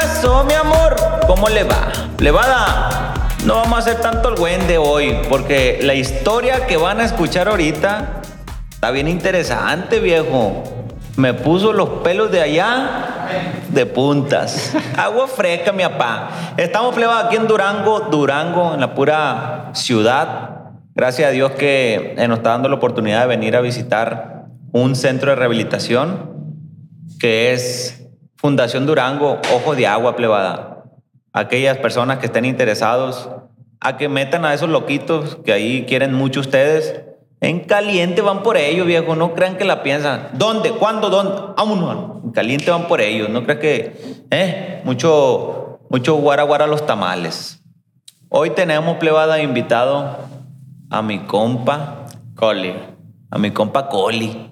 pasó, mi amor? ¿Cómo le va? Plebada, no vamos a hacer tanto el buen de hoy, porque la historia que van a escuchar ahorita está bien interesante, viejo. Me puso los pelos de allá de puntas. Agua fresca, mi papá. Estamos plebada aquí en Durango, Durango, en la pura ciudad. Gracias a Dios que eh, nos está dando la oportunidad de venir a visitar un centro de rehabilitación que es Fundación Durango, Ojo de Agua Plebada. Aquellas personas que estén interesados a que metan a esos loquitos que ahí quieren mucho ustedes. En caliente van por ellos, viejo. No crean que la piensan. ¿Dónde? ¿Cuándo? ¿Dónde? Vámonos. En caliente van por ellos. No crean que, eh, mucho, mucho guara guara los tamales. Hoy tenemos plebada invitado a mi compa Coli. a mi compa Coli.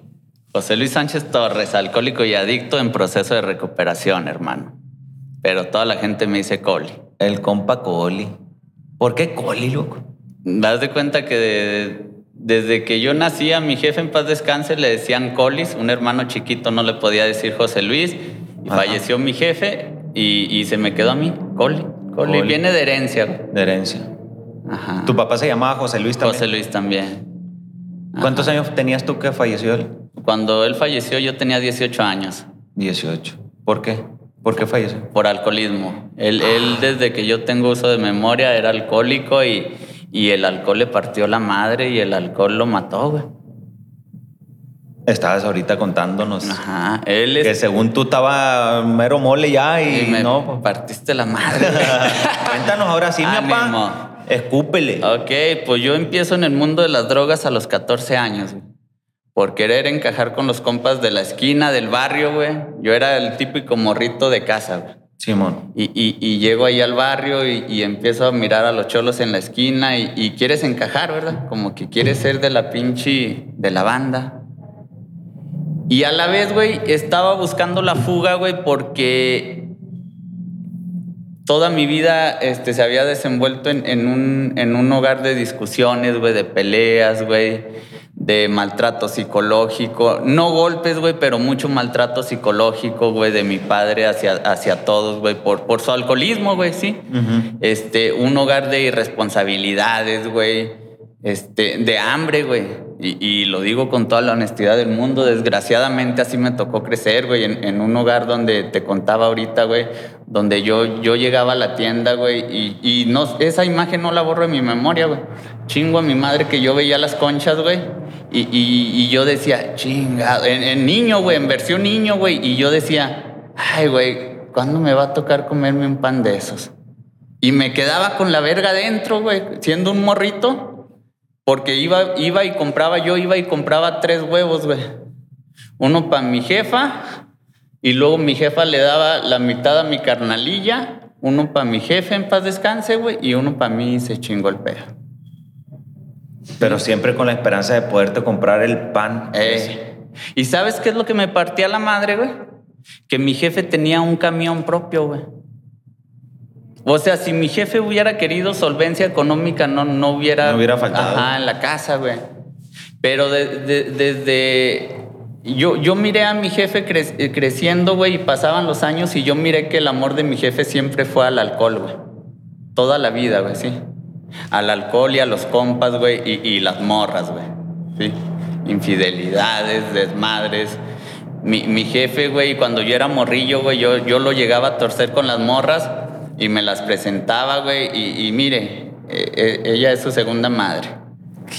José Luis Sánchez Torres, alcohólico y adicto en proceso de recuperación, hermano. Pero toda la gente me dice Coli. El compa Coli. ¿Por qué Coli, loco? Das de cuenta que de- desde que yo nací a mi jefe en paz descanse le decían Colis, un hermano chiquito no le podía decir José Luis, y falleció mi jefe y, y se me quedó a mí, Coli. Coli, Coli. viene de herencia. De herencia. Ajá. Tu papá se llamaba José Luis también. José Luis también. ¿Cuántos años tenías tú que falleció él? Cuando él falleció yo tenía 18 años 18. ¿Por qué? ¿Por qué falleció? por alcoholismo. Él, él desde que yo tengo uso de memoria era alcohólico y, y el alcohol le partió la madre y el alcohol lo mató, güey. Estabas ahorita contándonos Ajá. Él que es... según tú estaba mero mole ya y, y me no. partiste la madre. Cuéntanos ahora sí, mi papá. Escúpele. Ok, pues yo empiezo en el mundo de las drogas a los 14 años, güey. Por querer encajar con los compas de la esquina, del barrio, güey. Yo era el típico morrito de casa, güey. Simón. Y, y- y llego ahí al barrio y, y empiezo a mirar a los cholos en la esquina y, y quieres encajar, ¿verdad? Como que quieres ser de la pinche, de la banda. Y a la vez, güey, estaba buscando la fuga, güey, porque toda mi vida este, se había desenvuelto en, en un, en un hogar de discusiones, güey, de peleas, güey, de maltrato psicológico. No golpes, güey, pero mucho maltrato psicológico, güey, de mi padre hacia, hacia todos, güey, por, por su alcoholismo, güey, sí. Este, un hogar de irresponsabilidades, güey. Este, de hambre, güey. Y, y lo digo con toda la honestidad del mundo. Desgraciadamente así me tocó crecer, güey, en, en un hogar donde te contaba ahorita, güey, donde yo, yo llegaba a la tienda, güey, y, y no, esa imagen no la borro de mi memoria, güey. Chingo a mi madre que yo veía las conchas, güey, y, y- yo decía, chinga, en, en niño, güey, en versión niño, güey, y yo decía, ay, güey, ¿cuándo me va a tocar comerme un pan de esos? Y me quedaba con la verga adentro, güey, siendo un morrito. Porque iba, iba y compraba, yo iba y compraba tres huevos, güey. Uno para mi jefa y luego mi jefa le daba la mitad a mi carnalilla, uno para mi jefe en paz descanse, güey, y uno para mí y se chingó el pedo. Pero siempre con la esperanza de poderte comprar el pan. Eh, ¿Y sabes qué es lo que me partía la madre, güey? Que mi jefe tenía un camión propio, güey. O sea, si mi jefe hubiera querido solvencia económica, no, no hubiera... No hubiera faltado. Ajá, en la casa, güey. Pero de- de- desde... Yo, yo miré a mi jefe cre- eh, creciendo, güey, y pasaban los años y yo miré que el amor de mi jefe siempre fue al alcohol, güey. Toda la vida, güey, sí. Al alcohol y a los compas, güey, y, y las morras, güey. Sí. Infidelidades, desmadres. Mi, mi jefe, güey, cuando yo era morrillo, güey, yo, yo lo llegaba a torcer con las morras y me las presentaba, güey, y, y mire, eh, eh, ella es su segunda madre.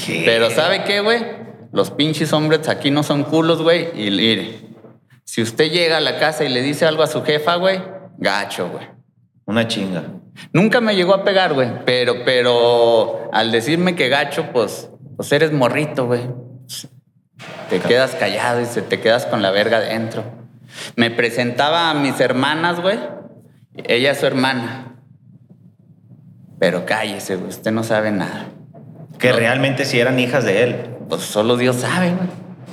¿Qué? Pero ¿sabe qué, güey? Los pinches hombres aquí no son culos, güey. Y mire, si usted llega a la casa y le dice algo a su jefa, güey, gacho, güey. Una chinga. Nunca me llegó a pegar, güey. Pero, pero al decirme que gacho, pues, pues eres morrito, güey. Te quedas callado y se te quedas con la verga adentro. Me presentaba a mis hermanas, güey. Ella es su hermana. Pero cállese, güey. Usted no sabe nada. Que realmente sí eran hijas de él. Pues solo Dios sabe, güey.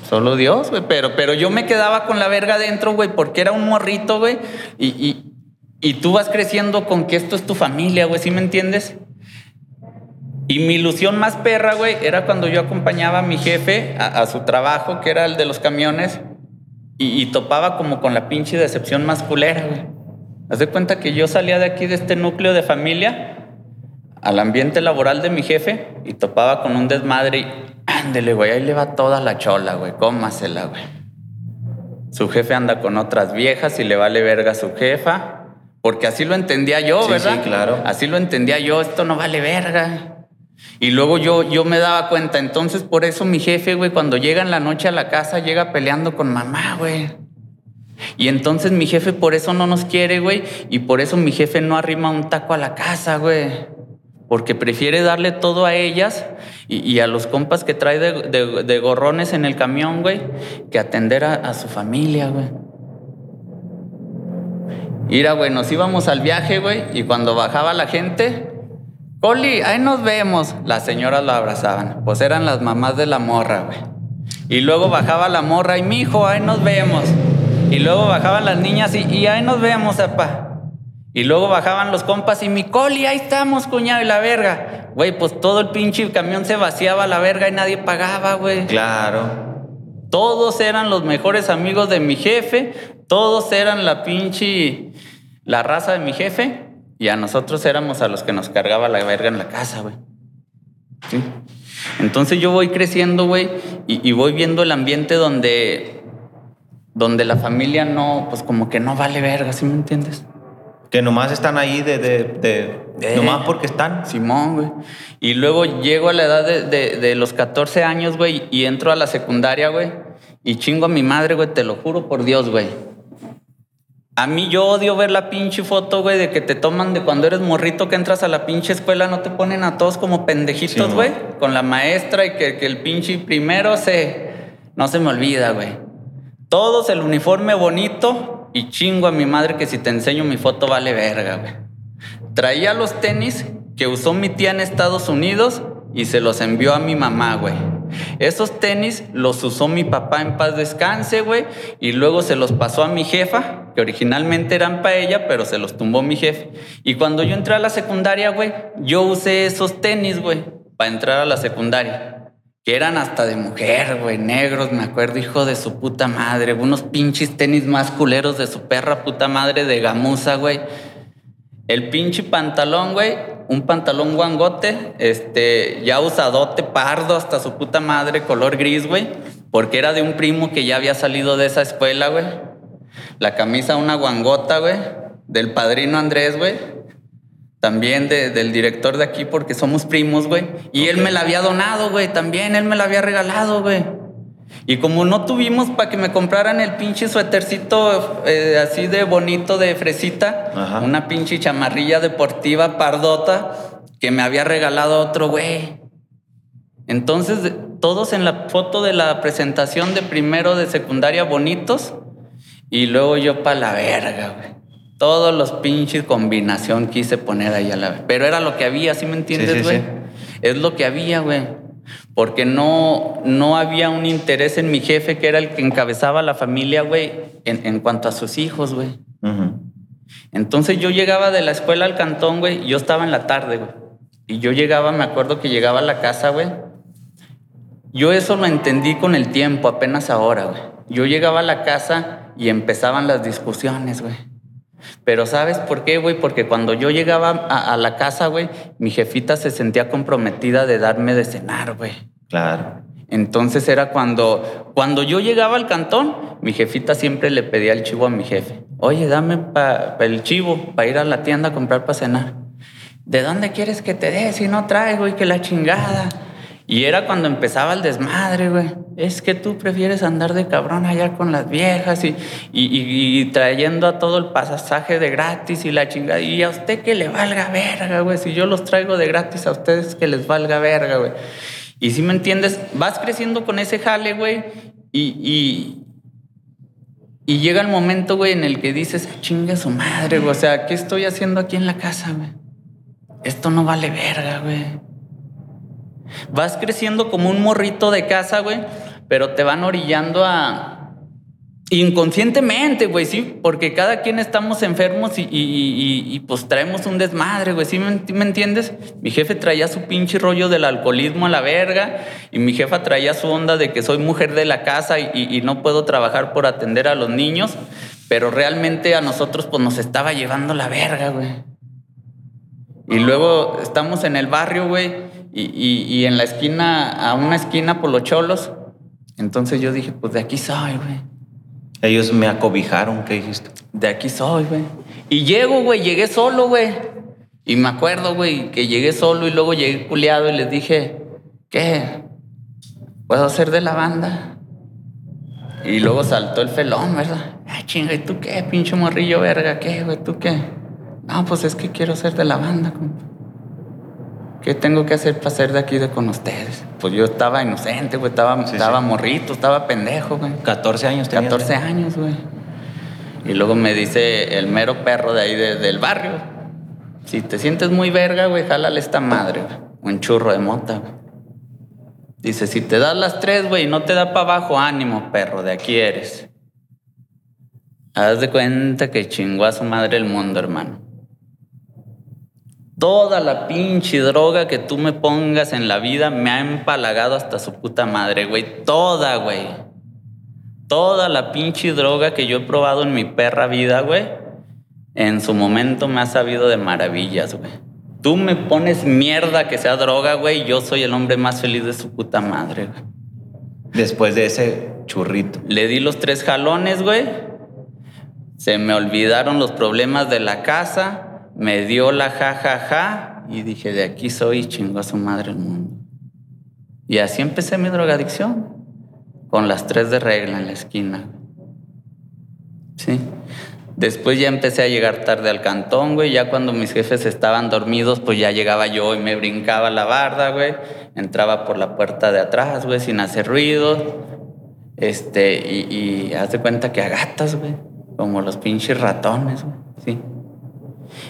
Solo Dios, güey. Pero, pero yo me quedaba con la verga adentro, güey, porque era un morrito, güey. Y, y, y tú vas creciendo con que esto es tu familia, güey, ¿sí me entiendes? Y mi ilusión más perra, güey, era cuando yo acompañaba a mi jefe a, a su trabajo, que era el de los camiones, y, y topaba como con la pinche decepción más culera, güey. Haz de cuenta que yo salía de aquí, de este núcleo de familia, al ambiente laboral de mi jefe y topaba con un desmadre y ándele, güey, ahí le va toda la chola, güey, cómasela, güey. Su jefe anda con otras viejas y le vale verga a su jefa, porque así lo entendía yo, Sí, ¿verdad? sí, claro. Así lo entendía yo, esto no vale verga. Y luego yo, yo me daba cuenta, entonces por eso mi jefe, güey, cuando llega en la noche a la casa, llega peleando con mamá, güey. Y entonces mi jefe por eso no nos quiere, güey. Y por eso mi jefe no arrima un taco a la casa, güey. Porque prefiere darle todo a ellas y, a los compas que trae de gorrones en el camión, güey, que atender a, a su familia, güey. Mira, güey, nos íbamos al viaje, güey, y cuando bajaba la gente, Coli, ahí nos vemos. Las señoras lo abrazaban. Pues eran las mamás de la morra, güey. Y luego bajaba la morra y mi hijo, ahí nos vemos. Y luego bajaban las niñas y, y ahí nos vemos, papá. Y luego bajaban los compas y mi Coli, ahí estamos, cuñado, y la verga. Güey, pues todo el pinche camión se vaciaba a la verga y nadie pagaba, güey. Claro. Todos eran los mejores amigos de mi jefe, todos eran la pinche, la raza de mi jefe, y a nosotros éramos a los que nos cargaba la verga en la casa, güey. ¿Sí? Entonces yo voy creciendo, güey, y, y voy viendo el ambiente donde, donde la familia no, pues como que no vale verga, ¿sí me entiendes? Que nomás están ahí de... de, de-. Nomás porque están. Simón, güey. Y luego llego a la edad de, de- de los 14 años, güey, y entro a la secundaria, güey. Y chingo a mi madre, güey, te lo juro por Dios, güey. A mí yo odio ver la pinche foto, güey, de que te toman de cuando eres morrito que entras a la pinche escuela, no te ponen a todos como pendejitos, güey, con la maestra y que, que el pinche primero se... No se me olvida, güey. Todos el uniforme bonito y chingo a mi madre que si te enseño mi foto vale verga, güey. Traía los tenis que usó mi tía en Estados Unidos y se los envió a mi mamá, güey. Esos tenis los usó mi papá en paz descanse, güey, y luego se los pasó a mi jefa, que originalmente eran para ella, pero se los tumbó mi jefe. Y cuando yo entré a la secundaria, güey, yo usé esos tenis, güey, para entrar a la secundaria. Que eran hasta de mujer, güey, negros, me acuerdo, hijo de su puta madre. Unos pinches tenis más culeros de su perra puta madre de gamuza, güey. El pinche pantalón, güey, un pantalón guangote, este, ya usadote, pardo, hasta su puta madre, color gris, güey, porque era de un primo que ya había salido de esa escuela, güey. La camisa, una guangota, güey, del padrino Andrés, güey. También de- del director de aquí, porque somos primos, güey. Y él me la había donado, güey, también él me la había regalado, güey. Y como no tuvimos para que me compraran el pinche suétercito eh, así de bonito de fresita, Ajá. una pinche chamarrilla deportiva pardota que me había regalado otro güey. Entonces, todos en la foto de la presentación de primero de secundaria bonitos y luego yo para la verga, güey. Todos los pinches combinación quise poner ahí a la Pero era lo que había, ¿sí me entiendes, sí, güey? sí. Es lo que había, güey. Porque no, no había un interés en mi jefe, que era el que encabezaba la familia, güey, en, en cuanto a sus hijos, güey. Entonces yo llegaba de la escuela al cantón, güey, y yo estaba en la tarde, güey. Y yo llegaba, me acuerdo que llegaba a la casa, güey. Yo eso lo entendí con el tiempo, apenas ahora, güey. Yo llegaba a la casa y empezaban las discusiones, güey. Pero ¿sabes por qué, güey? Porque cuando yo llegaba a, a la casa, güey, mi jefita se sentía comprometida de darme de cenar, güey. Claro. Entonces era cuando, cuando yo llegaba al cantón, mi jefita siempre le pedía el chivo a mi jefe. Oye, dame pa, pa el chivo para ir a la tienda a comprar para cenar. ¿De dónde quieres que te dé si no traigo y que la chingada? Y era cuando empezaba el desmadre, güey. Es que tú prefieres andar de cabrón allá con las viejas y, y, trayendo a todo el pasaje de gratis y la chingada. Y a usted que le valga verga, güey. Si yo los traigo de gratis a ustedes que les valga verga, güey. Y si me entiendes, vas creciendo con ese jale, güey. Y, y, y llega el momento, güey, en el que dices, "Ah, chinga su madre, güey. O sea, ¿qué estoy haciendo aquí en la casa, güey? Esto no vale verga, güey. Vas creciendo como un morrito de casa, güey, pero te van orillando a... Inconscientemente, güey, sí, porque cada quien estamos enfermos y, pues traemos un desmadre, güey, ¿sí me, me entiendes? Mi jefe traía su pinche rollo del alcoholismo a la verga y mi jefa traía su onda de que soy mujer de la casa y no puedo trabajar por atender a los niños. Pero realmente a nosotros pues nos estaba llevando la verga, güey. Y luego estamos en el barrio, güey, y, y- y en la esquina, a una esquina por los cholos. Entonces yo dije, pues de aquí soy, güey. Ellos me acobijaron, ¿qué dijiste? De aquí soy, güey. Y llego, güey, llegué solo, güey. Y me acuerdo, güey, que llegué solo y luego llegué culiado y les dije, ¿qué? ¿Puedo ser de la banda? Y luego saltó el felón, ¿verdad? Ah, chinga, ¿y tú qué, pinche morrillo verga? ¿Qué, güey? ¿Tú qué? No, pues es que quiero ser de la banda, compa. ¿Qué tengo que hacer para ser de aquí de con ustedes? Pues yo estaba inocente, güey, estaba, Sí, estaba sí. morrito, estaba pendejo, güey. 14 años tenías. 14 años, güey. Y luego me dice el mero perro de ahí de- del barrio. Si te sientes muy verga, güey, jálale esta madre, güey. Un churro de mota, güey. Dice, si te das las tres, güey, y no te da para abajo, ánimo, perro, de aquí eres. Haz de cuenta que chingó a su madre el mundo, hermano. Toda la pinche droga que tú me pongas en la vida me ha empalagado hasta su puta madre, güey. Toda, güey. Toda la pinche droga que yo he probado en mi perra vida, güey, en su momento me ha sabido de maravillas, güey. Tú me pones mierda que sea droga, güey, yo soy el hombre más feliz de su puta madre, güey. Después de ese churrito. Le di los tres jalones, güey. Se me olvidaron los problemas de la casa. Me dio la ja, ja, ja. Y dije, de aquí soy chingó a su madre el mundo. Y así empecé mi drogadicción. Con las tres de regla en la esquina. Sí. Después ya empecé a llegar tarde al cantón, güey. Ya cuando mis jefes estaban dormidos, pues ya llegaba yo y me brincaba la barda, güey. Entraba por la puerta de atrás, güey, sin hacer ruido. Este, y, y haz de cuenta que a gatas, güey. Como los pinches ratones. Sí.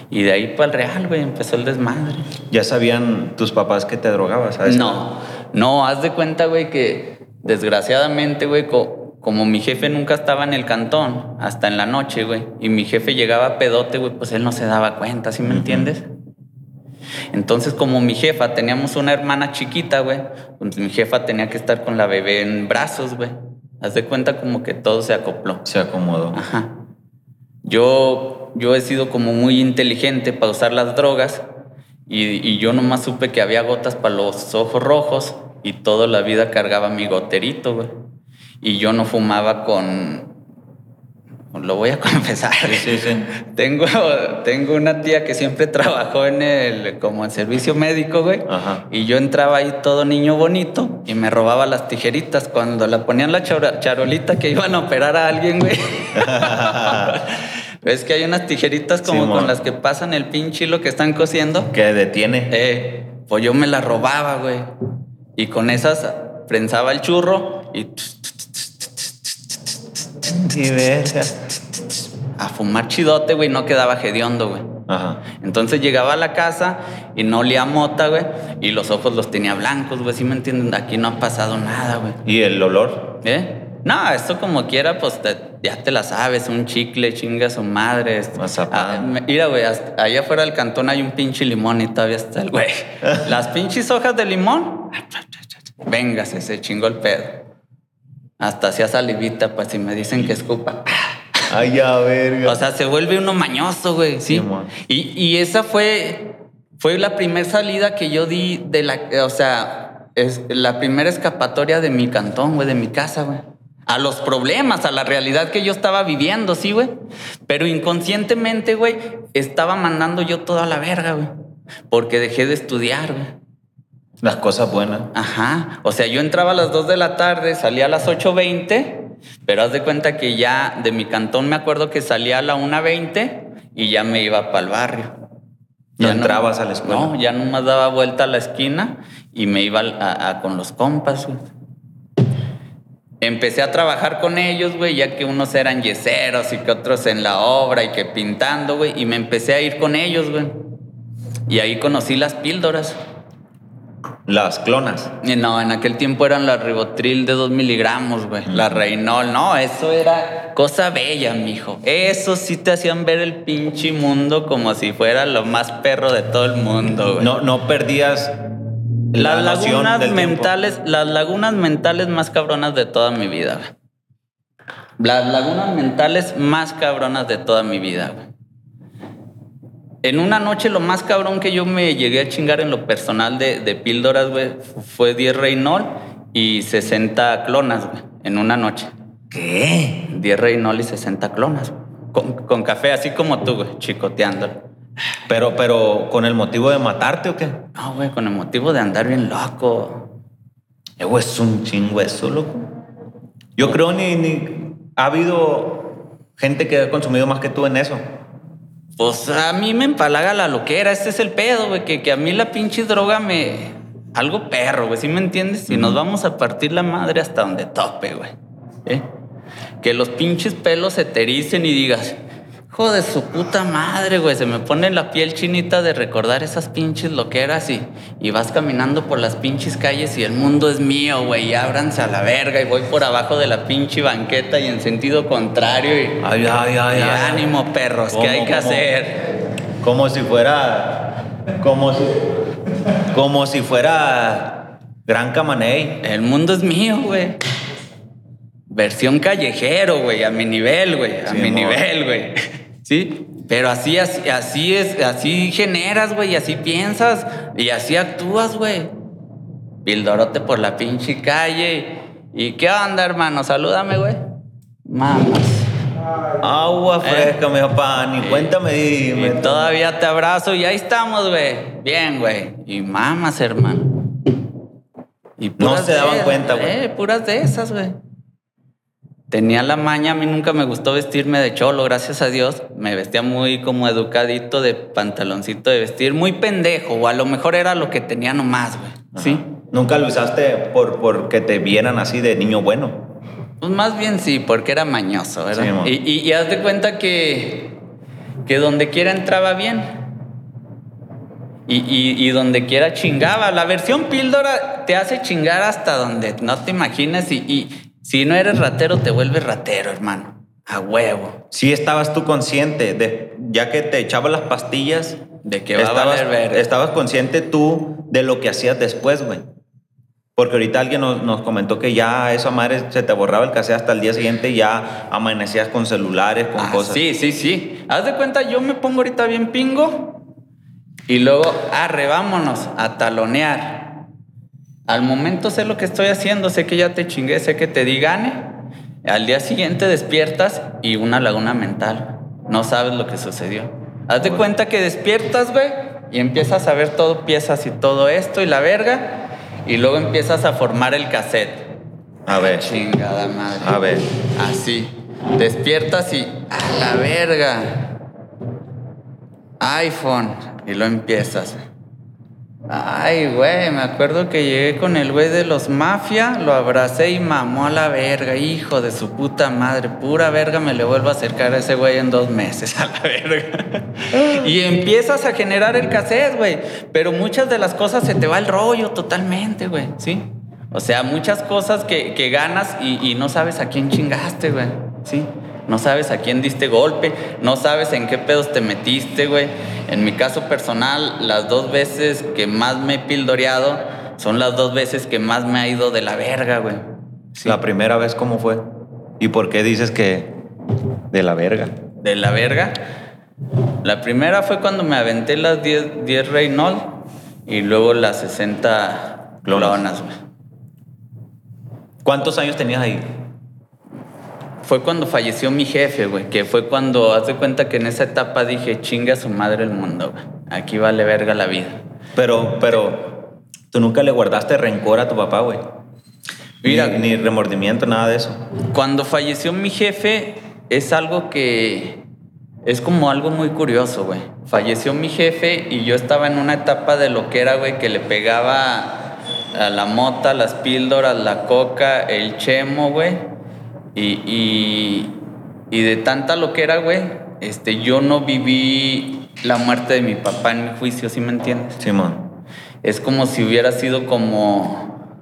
Y de ahí para el real, güey, empezó el desmadre. ¿Ya sabían tus papás que te drogabas? ¿sabes? No, no, haz de cuenta, güey, que desgraciadamente, güey, co- como mi jefe nunca estaba en el cantón, hasta en la noche, güey, y mi jefe llegaba pedote, güey, pues él no se daba cuenta, ¿sí me entiendes? Entonces, como mi jefa, teníamos una hermana chiquita, güey, pues mi jefa tenía que estar con la bebé en brazos, güey. Haz de cuenta como que todo se acopló. Se acomodó. Ajá. Yo, yo he sido como muy inteligente para usar las drogas y, y yo nomás supe que había gotas para los ojos rojos y toda la vida cargaba mi goterito, güey. Y yo no fumaba con... Lo voy a confesar. Sí, sí, sí. Tengo, tengo una tía que siempre trabajó en el, como en servicio médico, güey. Ajá. Y yo entraba ahí todo niño bonito y me robaba las tijeritas cuando la ponían la charolita que iban a operar a alguien, güey. ¿Ves que hay unas tijeritas como con las que pasan el pinche hilo que están cosiendo? Que detiene. Eh, pues yo me las robaba, güey. Y con esas prensaba el churro y Y verga. a fumar chidote, güey, no quedaba hediondo, güey. Ajá. Entonces llegaba a la casa y no olía mota, güey, y los ojos los tenía blancos, güey, ¿sí me entienden? Aquí no ha pasado nada, güey. ¿Y el olor? ¿Eh? No, esto como quiera, pues te- ya te la sabes, un chicle, chinga su madre. Mazapán. Ah, mira, güey, allá afuera del cantón hay un pinche limón y todavía está el güey. Las pinches hojas de limón, véngase, se chingó el pedo. Hasta hacía salivita, pues si me dicen que escupa. Ay, ya, verga. O sea, se vuelve uno mañoso, güey, sí. Simón. y, y esa fue, fue la primera salida que yo di de la, o sea, es la primera escapatoria de mi cantón, güey, de mi casa, güey. A los problemas, a la realidad que yo estaba viviendo, sí, güey. Pero inconscientemente, güey, estaba mandando yo toda la verga, güey. Porque dejé de estudiar, güey. Las cosas buenas. Ajá. O sea, yo entraba a las 2 de la tarde, salía a las 8.20, pero haz de cuenta que ya de mi cantón me acuerdo que salía a la 1.20 y ya me iba para el barrio. No Ya entrabas a la escuela. No, ya nomás daba vuelta a la esquina y me iba a- a- con los compas, güey. Empecé a trabajar con ellos, güey, ya que unos eran yeseros y que otros en la obra y que pintando, güey, y me empecé a ir con ellos, güey. Y ahí conocí las píldoras. Las clonas. Y No, en aquel tiempo eran las ribotril de 2 miligramos, güey. La Reinol, no, eso era cosa bella, mijo. Eso sí te hacían ver el pinche mundo como si fuera lo más perro de todo el mundo, güey. No, no perdías la las lagunas tiempo. mentales, las lagunas mentales más cabronas de toda mi vida. Las lagunas mentales más cabronas de toda mi vida. En una noche lo más cabrón que yo me llegué a chingar en lo personal de, de píldoras, güey, fue 10 Reynol y 60 clonas, güey, en una noche. ¿Qué? 10 Reynol y 60 clonas, con, con café, así como tú, güey, chicoteándolo. Pero, pero, ¿con el motivo de matarte o qué? No, güey, con el motivo de andar bien loco. Eh, güey, es un chingo eso, loco. Yo creo ni, ni ha habido gente que ha consumido más que tú en eso. Pues a mí me empalaga la loquera, este es el pedo, güey, que, que a mí la pinche droga me... Algo perro, güey, ¿sí me entiendes? Y nos vamos a partir la madre hasta donde tope, güey. ¿eh? Que los pinches pelos se te ericen y digas, hijo de su puta madre, güey, se me pone la piel chinita de recordar esas pinches loqueras y, y vas caminando por las pinches calles y el mundo es mío, güey, y ábranse a la verga y voy por abajo de la pinche banqueta y en sentido contrario y... Ay, ay, ay, y ay. ánimo, perros, ¿qué ¿Cómo, hay que cómo? hacer? Como si fuera. Como si. Como si fuera. Gran Camaney. El mundo es mío, güey. Versión callejero, güey, a mi nivel, güey, a Sí, mi amor. nivel, güey. Sí, pero así, así, así es, así generas, güey, y así piensas y así actúas, güey. Pildorote por la pinche calle. ¿Y qué onda, hermano? Salúdame, güey. Mamas. Agua fresca, mi papá. Ni cuéntame, dime. Y todavía te abrazo y ahí estamos, güey. Bien, güey. Y mamas, hermano. Y No se daban cuenta, güey. Eh, puras de esas, güey. Tenía la maña, a mí nunca me gustó vestirme de cholo, gracias a Dios. Me vestía muy como educadito de pantaloncito de vestir, muy pendejo, o a lo mejor era lo que tenía nomás, güey. Sí. Nunca lo usaste por, por que te vieran así de niño bueno. Pues más bien sí, porque era mañoso, ¿verdad? Sí, y, y, y haz de cuenta que, que donde quiera entraba bien. Y, y- y donde quiera chingaba. La versión píldora te hace chingar hasta donde no te imaginas. Y, y si no eres ratero, te vuelves ratero, hermano. A huevo. Sí estabas tú consciente, de, ya que te echabas las pastillas, De que a estabas, verga. estabas consciente tú de lo que hacías después, güey. Porque ahorita alguien nos, nos comentó que ya esa madre se te borraba el cassette hasta el día siguiente y ya amanecías con celulares, con Ah, cosas. Sí, sí, sí. Haz de cuenta, yo me pongo ahorita bien pingo y luego, arre, vámonos a talonear. Al momento sé lo que estoy haciendo, sé que ya te chingué, sé que te di gane. Al día siguiente despiertas y una laguna mental. No sabes lo que sucedió. Haz de cuenta que despiertas, güey, y empiezas a ver todo, piezas y todo esto y la verga, y luego empiezas a formar el cassette. A ver, Chingada madre. a ver. Así. Despiertas y a la verga. iPhone. Y lo empiezas. Ay, güey, me acuerdo que llegué con el güey de los mafia, lo abracé y mamó a la verga, hijo de su puta madre, pura verga, me le vuelvo a acercar a ese güey en dos meses, a la verga. y empiezas a generar el cassette, güey, pero muchas de las cosas se te va el rollo totalmente, güey, ¿sí? O sea, muchas cosas que, ganas y, y no sabes a quién chingaste, güey, ¿sí? No sabes a quién diste golpe, no sabes en qué pedos te metiste, güey. En mi caso personal, las dos veces que más me he pildoreado son las dos veces que más me ha ido de la verga, güey. Sí. La primera vez, ¿cómo fue? ¿Y por qué dices que de la verga? De la verga. La primera fue cuando me aventé las 10, 10 Reynolds y luego las 60 Clonas. clonas, güey. ¿Cuántos años tenías ahí? Fue cuando falleció mi jefe, güey, que fue cuando, haz de cuenta que en esa etapa dije, chinga a su madre el mundo, güey. Aquí vale verga la vida. Pero, pero, tú nunca le guardaste rencor a tu papá, güey. Mira. ni, ni remordimiento, nada de eso. Cuando falleció mi jefe, es algo que es como algo muy curioso, güey. Falleció mi jefe y yo estaba en una etapa de lo que era, güey, que le pegaba a la mota, las píldoras, la coca, el chemo, güey. Y, y, y de tanta lo que era, güey, este, yo no viví la muerte de mi papá en mi juicio, ¿sí me entiendes? Simón. Es como si hubiera sido como,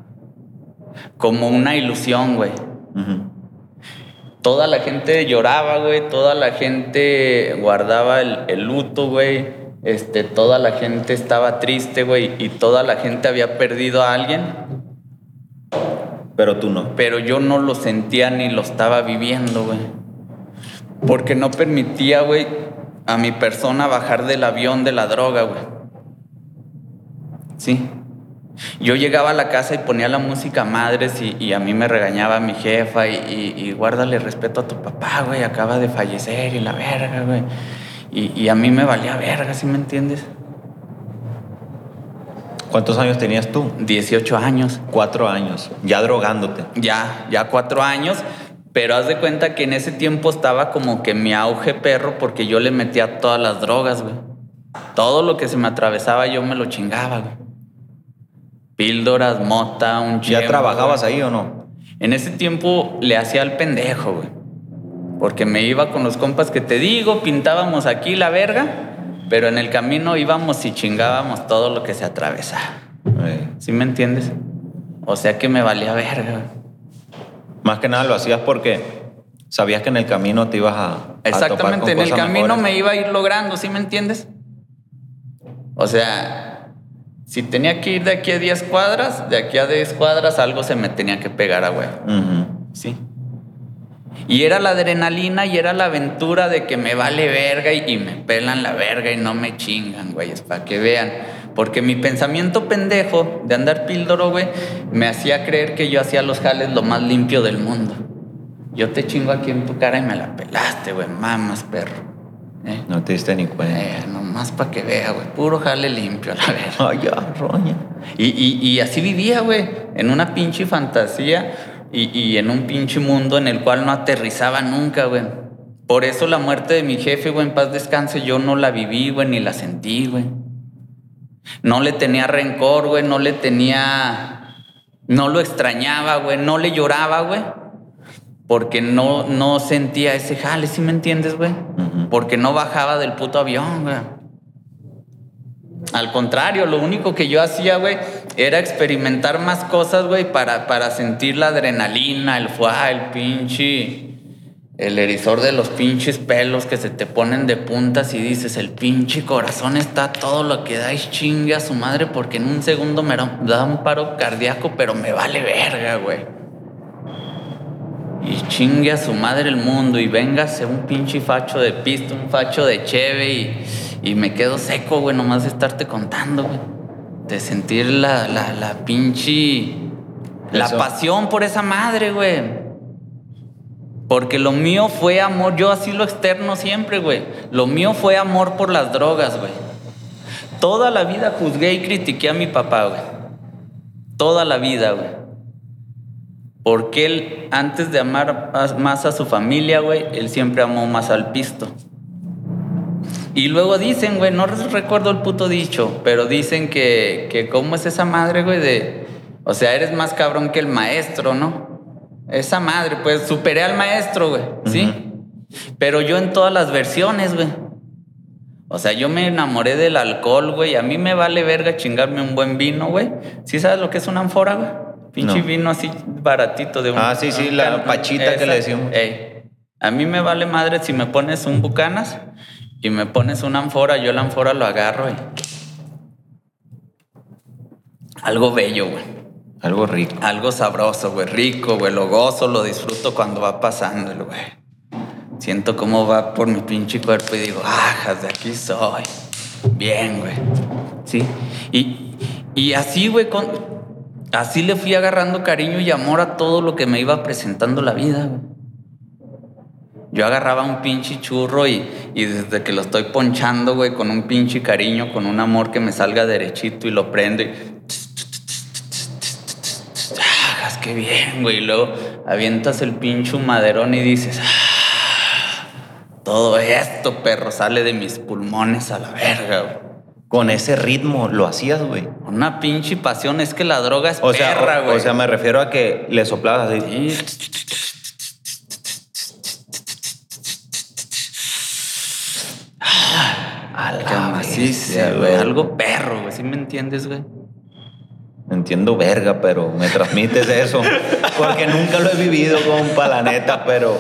como una ilusión, güey. Toda la gente lloraba, güey. Toda la gente guardaba el, el luto, güey. Este, toda la gente estaba triste, güey. Y toda la gente había perdido a alguien. Pero tú no. Pero yo no lo sentía ni lo estaba viviendo, güey. Porque no permitía, güey, a mi persona bajar del avión de la droga, güey. Sí. Yo llegaba a la casa y ponía la música madres y, a mí me regañaba mi jefa y, y, guárdale respeto a tu papá, güey, acaba de fallecer y la verga, güey. Y, a mí me valía verga, ¿sí me entiendes? ¿Cuántos años tenías tú? 18 años. Cuatro años, ya drogándote. Ya, ya cuatro años. Pero haz de cuenta que en ese tiempo estaba como que mi auge perro porque yo le metía todas las drogas, güey. Todo lo que se me atravesaba yo me lo chingaba, güey. Píldoras, mota, un chemo, ¿Ya trabajabas ahí o no? En ese tiempo le hacía al pendejo, güey. Porque me iba con los compas que te digo, pintábamos aquí la verga, pero en el camino íbamos y chingábamos todo lo que se atravesaba. ¿Sí me entiendes? O sea que me valía verga, güey. Más que nada lo hacías porque sabías que en el camino te ibas a. Exactamente, en el camino me iba a ir logrando, ¿sí me entiendes? O sea, si tenía que ir de aquí a 10 cuadras, de aquí a 10 cuadras algo se me tenía que pegar a güey. Sí. Y era la adrenalina y era la aventura de que me vale verga y, y me pelan la verga y no me chingan, güey, es para que vean. Porque mi pensamiento pendejo de andar píldoro, güey, me hacía creer que yo hacía los jales lo más limpio del mundo. Yo te chingo aquí en tu cara y me la pelaste, güey, mamas, perro. ¿Eh? No te diste ni cuenta. Eh, nomás para que vea, güey. Puro jale limpio, la vez. Ay, ya, roña. Y, y, y así vivía, güey. En una pinche fantasía y, y, en un pinche mundo en el cual no aterrizaba nunca, güey. Por eso la muerte de mi jefe, güey, en paz descanse, yo no la viví, güey, ni la sentí, güey. No le tenía rencor, güey, no le tenía... No lo extrañaba, güey, no le lloraba, güey. Porque no, no sentía ese jale, ¿sí me entiendes, güey? Porque no bajaba del puto avión, güey. Al contrario, lo único que yo hacía, güey, era experimentar más cosas, güey, para, para sentir la adrenalina, el fuá, el pinche el erizor de los pinches pelos que se te ponen de puntas y dices, el pinche corazón está todo lo que da y chingue a su madre porque en un segundo me da un paro cardíaco, pero me vale verga, güey. Y chingue a su madre el mundo y véngase un pinche facho de pisto, un facho de cheve y, y me quedo seco, güey, nomás de estarte contando, güey. De sentir la, la, la pinche... La pasión por esa madre, güey. Porque lo mío fue amor, yo así lo externo siempre, güey. Lo mío fue amor por las drogas, güey. Toda la vida juzgué y critiqué a mi papá, güey. Toda la vida, güey. Porque él, antes de amar más a su familia, güey, él siempre amó más al pisto. Y luego dicen, güey, no recuerdo el puto dicho, pero dicen que, que cómo es esa madre, güey, de... O sea, eres más cabrón que el maestro, ¿no? Esa madre, pues superé al maestro, güey, ¿sí? Pero yo en todas las versiones, güey. O sea, yo me enamoré del alcohol, güey. A mí me vale verga chingarme un buen vino, güey. ¿Sí sabes lo que es una ánfora, güey? Pinche vino así baratito de un... Ah, sí, sí, la pachita que le decimos. A mí me vale madre si me pones un bucanas y me pones una ánfora, yo la ánfora lo agarro y... Algo bello, güey. Algo rico. Algo sabroso, güey. Rico, güey. Lo gozo, lo disfruto cuando va pasando, güey. Siento cómo va por mi pinche cuerpo y digo, ah, de aquí soy. Bien, güey. Sí. Y, y así, güey, con, así le fui agarrando cariño y amor a todo lo que me iba presentando la vida, güey. Yo agarraba un pinche churro y, y, desde que lo estoy ponchando, güey, con un pinche cariño, con un amor que me salga derechito y lo prendo y qué bien, güey. luego avientas el pincho maderón y dices, ah, todo esto, perro, sale de mis pulmones a la verga, güey. Con ese ritmo lo hacías, güey. Una pinche pasión, es que la droga es o perra, güey. O, sea, me refiero a que le soplabas así. A la güey. Algo perro, güey. ¿Sí me entiendes, güey? entiendo verga, pero me transmites eso. Porque nunca lo he vivido, compa, la neta, pero.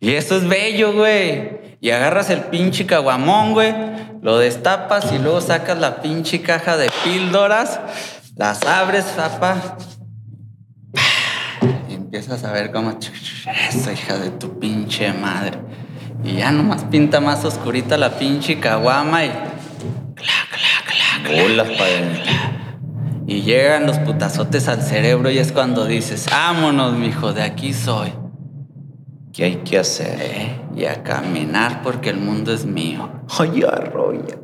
Y eso es bello, güey. Y agarras el pinche caguamón, güey. Lo destapas y luego sacas la pinche caja de píldoras. Las abres, papá. empiezas a ver cómo, esa hija de tu pinche madre. Y ya nomás pinta más oscurita la pinche caguama y... Cla, cla, cla, Bolas, padre. Y llegan los putazotes al cerebro y es cuando dices, vámonos, mijo, de aquí soy. ¿Qué hay que hacer? Eh, y a caminar porque el mundo es mío. Ay, arroya.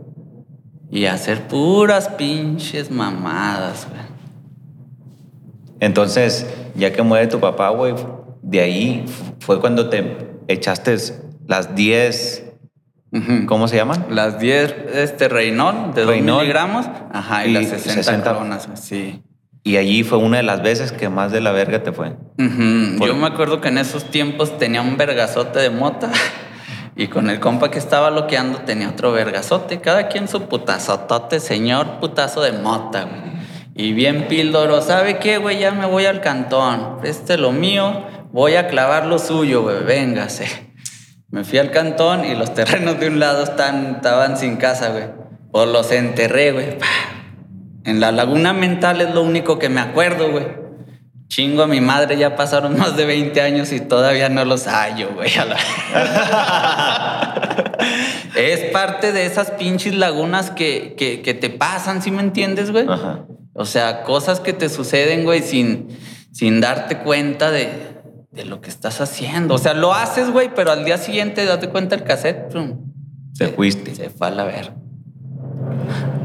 Y a hacer puras pinches mamadas, güey. Entonces, ya que muere tu papá, güey, de ahí fue cuando te echaste las 10, Ujú. ¿cómo se llaman? Las 10, este, Reinol, de 2 Reinol. miligramos. Ajá, y, Y las 60, 60. coronas, güey, sí. Y allí fue una de las veces que más de la verga te fue. Yo me acuerdo que en esos tiempos tenía un vergazote de mota y con el compa que estaba loqueando tenía otro vergazote. Cada quien su putazotote, señor putazo de mota, güey. Y bien píldoro, ¿sabe qué, güey? Ya me voy al cantón. Este lo mío, voy a clavar lo suyo, güey. Véngase. Me fui al cantón y los terrenos de un lado están, estaban sin casa, güey. Pues los enterré, güey. En la laguna mental es lo único que me acuerdo, güey. Chingo a mi madre, ya pasaron más de 20 años y todavía no los hallo, güey. la- es parte de esas pinches lagunas que, que, que te pasan, ¿sí me entiendes, güey? Ajá. O sea, cosas que te suceden, güey, sin, sin darte cuenta de, de lo que estás haciendo. O sea, lo haces, güey, pero al día siguiente date cuenta el cassette, pum, Te fuiste. se fue a la verga.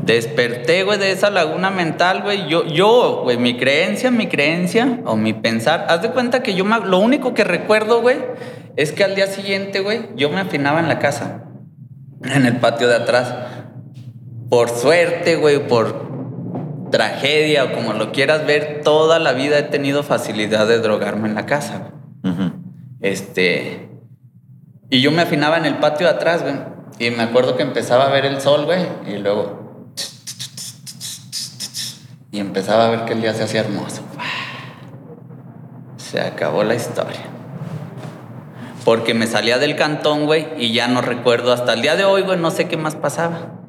Desperté, güey, de esa laguna mental, güey. Yo, yo, güey, mi creencia, mi creencia o mi pensar. Haz de cuenta que yo me- lo único que recuerdo, güey, es que al día siguiente, güey, yo me afinaba en la casa, en el patio de atrás. Por suerte, güey, por tragedia o como lo quieras ver, toda la vida he tenido facilidad de drogarme en la casa, Este. Y yo me afinaba en el patio de atrás, güey. Y me acuerdo que empezaba a ver el sol, güey. Y luego. Y empezaba a ver que el día se hacía hermoso. Se acabó la historia. Porque me salía del cantón, güey, y ya no recuerdo hasta el día de hoy, güey, no sé qué más pasaba.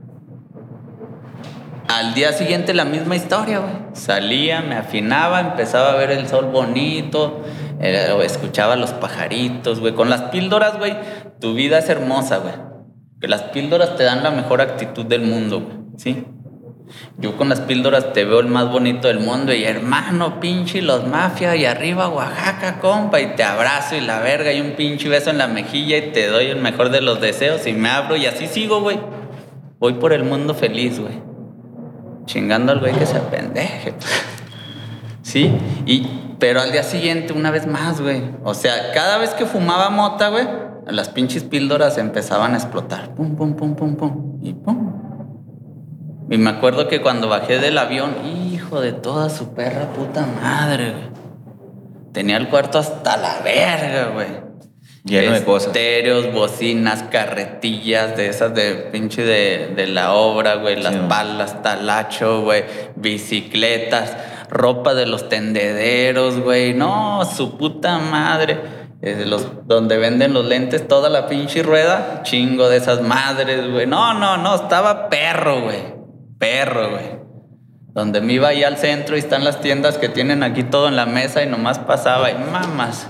Al día siguiente la misma historia, güey. Salía, me afinaba, empezaba a ver el sol bonito, escuchaba los pajaritos, güey. Con las píldoras, güey, tu vida es hermosa, güey. Que las píldoras te dan la mejor actitud del mundo, güey. ¿Sí? Yo con las píldoras te veo el más bonito del mundo y hermano, pinche los mafias y arriba Oaxaca, compa, y te abrazo y la verga y un pinche beso en la mejilla y te doy el mejor de los deseos y me abro y así sigo, güey. Voy por el mundo feliz, güey. Chingando al güey que se apendeje. Sí, y, pero al día siguiente una vez más, güey. O sea, cada vez que fumaba mota, güey, las pinches píldoras empezaban a explotar. Pum, pum, pum, pum, pum. Y pum. Y me acuerdo que cuando bajé del avión, hijo de toda su perra puta madre, güey. Tenía el cuarto hasta la verga, güey. Lleno de cosas. Estéreos, bocinas, carretillas de esas de pinche de, de la obra, güey. Las Sí, ¿no? palas, talacho, güey. Bicicletas, ropa de los tendederos, güey. No, su puta madre. Eh, los, donde venden los lentes, toda la pinche rueda, chingo de esas madres, güey. No, no, no, estaba perro, güey. Perro, güey. Donde me iba ahí al centro y están las tiendas que tienen aquí todo en la mesa y nomás pasaba y mamas.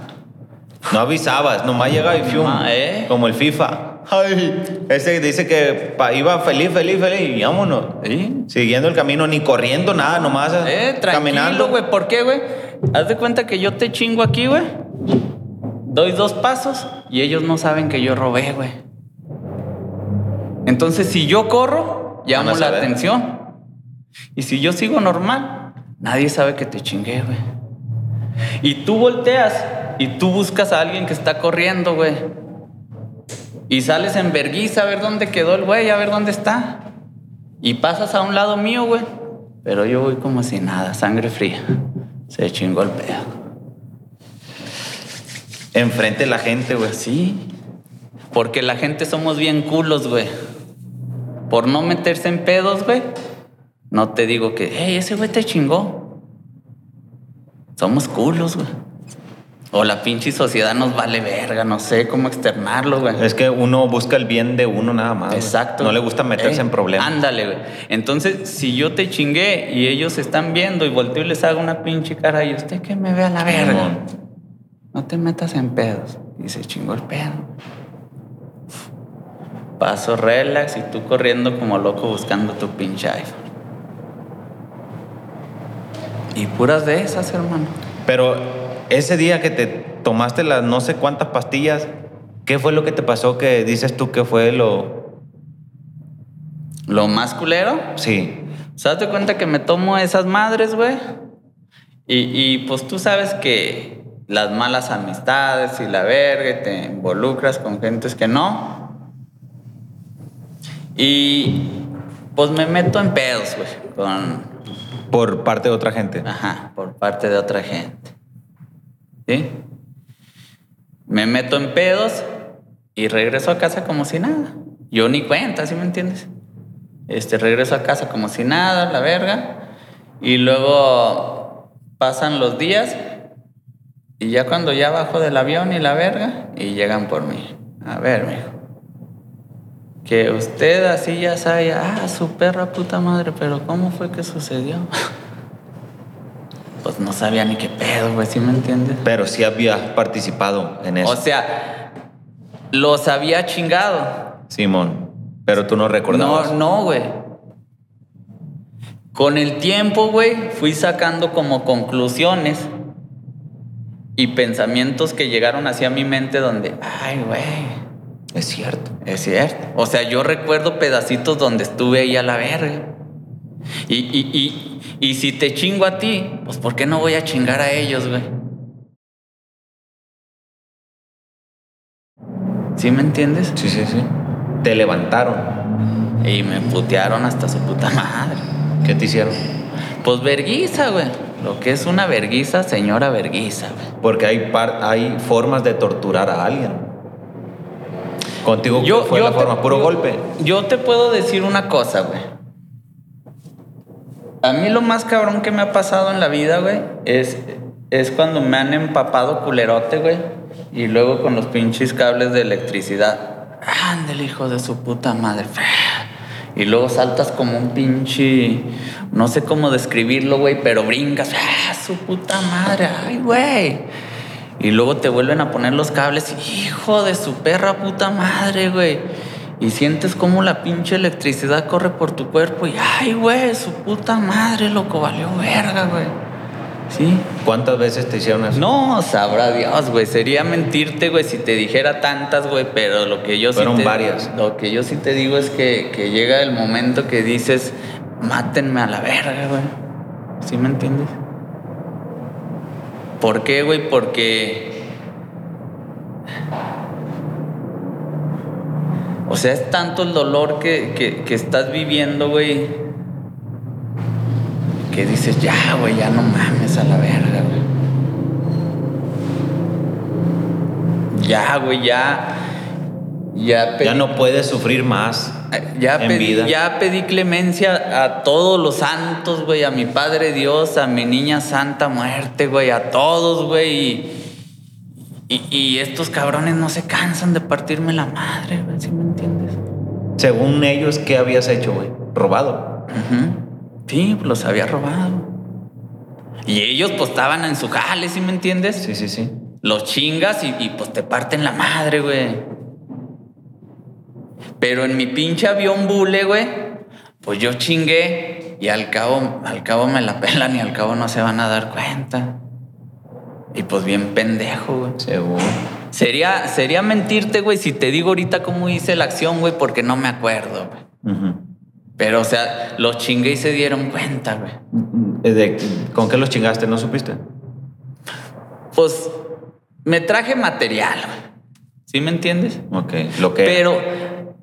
No avisabas, nomás llegaba y fium. Ah, ¿eh? Como el FIFA. Ay, ese dice que iba feliz, feliz, feliz y vámonos. ¿Sí? Siguiendo el camino, ni corriendo, nada, nomás Eh, caminando. güey. ¿Por qué, güey? Haz de cuenta que yo te chingo aquí, güey. Doy dos pasos y ellos no saben que yo robé, güey. Entonces, si yo corro, llamo la atención. Y si yo sigo normal, nadie sabe que te chingué, güey. Y tú volteas y tú buscas a alguien que está corriendo, güey. Y sales en verguiza a ver dónde quedó el güey, a ver dónde está. Y pasas a un lado mío, güey. Pero yo voy como si nada, sangre fría. Se chingó el pedo. Enfrente la gente, güey. Sí. Porque la gente somos bien culos, güey. Por no meterse en pedos, güey. No te digo que, hey, ese güey te chingó. Somos culos, güey. O la pinche sociedad nos vale verga, no sé cómo externarlo, güey. Es que uno busca el bien de uno nada más. güey. Exacto. No le gusta meterse en problemas. Ándale, güey. Entonces, si yo te chingué y ellos están viendo y volteo y les hago una pinche cara y usted que me ve a la verga. no te metas en pedos. Y se chingó el pedo. Paso relax y tú corriendo como loco buscando tu pinche iPhone. Y puras de esas, hermano. Pero ese día que te tomaste las no sé cuántas pastillas, ¿qué fue lo que te pasó que dices tú que fue lo... Lo más culero. Sí. ¿Se date cuenta que me tomo esas madres, güey? Y, y, pues tú sabes que las malas amistades y la verga y te involucras con gentes que no. Y pues me meto en pedos, güey, con... Por parte de otra gente. Ajá, por parte de otra gente. Me meto en pedos y regreso a casa como si nada. Yo ni cuenta, ¿sí me entiendes? Este, regreso a casa como si nada, la verga. Y luego pasan los días y ya cuando ya bajo del avión y la verga y llegan por mí. A ver, mijo. Que usted así ya sabe, ah, su perra puta madre, pero ¿cómo fue que sucedió? pues no sabía ni qué pedo, güey, ¿sí me entiendes? Pero sí había participado en eso. O sea, los había chingado. Simón, pero tú no recordabas. No, no, güey. Con el tiempo, güey, fui sacando como conclusiones y pensamientos que llegaron hacia mi mente donde, ay, güey, Es cierto. es cierto. O sea, yo recuerdo pedacitos donde estuve ahí a la verga. Y, y, y, y si te chingo a ti, pues ¿por qué no voy a chingar a ellos, güey? ¿Sí me entiendes? Sí, sí, sí. Te levantaron. Y me putearon hasta su puta madre. ¿Qué te hicieron? Pues verguiza, güey. Lo que es una verguiza, señora verguiza, güey. Porque hay, par- hay formas de torturar a alguien. Contigo Yo- fue yo la te- forma, puro yo- golpe. Yo te puedo decir una cosa, güey. A mí lo más cabrón que me ha pasado en la vida, güey, es, es cuando me han empapado culerote, güey. Y luego con los pinches cables de electricidad. Ándale, hijo de su puta madre. Y luego saltas como un pinche. No sé cómo describirlo, güey, pero brincas. ¡Ah, su puta madre! ¡Ay, güey! Y luego te vuelven a poner los cables. Hijo de su perra puta madre, güey. Y sientes como la pinche electricidad corre por tu cuerpo. Y ay, güey, su puta madre, loco, valió verga, güey. ¿Sí? ¿Cuántas veces te hicieron eso? No, sabrá Dios, güey. Sería mentirte, güey, si te dijera tantas, güey. Pero lo que yo Fueron sí te, varias. Lo que yo sí te digo es que, que llega el momento que dices, mátenme a la verga, güey. ¿Sí me entiendes? ¿Por qué, güey? Porque. O sea, es tanto el dolor que, que- que estás viviendo, güey. Que dices, ya, güey, ya no mames a la verga, güey. Ya, güey, ya. Ya pedí, Ya no puedes sufrir más. ya en pedí, vida. ya pedí clemencia a todos los santos, güey, a mi Padre Dios, a mi niña Santa Muerte, güey, a todos, güey. Y, y- y estos cabrones no se cansan de partirme la madre, güey, ¿sí me entiendes? Según ellos, ¿qué habías hecho, güey? Robado. Sí, pues los había robado. Y ellos pues estaban en su jale, ¿sí me entiendes? Sí, sí, sí. Los chingas y, y, pues te parten la madre, güey. Pero en mi pinche avión bule, güey, pues yo chingué y al cabo, al cabo me la pelan y al cabo no se van a dar cuenta. Y pues bien pendejo, güey. Seguro. Sería, sería mentirte, güey, si te digo ahorita cómo hice la acción, güey, porque no me acuerdo, güey. Pero, o sea, los chingué y se dieron cuenta, güey. Eh, de- ¿Con qué los chingaste? ¿No supiste? Pues me traje material, güey. ¿Sí me entiendes? Ok. Lo que. Pero,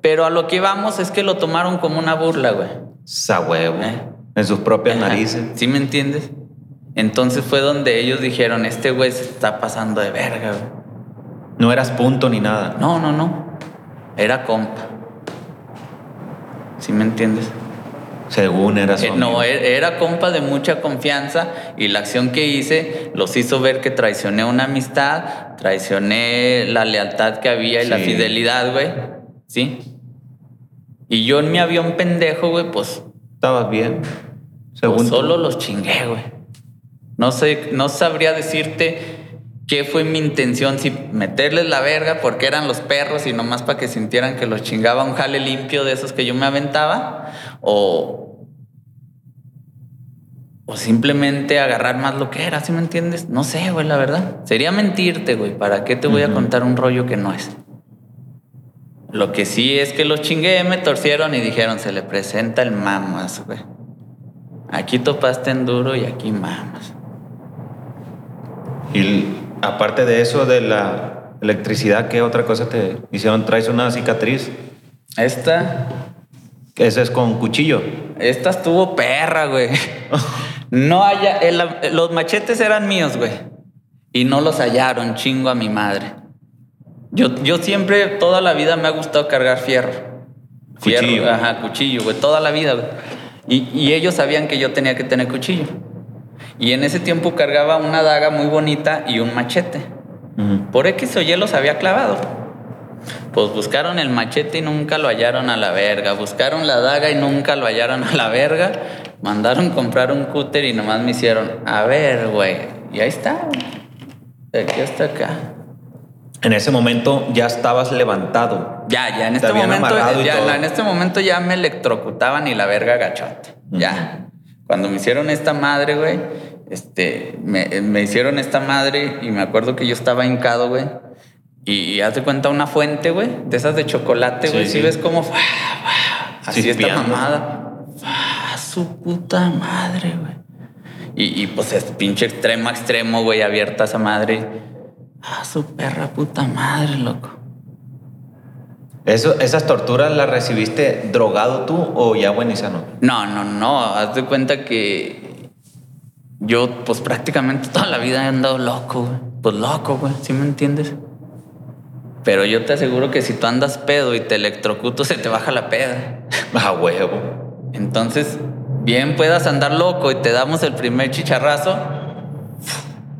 pero a lo que vamos es que lo tomaron como una burla, güey. Sa huevo. Eh. En sus propias Ajá. narices. ¿Sí me entiendes? Entonces fue donde ellos dijeron, este güey se está pasando de verga, güey. No eras punto ni nada. No, no, no. Era compa. ¿Sí me entiendes? Según eras. Eh, su no, amigo. e- era compa de mucha confianza y la acción que hice los hizo ver que traicioné una amistad, traicioné la lealtad que había y la fidelidad, güey. ¿Sí? Y yo en mi avión pendejo, güey, pues, Estabas bien. pues Según tú. solo los chingué, güey. No sé, no sabría decirte ¿Qué fue mi intención? Si meterles la verga porque eran los perros y nomás para que sintieran que los chingaba un jale limpio de esos que yo me aventaba, o, o simplemente agarrar más lo que era, ¿sí me entiendes? No sé, güey, la verdad. Sería mentirte, güey. ¿Para qué te voy a contar un rollo que no es? Lo que sí es que los chingué, me torcieron y dijeron, se le presenta el mamas, güey. Aquí topaste en duro y aquí mamas. Y aparte de eso, de la electricidad, ¿qué otra cosa te hicieron? ¿Traes una cicatriz? Esta. Esa es con cuchillo. Esta estuvo perra, güey. No haya. los machetes eran míos, güey. Y no los hallaron, chingo a mi madre. Yo, yo siempre, toda la vida me ha gustado cargar fierro. Fierro, cuchillo. ajá, cuchillo, güey. Toda la vida, güey. Y, y ellos sabían que yo tenía que tener cuchillo. Y en ese tiempo cargaba una daga muy bonita y un machete. Por X o Y los había clavado. Pues buscaron el machete y nunca lo hallaron a la verga. Buscaron la daga y nunca lo hallaron a la verga. Mandaron comprar un cúter y nomás me hicieron, a ver, güey. Y ahí está, De aquí hasta acá. En ese momento ya estabas levantado. Ya, ya en este momento, ya, en este momento ya me electrocutaban y la verga gachote. Ya. Cuando me hicieron esta madre, güey, este, me, hicieron esta madre y me acuerdo que yo estaba hincado, güey. Y, haz de cuenta una fuente, güey, de esas de chocolate, güey. si ves cómo. Así esta mamada. su puta madre, güey. Y, y, pues es pinche extremo extremo, güey, abierta esa madre. Ah, su perra puta madre, loco. Eso, ¿Esas torturas las recibiste drogado tú o ya buenizano? No, no, no. Haz de cuenta que yo, pues prácticamente toda la vida he andado loco, güey. Pues loco, güey. ¿Sí me entiendes? Pero yo te aseguro que si tú andas pedo y te electrocuto, se te baja la peda. A huevo. Entonces, bien puedas andar loco y te damos el primer chicharrazo.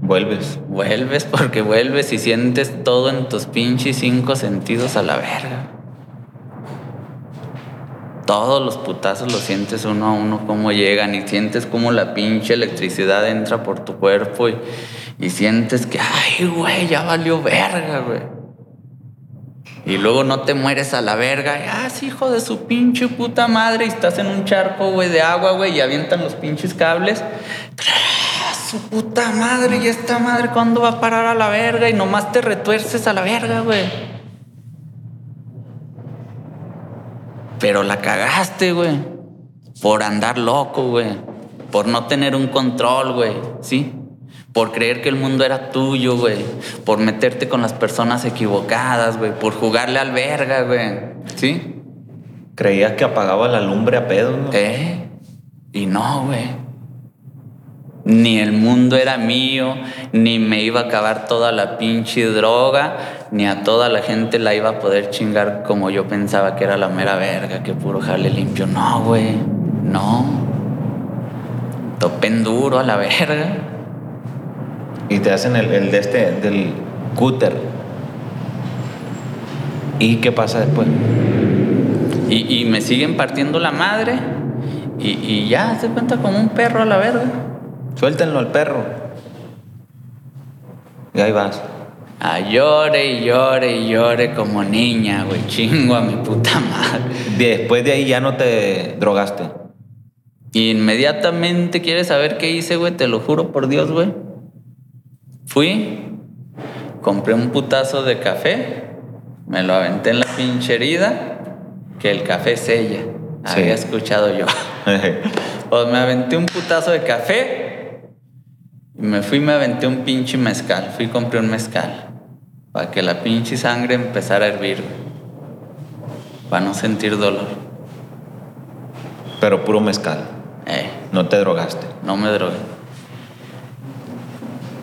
Vuelves. Vuelves porque vuelves y sientes todo en tus pinches cinco sentidos a la verga todos los putazos los sientes uno a uno cómo llegan y sientes como la pinche electricidad entra por tu cuerpo y, sientes que, ay, güey, ya valió verga, güey. Y luego no te mueres a la verga, y, ah, hijo de su pinche puta madre, y estás en un charco, güey, de agua, güey, y avientan los pinches cables. Su puta madre, y esta madre, ¿cuándo va a parar a la verga? Y nomás te retuerces a la verga, güey. Pero la cagaste, güey. Por andar loco, güey. Por no tener un control, güey. ¿Sí? Por creer que el mundo era tuyo, güey. Por meterte con las personas equivocadas, güey. Por jugarle al verga, güey. ¿Sí? Creías que apagaba la lumbre a pedo, ¿no? ¿Eh? Y no, güey ni el mundo era mío, ni me iba a acabar toda la pinche droga, ni a toda la gente la iba a poder chingar como yo pensaba que era la mera verga, que puro jale limpio. No, güey, no. Topen duro a la verga. Y te hacen el, de este, del cúter. ¿Y qué pasa después? Y, me siguen partiendo la madre y, y ya se cuenta como un perro a la verga. Suéltenlo al perro. Y ahí vas. A llore y llore y llore como niña, güey. Chingo a mi puta madre. Después de ahí ya no te drogaste. Inmediatamente quieres saber qué hice, güey. Te lo juro por Dios, güey. Fui, compré un putazo de café, me lo aventé en la pinche herida, que el café sella. Había escuchado yo. pues me aventé un putazo de café, y me fui y me aventé un pinche mezcal. Fui y compré un mezcal. Para que la pinche sangre empezara a hervir. Para no sentir dolor. Pero puro mezcal. Eh. No te drogaste. No me drogué.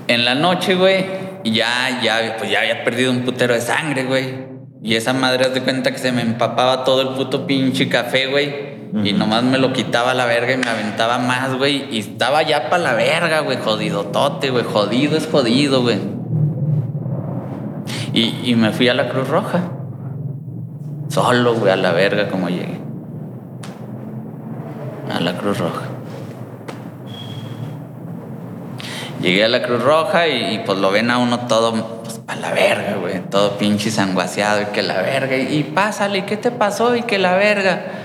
En la noche, güey, ya, ya, pues ya había perdido un putero de sangre, güey. Y esa madre, de cuenta que se me empapaba todo el puto pinche café, güey. Y nomás me lo quitaba la verga y me aventaba más, güey. Y estaba ya para la verga, güey. Jodido tote, güey. Jodido es jodido, güey. Y, y me fui a la Cruz Roja. Solo, güey, a la verga como llegué. A la Cruz Roja. Llegué a la Cruz Roja y, pues lo ven a uno todo pues, a la verga, güey. Todo pinche sanguaseado y que la verga. Y, pásale, ¿qué te pasó? Y que la verga.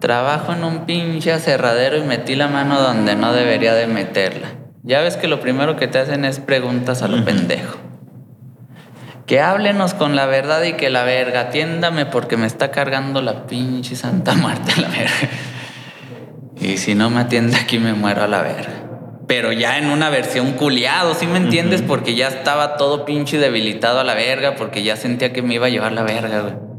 Trabajo en un pinche aserradero y metí la mano donde no debería de meterla. Ya ves que lo primero que te hacen es preguntas a lo pendejo. Que háblenos con la verdad y que la verga, atiéndame porque me está cargando la pinche Santa Marta la verga. Y si no me atiende aquí me muero a la verga. Pero ya en una versión culiado, ¿sí me entiendes? Porque ya estaba todo pinche debilitado a la verga, porque ya sentía que me iba a llevar la verga, güey.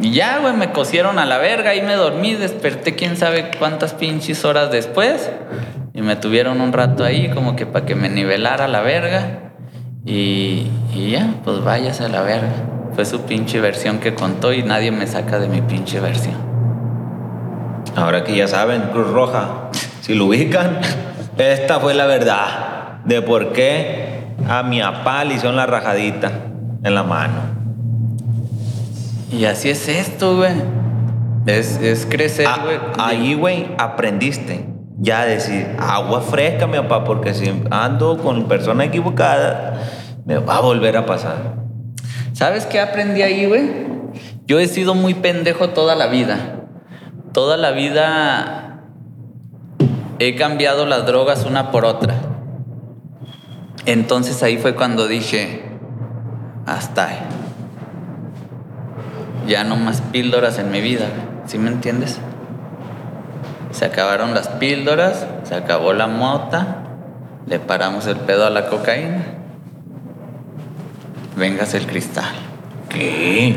Y ya, güey, me cosieron a la verga y me dormí, desperté quién sabe cuántas pinches horas después. Y me tuvieron un rato ahí como que para que me nivelara la verga. Y, y ya, pues váyase a la verga. Fue su pinche versión que contó y nadie me saca de mi pinche versión. Ahora que ya saben, Cruz Roja, si lo ubican, esta fue la verdad de por qué a mi apá hicieron la rajadita en la mano. Y así es esto, güey. Es, crecer, ah, güey. ahí, güey, aprendiste ya decir agua fresca, mi papá, porque si ando con persona equivocada, me va a volver a pasar. ¿Sabes qué aprendí ahí, güey? Yo he sido muy pendejo toda la vida. Toda la vida he cambiado las drogas una por otra. Entonces ahí fue cuando dije, hasta ahí ya no más píldoras en mi vida, ¿sí me entiendes? Se acabaron las píldoras, se acabó la mota, le paramos el pedo a la cocaína. Vengas el cristal. ¿Qué?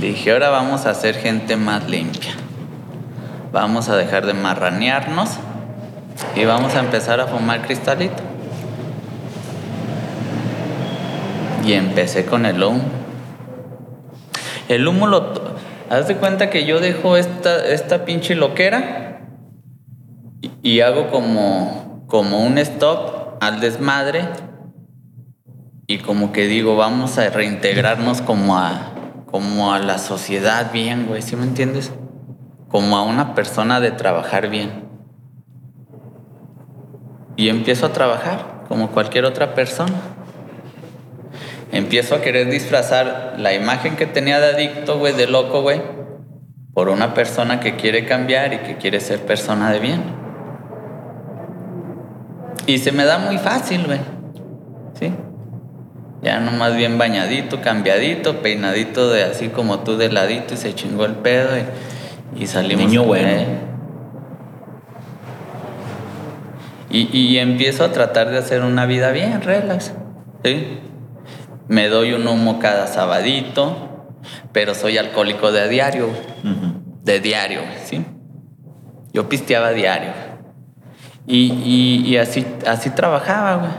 Dije, ahora vamos a ser gente más limpia. Vamos a dejar de marranearnos y vamos a empezar a fumar cristalito. Y empecé con el humo el humo lo... Haz de cuenta que yo dejo esta, esta pinche loquera y, hago como, como un stop al desmadre y como que digo, vamos a reintegrarnos como a, como a la sociedad bien, güey, ¿sí me entiendes? Como a una persona de trabajar bien. Y empiezo a trabajar como cualquier otra persona empiezo a querer disfrazar la imagen que tenía de adicto, güey, de loco, güey, por una persona que quiere cambiar y que quiere ser persona de bien. Y se me da muy fácil, güey. ¿Sí? Ya nomás bien bañadito, cambiadito, peinadito de así como tú de ladito y se chingó el pedo y, salimos. Niño bueno. Y, y empiezo a tratar de hacer una vida bien, relax. ¿Sí? Me doy un humo cada sabadito, pero soy alcohólico de diario, de diario, ¿sí? Yo pisteaba diario. Y, así, así trabajaba, güey.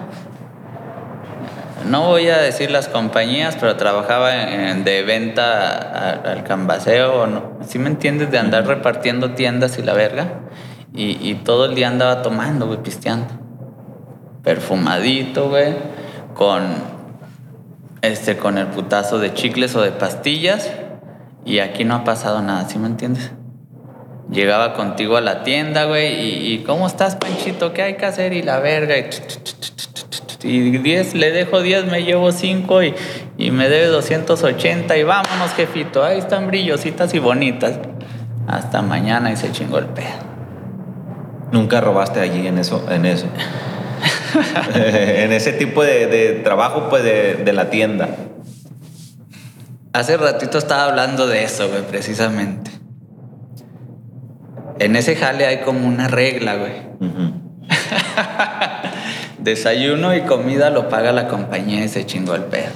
No voy a decir las compañías, pero trabajaba de venta al cambaseo, ¿no? ¿sí me entiendes? De andar repartiendo tiendas y la verga. Y, y todo el día andaba tomando, güey, pisteando. Perfumadito, güey, con este, con el putazo de chicles o de pastillas y aquí no ha pasado nada, ¿sí me entiendes? Llegaba contigo a la tienda, güey, y, ¿cómo estás, Panchito? ¿Qué hay que hacer? Y la verga, y, y 10, le dejo 10, me llevo 5 y, y, me debe 280 y vámonos, jefito, ahí están brillositas y bonitas. Hasta mañana y se chingó el pedo. Nunca robaste allí en eso, en eso. en ese tipo de, trabajo, pues, de, la tienda. Hace ratito estaba hablando de eso, güey, precisamente. En ese jale hay como una regla, güey. Desayuno y comida lo paga la compañía y se chingó el pedo.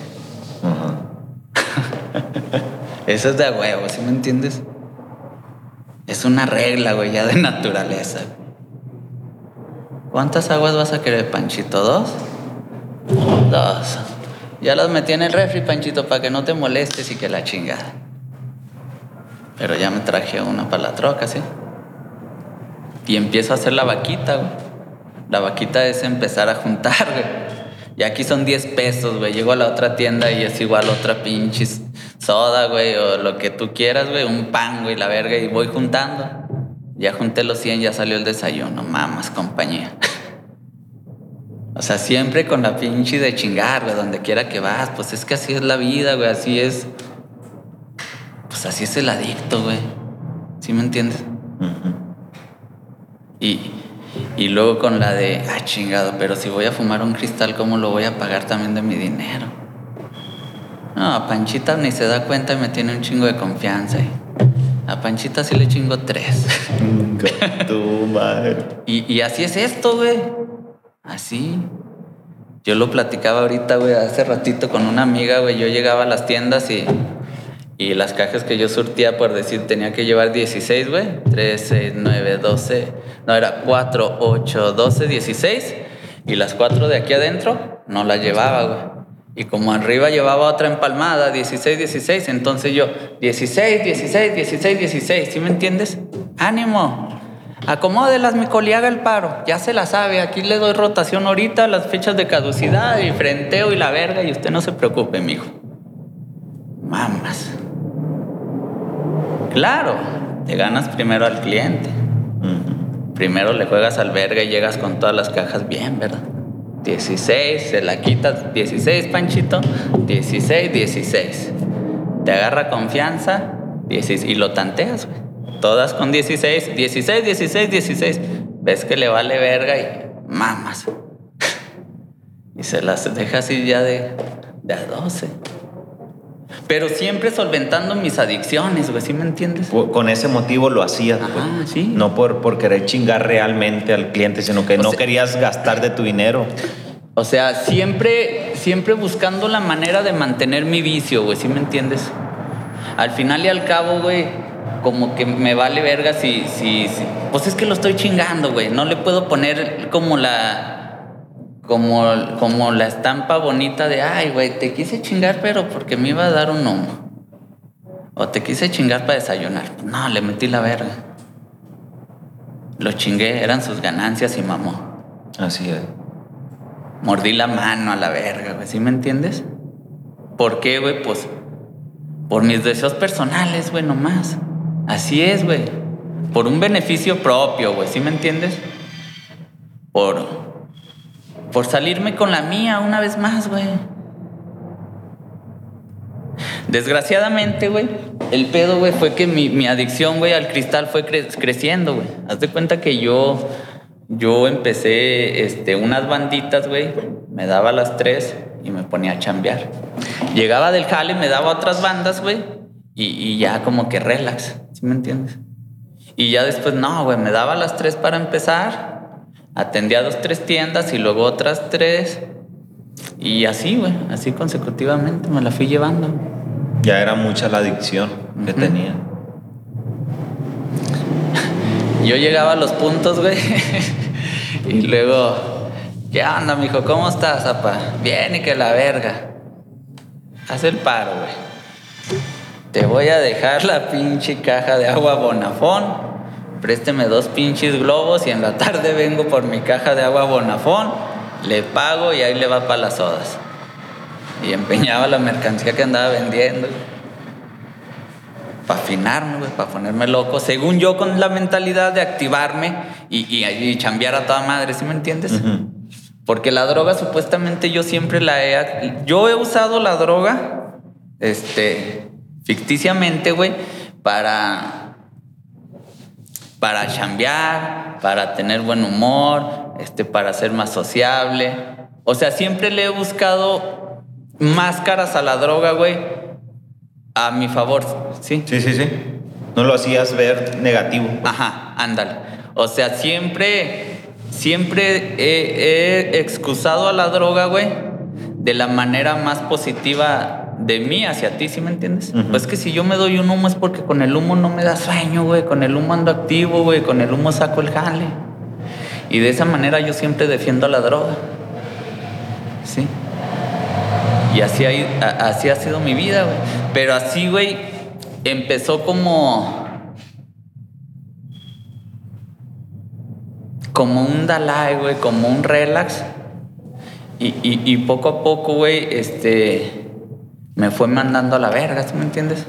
Eso es de huevo, ¿sí me entiendes? Es una regla, güey, ya de naturaleza. ¿Cuántas aguas vas a querer, Panchito? ¿Dos? Dos. Ya las metí en el refri, Panchito, para que no te molestes y que la chingada. Pero ya me traje una para la troca, ¿sí? Y empiezo a hacer la vaquita, güey. La vaquita es empezar a juntar, güey. Y aquí son 10 pesos, güey. Llego a la otra tienda y es igual otra pinches soda, güey, o lo que tú quieras, güey, un pan, güey, la verga, y voy juntando. Ya junté los 100, ya salió el desayuno, mamas, compañía. o sea, siempre con la pinche de chingar, güey, donde quiera que vas, pues es que así es la vida, güey, así es. Pues así es el adicto, güey. ¿Sí me entiendes? Y, y luego con la de, ah, chingado, pero si voy a fumar un cristal, ¿cómo lo voy a pagar también de mi dinero? No, Panchita ni se da cuenta y me tiene un chingo de confianza. A Panchita sí le chingo tres. tu madre. Y, y así es esto, güey. Así. Yo lo platicaba ahorita, güey, hace ratito con una amiga, güey. Yo llegaba a las tiendas y y las cajas que yo surtía, por decir, tenía que llevar 16, güey. 3, 6, 9, 12. No, era 4, 8, 12, 16. Y las cuatro de aquí adentro no las llevaba, güey. Y como arriba llevaba otra empalmada, 16, 16. Entonces yo, 16, 16, 16, 16. ¿Sí me entiendes? ¡Ánimo! Acomódelas, mi coli, haga el paro. Ya se la sabe. Aquí le doy rotación ahorita, las fechas de caducidad y frenteo y la verga. Y usted no se preocupe, mijo. Mamas. Claro, te ganas primero al cliente. Primero le juegas al verga y llegas con todas las cajas bien, ¿verdad? 16, se la quitas. 16, Panchito. 16, 16. Te agarra confianza 16, y lo tanteas, güey. Todas con 16, 16, 16, 16. Ves que le vale verga y mamas. y se las deja así ya de, de a 12 pero siempre solventando mis adicciones, güey, ¿sí me entiendes? Con ese motivo lo hacías, Ah, sí. No por, por querer chingar realmente al cliente, sino que no querías gastar de tu dinero. O sea, siempre, siempre buscando la manera de mantener mi vicio, güey, ¿sí me entiendes? Al final y al cabo, güey, como que me vale verga si, si, si... Pues es que lo estoy chingando, güey. No le puedo poner como la como, como la estampa bonita de, ay, güey, te quise chingar, pero porque me iba a dar un humo. O te quise chingar para desayunar. No, le metí la verga. Lo chingué, eran sus ganancias y mamó. Así es. Mordí la mano a la verga, güey, ¿sí me entiendes? ¿Por qué, güey? Pues por mis deseos personales, güey, nomás. Así es, güey. Por un beneficio propio, güey, ¿sí me entiendes? Por, por salirme con la mía una vez más, güey. Desgraciadamente, güey, el pedo, güey, fue que mi, adicción, güey, al cristal fue creciendo, güey. Haz de cuenta que yo, yo empecé, este, unas banditas, güey, me daba las tres y me ponía a chambear. Llegaba del jale, me daba otras bandas, güey, y, y ya como que relax, ¿sí me entiendes? Y ya después, no, güey, me daba las tres para empezar Atendía dos, tres tiendas y luego otras tres. Y así, güey, así consecutivamente me la fui llevando. Ya era mucha la adicción que tenía. Yo llegaba a los puntos, güey. y luego, ¿qué onda, mijo? ¿Cómo estás, apa? Bien y que la verga. Haz el paro, güey. Te voy a dejar la pinche caja de agua Bonafón présteme dos pinches globos y en la tarde vengo por mi caja de agua Bonafón, le pago y ahí le va para las sodas. Y empeñaba la mercancía que andaba vendiendo. Para afinarme, güey, para ponerme loco. Según yo, con la mentalidad de activarme y, y, y chambear a toda madre, ¿sí me entiendes? Porque la droga, supuestamente, yo siempre la he. Yo he usado la droga, este, ficticiamente, güey, para para chambear, para tener buen humor, este, para ser más sociable. O sea, siempre le he buscado máscaras a la droga, güey, a mi favor, ¿sí? Sí, sí, sí. No lo hacías ver negativo. Ajá, ándale. O sea, siempre, siempre he, he excusado a la droga, güey, de la manera más positiva de mí hacia ti, ¿sí me entiendes? Pues que si yo me doy un humo es porque con el humo no me da sueño, güey. Con el humo ando activo, güey. Con el humo saco el jale. Y de esa manera yo siempre defiendo la droga. ¿Sí? Y así, así ha sido mi vida, güey. Pero así, güey, empezó como... Como un Dalai, güey, como un relax. Y, y poco a poco, güey, este me fue mandando a la verga, ¿sí me entiendes?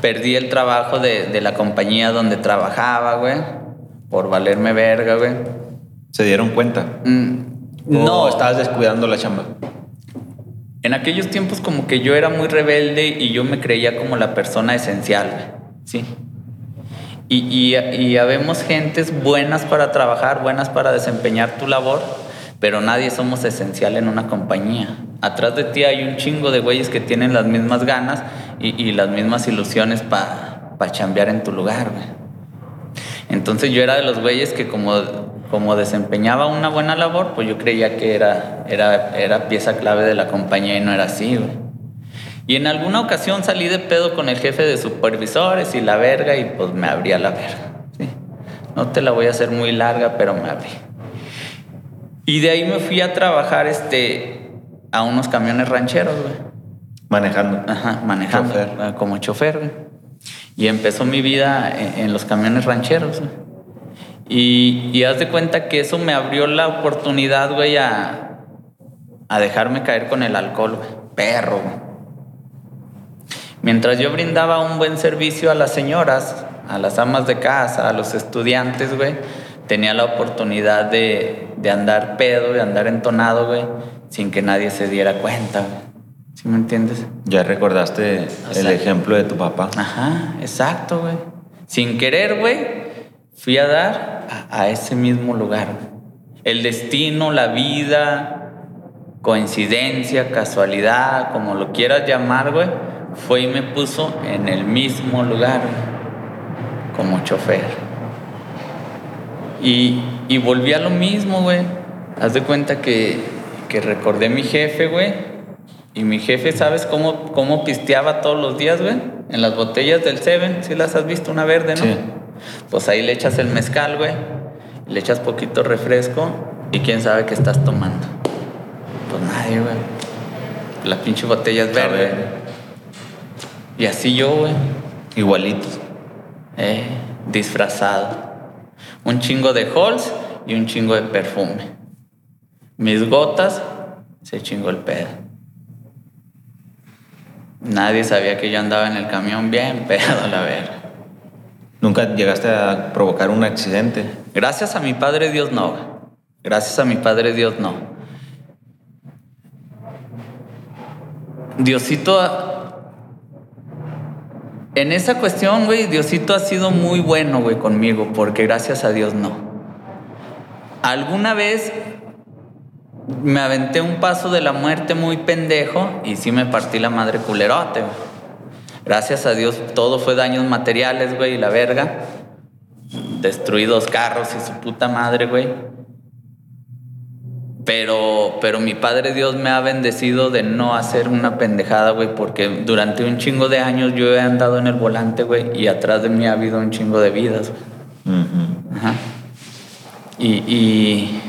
Perdí el trabajo de, de la compañía donde trabajaba, güey, por valerme verga, güey. ¿Se dieron cuenta? Mm, ¿O no, estabas descuidando la chamba. En aquellos tiempos como que yo era muy rebelde y yo me creía como la persona esencial, güey, ¿sí? Y, y, y habemos gentes buenas para trabajar, buenas para desempeñar tu labor, pero nadie somos esencial en una compañía. Atrás de ti hay un chingo de güeyes que tienen las mismas ganas y, las mismas ilusiones para pa chambear en tu lugar. Entonces yo era de los güeyes que como, como desempeñaba una buena labor, pues yo creía que era, era, era pieza clave de la compañía y no era así. Y en alguna ocasión salí de pedo con el jefe de supervisores y la verga y pues me abría la verga. ¿sí? No te la voy a hacer muy larga, pero me abrí. Y de ahí me fui a trabajar este, a unos camiones rancheros, güey. Manejando. Ajá, manejando Chofer. eh, como chofer, güey. Y empezó mi vida en, en los camiones rancheros, güey. Y, y haz de cuenta que eso me abrió la oportunidad, güey, a, a dejarme caer con el alcohol, güey. Perro, güey. Mientras yo brindaba un buen servicio a las señoras, a las amas de casa, a los estudiantes, güey, tenía la oportunidad de, de andar pedo, de andar entonado, güey, sin que nadie se diera cuenta, güey. ¿Sí me entiendes? Ya recordaste el ejemplo de tu papá. Ajá, exacto, güey. Sin querer, güey, fui a dar a, a ese mismo lugar. güey. El destino, la vida, coincidencia, casualidad, como lo quieras llamar, güey, fue y me puso en el mismo lugar, güey, como chofer. Y, y volví a lo mismo, güey. Haz de cuenta que, que recordé a mi jefe, güey. Y mi jefe, ¿sabes cómo, cómo pisteaba todos los días, güey? En las botellas del Seven, si las has visto, una verde, ¿no? Sí. Pues ahí le echas el mezcal, güey. Le echas poquito refresco y quién sabe qué estás tomando. Pues nadie, güey. La pinche botella es verde. verde. Y así yo, güey. Igualitos. Eh, disfrazado. Un chingo de halls y un chingo de perfume. Mis gotas, se chingó el pedo. Nadie sabía que yo andaba en el camión bien pedo, la verga. ¿Nunca llegaste a provocar un accidente? Gracias a mi Padre Dios no. Gracias a mi Padre Dios no. Diosito, en esa cuestión, güey, Diosito ha sido muy bueno, güey, conmigo, porque gracias a Dios no. Alguna vez me aventé un paso de la muerte muy pendejo y sí me partí la madre culerote, güey. Gracias a Dios todo fue daños materiales, güey, y la verga. Destruidos carros y su puta madre, güey. Pero, pero mi Padre Dios me ha bendecido de no hacer una pendejada, güey, porque durante un chingo de años yo he andado en el volante, güey, y atrás de mí ha habido un chingo de vidas, güey. Ajá. Y, y,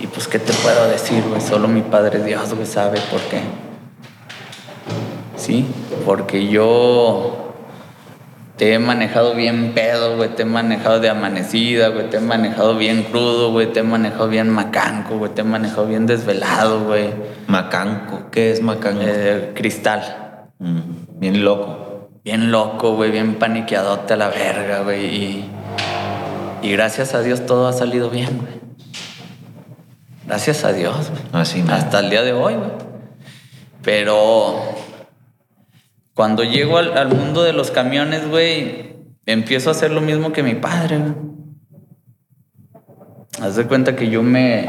y pues, ¿qué te puedo decir, güey? Solo mi Padre Dios, güey, sabe por qué. Sí, porque yo te he manejado bien pedo, güey, te he manejado de amanecida, güey, te he manejado bien crudo, güey, te he manejado bien macanco, güey, te he manejado bien desvelado, güey. Macanco. ¿Qué es macanco? Eh, cristal. Ujú. Bien loco. bien loco, güey, bien paniqueadote a la verga, güey. Y, y gracias a Dios todo ha salido bien, güey. Gracias a Dios, güey. Así, man. Hasta el día de hoy, güey. Pero cuando llego al, mundo de los camiones, güey, empiezo a hacer lo mismo que mi padre, güey. Haz de cuenta que yo me.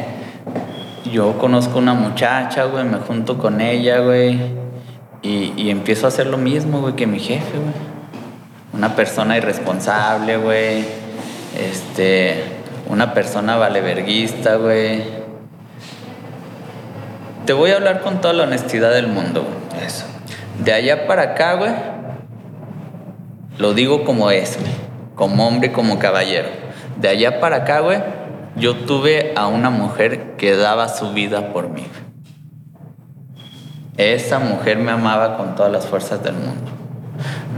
Yo conozco una muchacha, güey, me junto con ella, güey. Y, y empiezo a hacer lo mismo, güey, que mi jefe, güey. Una persona irresponsable, güey. Este. Una persona valeverguista, güey. Te voy a hablar con toda la honestidad del mundo, güey. Eso. De allá para acá, güey, lo digo como es, como hombre como caballero. De allá para acá, güey, yo tuve a una mujer que daba su vida por mí. Esa mujer me amaba con todas las fuerzas del mundo.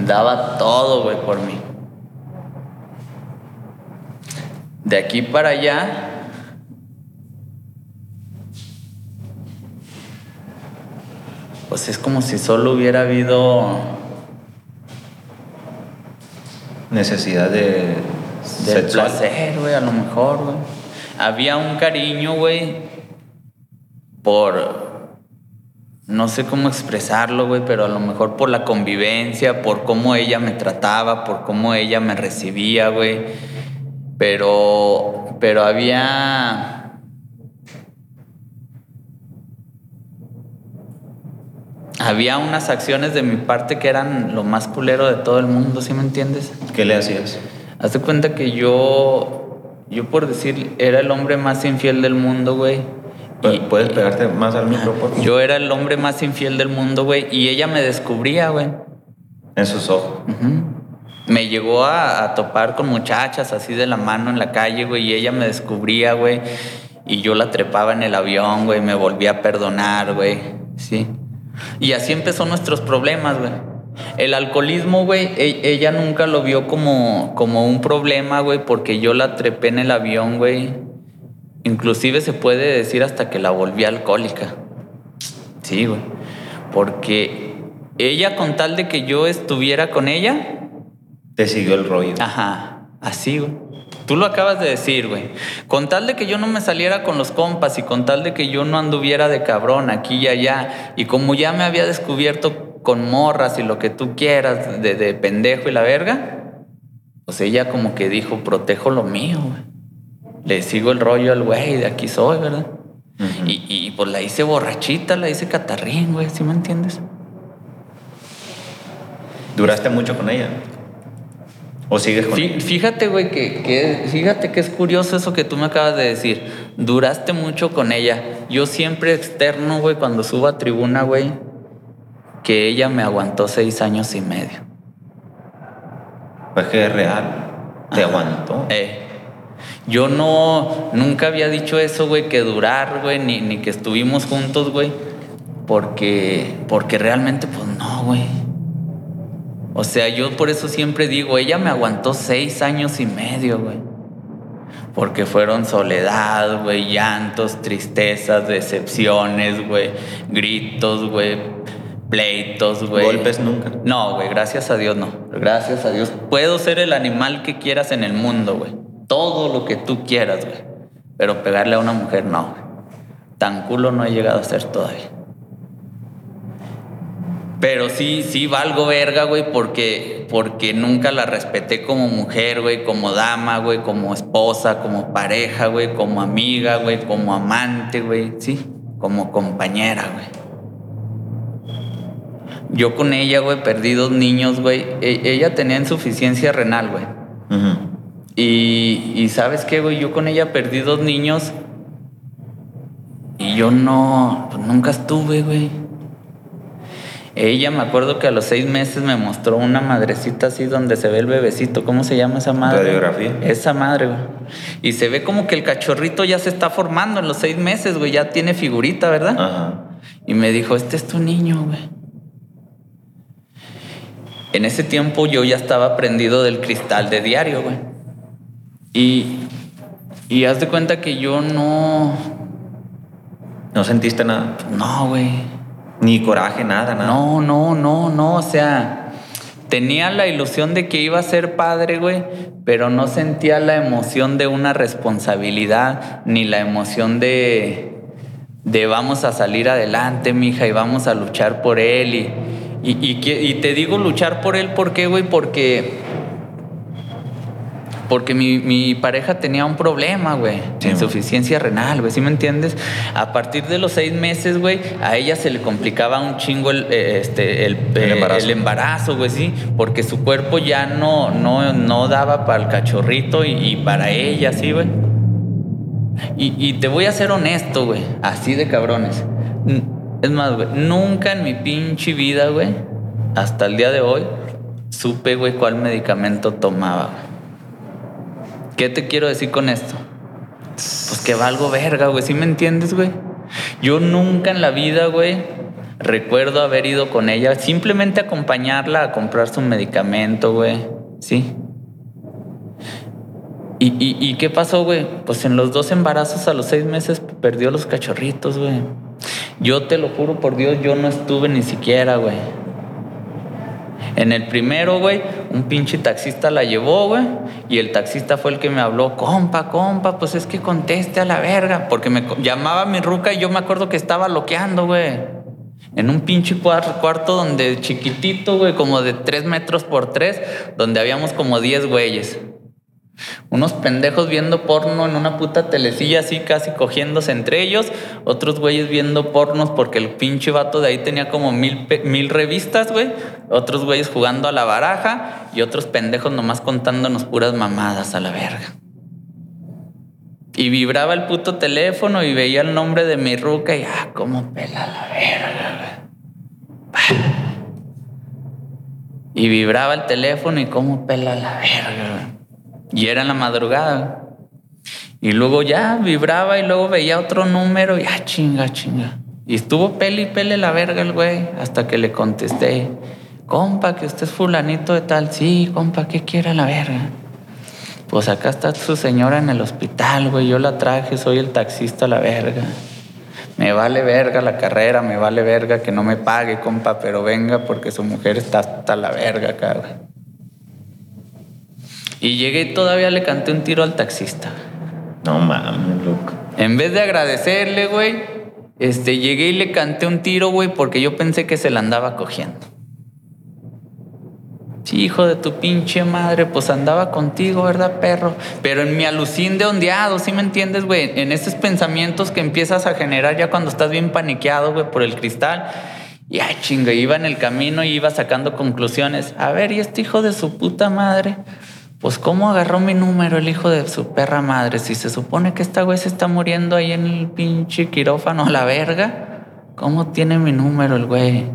Daba todo, güey, por mí. De aquí para allá, pues es como si solo hubiera habido Necesidad de sexual. placer, güey, a lo mejor, güey. Había un cariño, güey, por no sé cómo expresarlo, güey, pero a lo mejor por la convivencia, por cómo ella me trataba, por cómo ella me recibía, güey. Pero pero había había unas acciones de mi parte que eran lo más culero de todo el mundo, ¿sí me entiendes? ¿Qué le hacías? Hazte cuenta que yo, yo por decir, era el hombre más infiel del mundo, güey. Pu- ¿Puedes pegarte más al favor? Yo era el hombre más infiel del mundo, güey. Y ella me descubría, güey. En sus ojos. Me llegó a, a topar con muchachas así de la mano en la calle, güey. Y ella me descubría, güey. Y yo la trepaba en el avión, güey. Me volvía a perdonar, güey. Sí. Y así empezó nuestros problemas, güey. El alcoholismo, güey, e- ella nunca lo vio como, como un problema, güey, porque yo la trepé en el avión, güey. Inclusive se puede decir hasta que la volví alcohólica. Sí, güey. Porque ella, con tal de que yo estuviera con ella, Te siguió el rollo. Ajá, así, güey. Tú lo acabas de decir, güey. Con tal de que yo no me saliera con los compas y con tal de que yo no anduviera de cabrón aquí y allá, y como ya me había descubierto con morras y lo que tú quieras, de, de pendejo y la verga, pues ella como que dijo, protejo lo mío, güey. Le sigo el rollo al güey, de aquí soy, ¿verdad? Y, y pues la hice borrachita, la hice catarrín, güey, ¿sí me entiendes? ¿Duraste mucho con ella? ¿O sigues con? Fíjate, güey, que, que- fíjate que es curioso eso que tú me acabas de decir. Duraste mucho con ella. Yo siempre externo, güey, cuando subo a tribuna, güey, que ella me aguantó seis años y medio. Pues que es real. Te aguantó. Eh, yo no, nunca había dicho eso, güey, que durar, güey, ni, ni que estuvimos juntos, güey, porque, porque realmente, pues no, güey. O sea, yo por eso siempre digo, ella me aguantó seis años y medio, güey. Porque fueron soledad, güey, llantos, tristezas, decepciones, güey, gritos, güey, pleitos, güey. Golpes nunca. No, güey, gracias a Dios no. Gracias a Dios. Puedo ser el animal que quieras en el mundo, güey. Todo lo que tú quieras, güey. Pero pegarle a una mujer, no, güey. Tan culo no he llegado a ser todavía. Pero sí, sí valgo verga, güey, porque, porque nunca la respeté como mujer, güey, como dama, güey, como esposa, como pareja, güey, como amiga, güey, como amante, güey, sí, como compañera, güey. Yo con ella, güey, perdí dos niños, güey. E- ella tenía insuficiencia renal, güey. Y, y sabes qué, güey, yo con ella perdí dos niños y yo no, pues nunca estuve, güey. Ella me acuerdo que a los seis meses me mostró una madrecita así donde se ve el bebecito. ¿Cómo se llama esa madre? Radiografía. Esa madre, güey. Y se ve como que el cachorrito ya se está formando en los seis meses, güey. Ya tiene figurita, ¿verdad? Ajá. Y me dijo, este es tu niño, güey. En ese tiempo yo ya estaba prendido del cristal de diario, güey. Y, y haz de cuenta que yo no... ¿No sentiste nada? No, güey. Ni coraje, nada, nada. No, no, no, no. O sea, tenía la ilusión de que iba a ser padre, güey, pero no sentía la emoción de una responsabilidad, ni la emoción de, de vamos a salir adelante, mija, y vamos a luchar por él. Y, y, y te digo luchar por él, ¿por qué, güey? Porque. Porque mi, mi pareja tenía un problema, güey. Sí, insuficiencia renal, güey. ¿Sí me entiendes? A partir de los seis meses, güey, a ella se le complicaba un chingo el, eh, este, el, El eh, embarazo. el embarazo, güey, sí. Porque su cuerpo ya no, no, no daba para el cachorrito y, y para ella, sí, güey. Y, y te voy a ser honesto, güey. Así de cabrones. Es más, güey, nunca en mi pinche vida, güey, hasta el día de hoy, supe, güey, cuál medicamento tomaba, güey. ¿Qué te quiero decir con esto? Pues que valgo verga, güey. ¿Sí me entiendes, güey? Yo nunca en la vida, güey, recuerdo haber ido con ella, simplemente acompañarla a comprar su medicamento, güey. Sí. ¿Y, y, y qué pasó, güey? Pues en los dos embarazos a los seis meses perdió los cachorritos, güey. Yo te lo juro por Dios, yo no estuve ni siquiera, güey. En el primero, güey, un pinche taxista la llevó, güey, y el taxista fue el que me habló, compa, compa, pues es que conteste a la verga, porque me llamaba mi ruca y yo me acuerdo que estaba loqueando, güey. En un pinche cuarto donde chiquitito, güey, como de tres metros por tres, donde habíamos como diez güeyes. Unos pendejos viendo porno en una puta telecilla así casi cogiéndose entre ellos. Otros güeyes viendo pornos porque el pinche vato de ahí tenía como mil, mil revistas, güey. Otros güeyes jugando a la baraja y otros pendejos nomás contándonos puras mamadas a la verga. Y vibraba el puto teléfono y veía el nombre de mi ruca y ah, cómo pela la verga, güey. Y vibraba el teléfono y cómo pela la verga, güey. Y era en la madrugada. Y luego ya vibraba y luego veía otro número y ah, chinga, chinga. Y estuvo pele y pele la verga el güey hasta que le contesté, compa, que usted es fulanito de tal. Sí, compa, ¿qué quiere la verga? Pues acá está su señora en el hospital, güey. Yo la traje, soy el taxista la verga. Me vale verga la carrera, me vale verga que no me pague, compa, pero venga porque su mujer está hasta la verga acá, güey. Y llegué y todavía le canté un tiro al taxista. No mames, loco. En vez de agradecerle, güey, este, llegué y le canté un tiro, güey, porque yo pensé que se la andaba cogiendo. Sí, hijo de tu pinche madre, pues andaba contigo, ¿verdad, perro? Pero en mi alucín de ondeado, ¿sí me entiendes, güey? En esos pensamientos que empiezas a generar ya cuando estás bien paniqueado, güey, por el cristal. Y ay, chinga, iba en el camino y iba sacando conclusiones. A ver, ¿y este hijo de su puta madre? Pues cómo agarró mi número el hijo de su perra madre, si se supone que esta güey se está muriendo ahí en el pinche quirófano a la verga, ¿cómo tiene mi número el güey?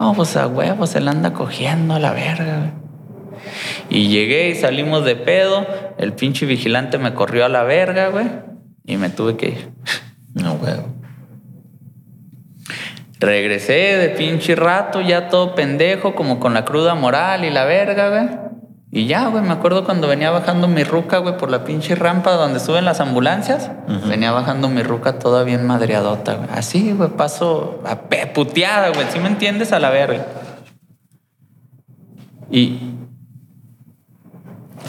No, pues a huevo se la anda cogiendo a la verga. Y llegué y salimos de pedo, el pinche vigilante me corrió a la verga, güey, y me tuve que ir. No, huevo. Regresé de pinche rato, ya todo pendejo, como con la cruda moral y la verga, güey. Y ya, güey, me acuerdo cuando venía bajando mi ruca, güey, por la pinche rampa donde suben las ambulancias. Venía bajando mi ruca toda bien madreadota, güey. Así, güey, paso a puteada, güey. ¿Sí me entiendes? A la verga. Y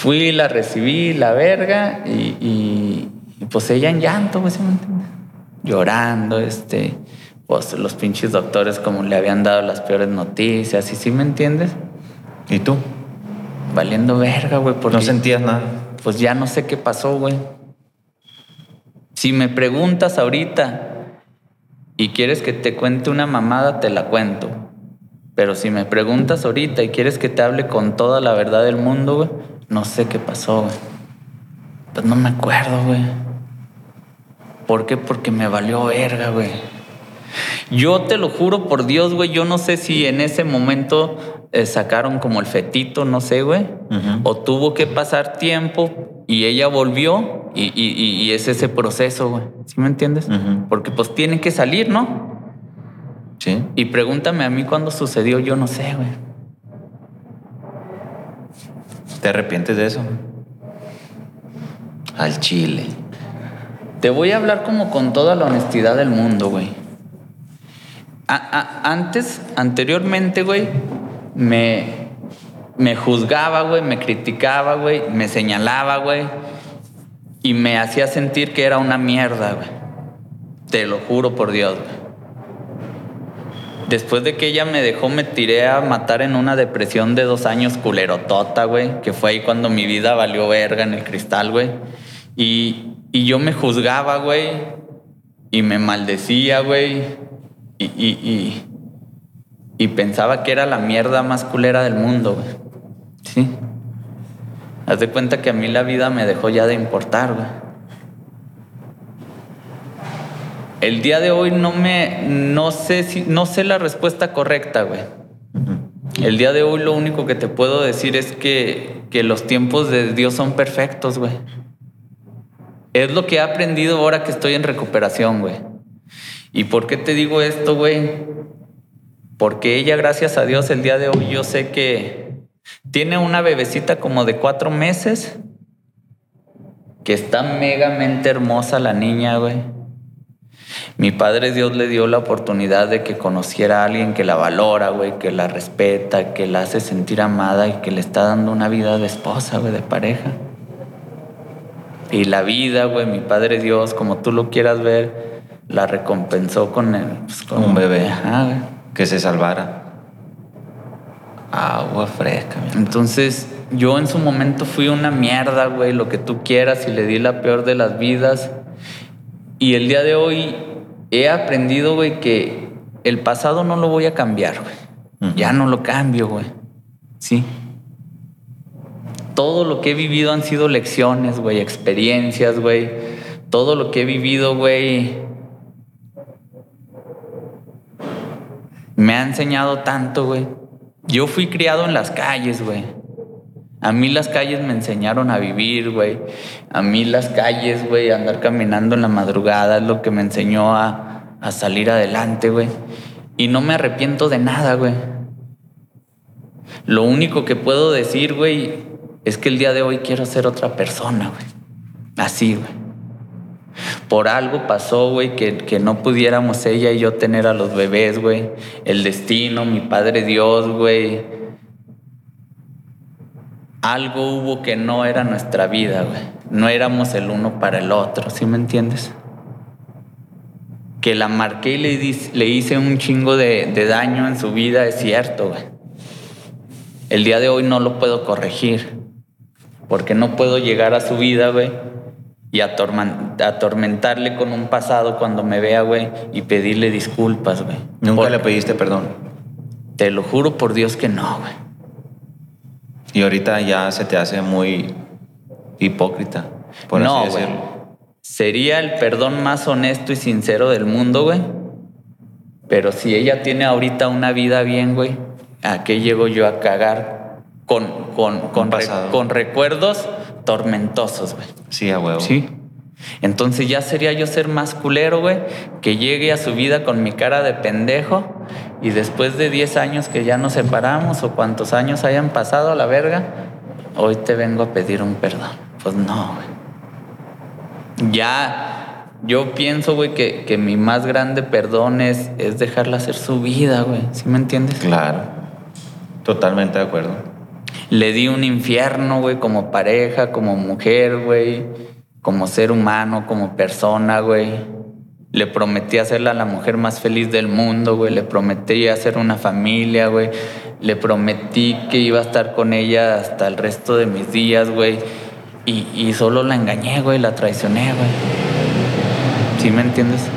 fui, la recibí, la verga, y, pues ella en llanto, güey, ¿sí me entiendes? Llorando, este, pues los pinches doctores como le habían dado las peores noticias, ¿y sí me entiendes? ¿Y tú? Valiendo verga, güey. No sentías nada. Pues ya no sé qué pasó, güey. Si me preguntas ahorita y quieres que te cuente una mamada, te la cuento. Pero si me preguntas ahorita y quieres que te hable con toda la verdad del mundo, güey, no sé qué pasó, güey. Pues no me acuerdo, güey. ¿Por qué? Porque me valió verga, güey. Yo te lo juro por Dios, güey, yo no sé si en ese momento eh, sacaron como el fetito, no sé, güey, o tuvo que pasar tiempo y ella volvió y, es ese proceso, güey. ¿Sí me entiendes? Porque pues tiene que salir, ¿no? Sí. Y pregúntame a mí cuándo sucedió, yo no sé, güey. ¿Te arrepientes de eso? Al chile. Te voy a hablar como con toda la honestidad del mundo, güey antes, anteriormente, güey, me, me juzgaba, güey, me criticaba, güey, me señalaba, güey, y me hacía sentir que era una mierda, güey. Te lo juro por Dios, güey. Después de que ella me dejó, me tiré a matar en una depresión de dos años culerotota, güey, que fue ahí cuando mi vida valió verga en el cristal, güey. Y, y yo me juzgaba, güey, y me maldecía, güey y, y, pensaba que era la mierda más culera del mundo, güey. Sí. Haz de cuenta que a mí la vida me dejó ya de importar, güey. El día de hoy no me, no sé si, no sé la respuesta correcta, güey. El día de hoy lo único que te puedo decir es que, que los tiempos de Dios son perfectos, güey. Es lo que he aprendido ahora que estoy en recuperación, güey. ¿Y por qué te digo esto, güey? Porque ella, gracias a Dios, el día de hoy yo sé que tiene una bebecita como de cuatro meses, que está megamente hermosa la niña, güey. Mi padre Dios le dio la oportunidad de que conociera a alguien que la valora, güey, que la respeta, que la hace sentir amada y que le está dando una vida de esposa, güey, de pareja. Y la vida, güey, mi padre Dios, como tú lo quieras ver, la recompensó con, el, pues, con un bebé. Que se salvara. Agua fresca. Entonces, yo en su momento fui una mierda, güey, lo que tú quieras, y le di la peor de las vidas. Y el día de hoy he aprendido, güey, que el pasado no lo voy a cambiar, güey. Ya no lo cambio, güey. Sí. Todo lo que he vivido han sido lecciones, güey, experiencias, güey. Todo lo que he vivido, güey, me ha enseñado tanto, güey. Yo fui criado en las calles, güey. A mí las calles me enseñaron a vivir, güey. A mí las calles, güey, andar caminando en la madrugada es lo que me enseñó a, a salir adelante, güey. Y no me arrepiento de nada, güey. Lo único que puedo decir, güey, es que el día de hoy quiero ser otra persona, güey. Así, güey. Por algo pasó, güey, que, que, no pudiéramos ella y yo tener a los bebés, güey. El destino, mi Padre Dios, güey algo hubo que no era nuestra vida, güey. No éramos el uno para el otro, ¿sí me entiendes? Que la marqué y le, hice un chingo de, de, daño en su vida, es cierto, güey. El día de hoy no lo puedo corregir, porque no puedo llegar a su vida, güey, y atormentarle con un pasado cuando me vea, güey, y pedirle disculpas, güey. ¿Nunca le pediste perdón? Te lo juro por Dios que no, güey. Y ahorita ya se te hace muy hipócrita, por no, así decirlo. Sería el perdón más honesto y sincero del mundo, güey. Pero si ella tiene ahorita una vida bien, güey, ¿a qué llego yo a cagar con, con, con, con recuerdos tormentosos, güey? Sí, a huevo. Sí. Entonces ya sería yo ser más culero, güey, que llegue a su vida con mi cara de pendejo y después de 10 años que ya nos separamos o cuantos años hayan pasado a la verga, hoy te vengo a pedir un perdón. Pues no, güey. Ya, yo pienso, güey, que, que, mi más grande perdón es, es dejarla hacer su vida, güey. ¿Sí me entiendes? Claro. Totalmente de acuerdo. Le di un infierno, güey, como pareja, como mujer, güey, como ser humano, como persona, güey le prometí hacerla la mujer más feliz del mundo, güey. Le prometí hacer una familia, güey. Le prometí que iba a estar con ella hasta el resto de mis días, güey. Y, solo la engañé, güey. La traicioné, güey. ¿Sí me entiendes?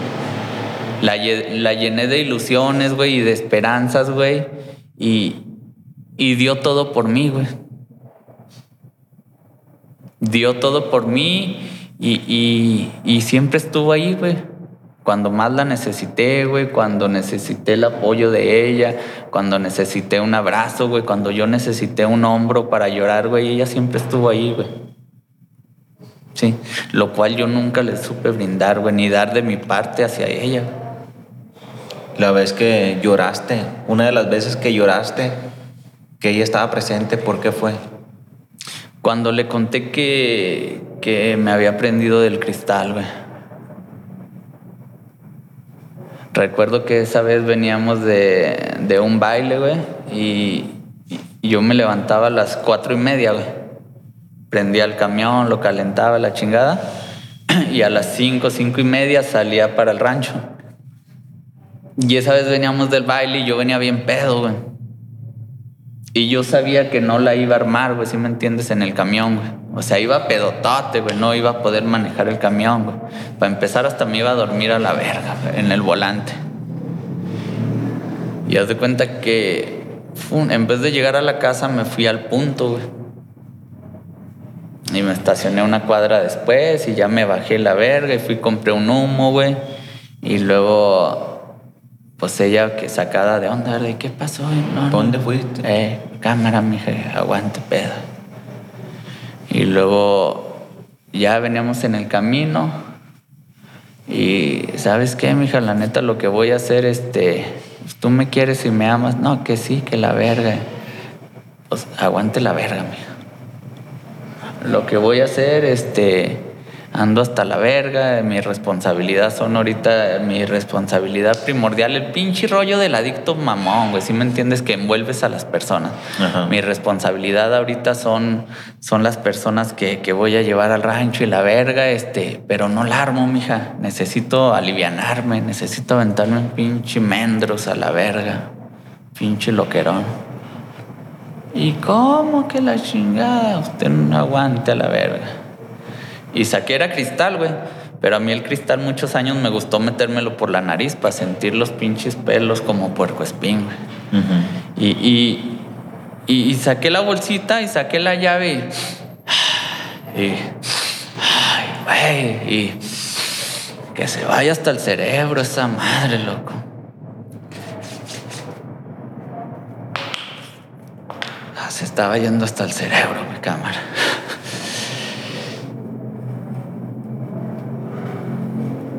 La, llené de ilusiones, güey, y de esperanzas, güey. Y, y dio todo por mí, güey. Dio todo por mí y, y siempre estuvo ahí, güey cuando más la necesité, güey, cuando necesité el apoyo de ella, cuando necesité un abrazo, güey, cuando yo necesité un hombro para llorar, güey, ella siempre estuvo ahí, güey. Sí, lo cual yo nunca le supe brindar, güey, ni dar de mi parte hacia ella. La vez que lloraste, una de las veces que lloraste, que ella estaba presente, ¿por qué fue? Cuando le conté que, que me había prendido del cristal, güey. Recuerdo que esa vez veníamos de, un baile, güey, y, yo me levantaba a las cuatro y media, güey. Prendía el camión, lo calentaba, la chingada, y a las cinco, cinco y media salía para el rancho. Y esa vez veníamos del baile y yo venía bien pedo, güey. Y yo sabía que no la iba a armar, güey, si me entiendes, en el camión, güey. O sea, iba pedotote, güey, no iba a poder manejar el camión, güey. Para empezar, hasta me iba a dormir a la verga, en el volante. Y haz de cuenta que en vez de llegar a la casa, me fui al punto, güey. Y me estacioné una cuadra después y ya me bajé la verga y fui compré un humo, güey. Y luego, pues ella que sacada de onda, ¿de qué pasó? ¿Dónde fuiste? Eh, cámara, mija, aguante pedo. Y luego ya veníamos en el camino. Y sabes qué, mija, la neta, lo que voy a hacer, este, tú me quieres y me amas. No, que sí, que la verga. Pues aguante la verga, mija. Lo que voy a hacer, este, ando hasta la verga, mi responsabilidad son ahorita, mi responsabilidad primordial, el pinche rollo del adicto mamón, güey, si me entiendes que envuelves a las personas. Ajá. Mi responsabilidad ahorita son, son las personas que, que voy a llevar al rancho y la verga, este, pero no la armo, mija. Necesito alivianarme, necesito aventarme un pinche mendros a la verga, pinche loquerón. ¿Y cómo que la chingada? Usted no aguante a la verga. Y saqué era cristal, güey. Pero a mí el cristal muchos años me gustó metérmelo por la nariz para sentir los pinches pelos como puercoespín, güey. Ujú. Y, y, y, y saqué la bolsita y saqué la llave y... y ay, güey, y... Que se vaya hasta el cerebro esa madre, loco. Ah, se estaba yendo hasta el cerebro, mi cámara.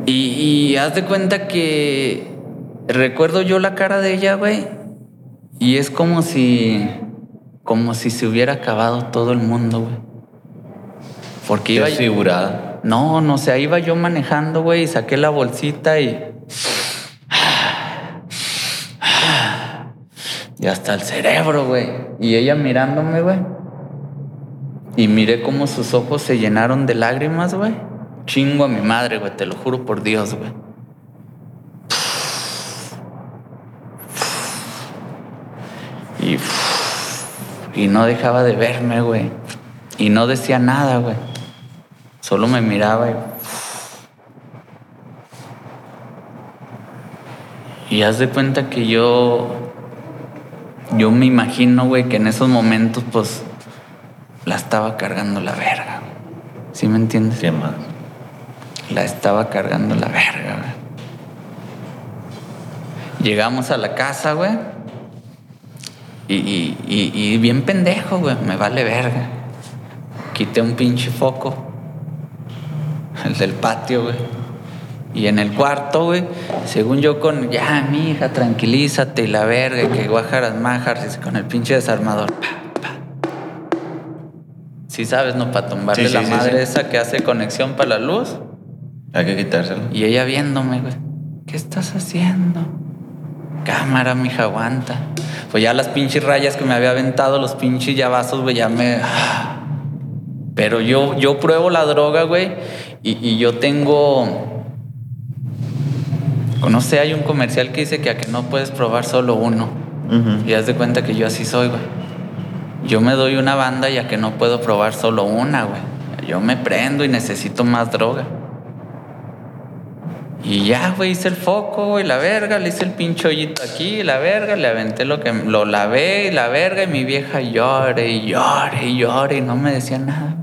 Y, y haz de cuenta que recuerdo yo la cara de ella, güey, y es como si, como si se hubiera acabado todo el mundo, güey. Porque iba, Desfigurada. no, no sé, iba yo manejando, güey, y saqué la bolsita y. Y hasta el cerebro, güey. Y ella mirándome, güey. Y miré cómo sus ojos se llenaron de lágrimas, güey. Chingo a mi madre, güey, te lo juro por Dios, güey. Y, y no dejaba de verme, güey. Y no decía nada, güey. Solo me miraba y... Y haz de cuenta que yo... Yo me imagino, güey, que en esos momentos, pues, la estaba cargando la verga. ¿Sí me entiendes? ¿Qué más? La estaba cargando la verga, güey. Llegamos a la casa, güey. Y, y- y- y bien pendejo, güey. Me vale verga. Quité un pinche foco. El del patio, güey. Y en el cuarto, güey, según yo con, ya, mi hija, tranquilízate y la verga, que guajaras májaras, y con el pinche desarmador. Pa, pa. Sí sabes, ¿no? Para tumbarle Sí, sí, la madre esa que hace conexión para la luz. Hay que quitárselo. Y ella viéndome, güey. ¿Qué estás haciendo? Cámara, mija, aguanta. Pues ya las pinches rayas que me había aventado, los pinches llavazos, güey, ya me. Pero yo, yo pruebo la droga, güey, y, y yo tengo. No sé, hay un comercial que dice que a que no puedes probar solo uno. Y haz de cuenta que yo así soy, güey. Yo me doy una banda ya que no puedo probar solo una, güey. Yo me prendo y necesito más droga. Y ya, güey, hice el foco, güey, la verga, le hice el pinche hoyito aquí, la verga, le aventé lo que lo lavé y la verga, y mi vieja llore y llore y llore y no me decía nada.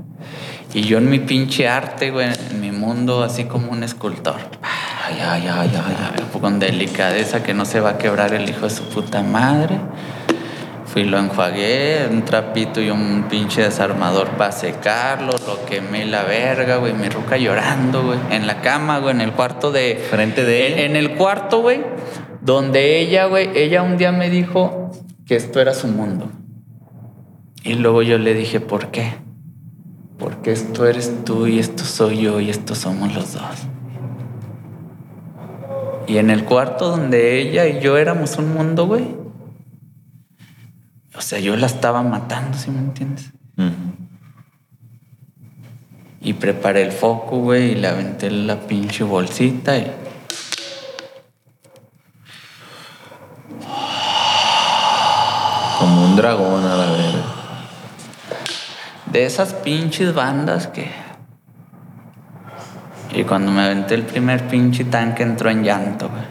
Y yo en mi pinche arte, güey, en mi mundo, así como un escultor. Ay, ay, ay, ay, con delicadeza que no se va a quebrar el hijo de su puta madre. Fui lo enjuagué, un trapito y un pinche desarmador para secarlo, lo quemé la verga, güey, mi ruca llorando, güey, en la cama, güey, en el cuarto de... Frente de En, ella. en el cuarto, güey, donde ella, güey, ella un día me dijo que esto era su mundo. Y luego yo le dije, ¿por qué? Porque esto eres tú y esto soy yo y esto somos los dos. Y en el cuarto donde ella y yo éramos un mundo, güey. O sea, yo la estaba matando, ¿sí me entiendes? Y preparé el foco, güey, y le aventé la pinche bolsita y... Como un dragón a la verga. De esas pinches bandas que... Y cuando me aventé el primer pinche tanque entró en llanto, güey.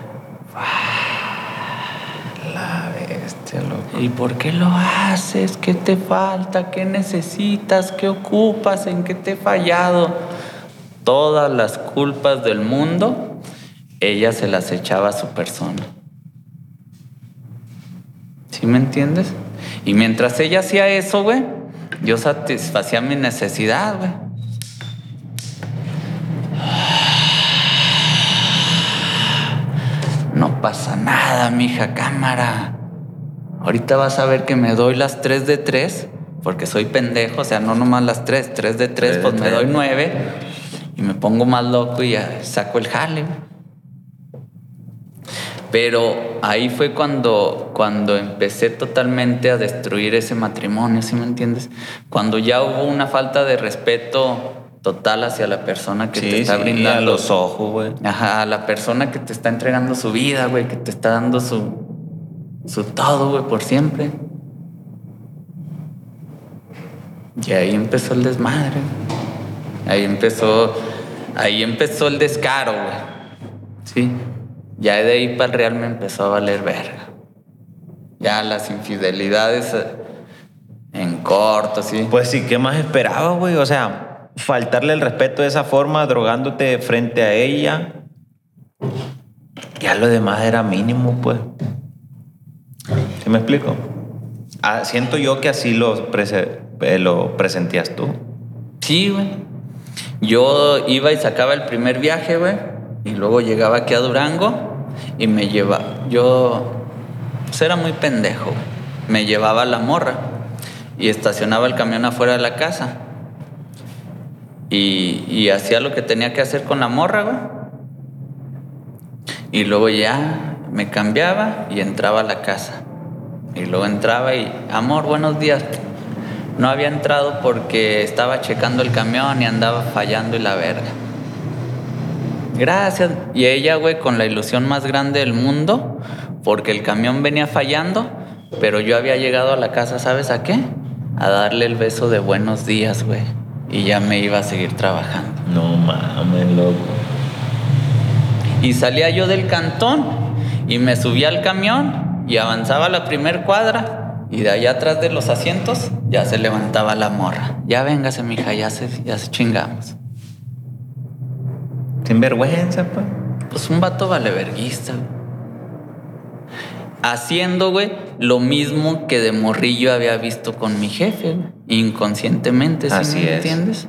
La bestia, loco. ¿Y por qué lo haces? ¿Qué te falta? ¿Qué necesitas? ¿Qué ocupas? ¿En qué te he fallado? Todas las culpas del mundo, ella se las echaba a su persona. ¿Sí me entiendes? Y mientras ella hacía eso, güey, yo satisfacía mi necesidad, güey. No pasa nada, mija, cámara. Ahorita vas a ver que me doy las 3 de 3, porque soy pendejo, o sea, no nomás las 3, 3 de 3, Tres de pues me tres. doy 9. y me pongo más loco y ya saco el jale. Pero ahí fue cuando, cuando empecé totalmente a destruir ese matrimonio, ¿sí me entiendes? Cuando ya hubo una falta de respeto total hacia la persona que te está brindando. los ojos, güey. Ajá, a la persona que te está entregando su vida, güey, que te está dando su, su todo, güey, por siempre. Y ahí empezó el desmadre. Ahí empezó, ahí empezó el descaro, güey. Sí. Ya de ahí para el real me empezó a valer verga. Ya las infidelidades eh, en corto, sí. Pues sí, ¿qué más esperaba, güey? O sea, faltarle el respeto de esa forma, drogándote frente a ella. Ya lo demás era mínimo, pues. ¿Sí me explico? Ah, siento yo que así lo, eh, lo presentías tú. Sí, güey. Yo iba y sacaba el primer viaje, güey. Y luego llegaba aquí a Durango y me llevaba. Yo pues era muy pendejo. Me llevaba la morra y estacionaba el camión afuera de la casa. Y, y hacía lo que tenía que hacer con la morra, güey. Y luego ya me cambiaba y entraba a la casa. Y luego entraba y, amor, buenos días. No había entrado porque estaba checando el camión y andaba fallando y la verga. Gracias. Y ella, güey, con la ilusión más grande del mundo, porque el camión venía fallando, pero yo había llegado a la casa, ¿sabes a qué? A darle el beso de buenos días, güey. Y ya me iba a seguir trabajando. No mames, loco. Y salía yo del cantón y me subía al camión y avanzaba la primer cuadra y de allá atrás de los asientos ya se levantaba la morra. Ya véngase, mija, ya se, ya se chingamos. Sin vergüenza, pues. Pues un vato valeverguista, Haciendo, güey, lo mismo que de morrillo había visto con mi jefe, inconscientemente, ¿sí Así me entiendes?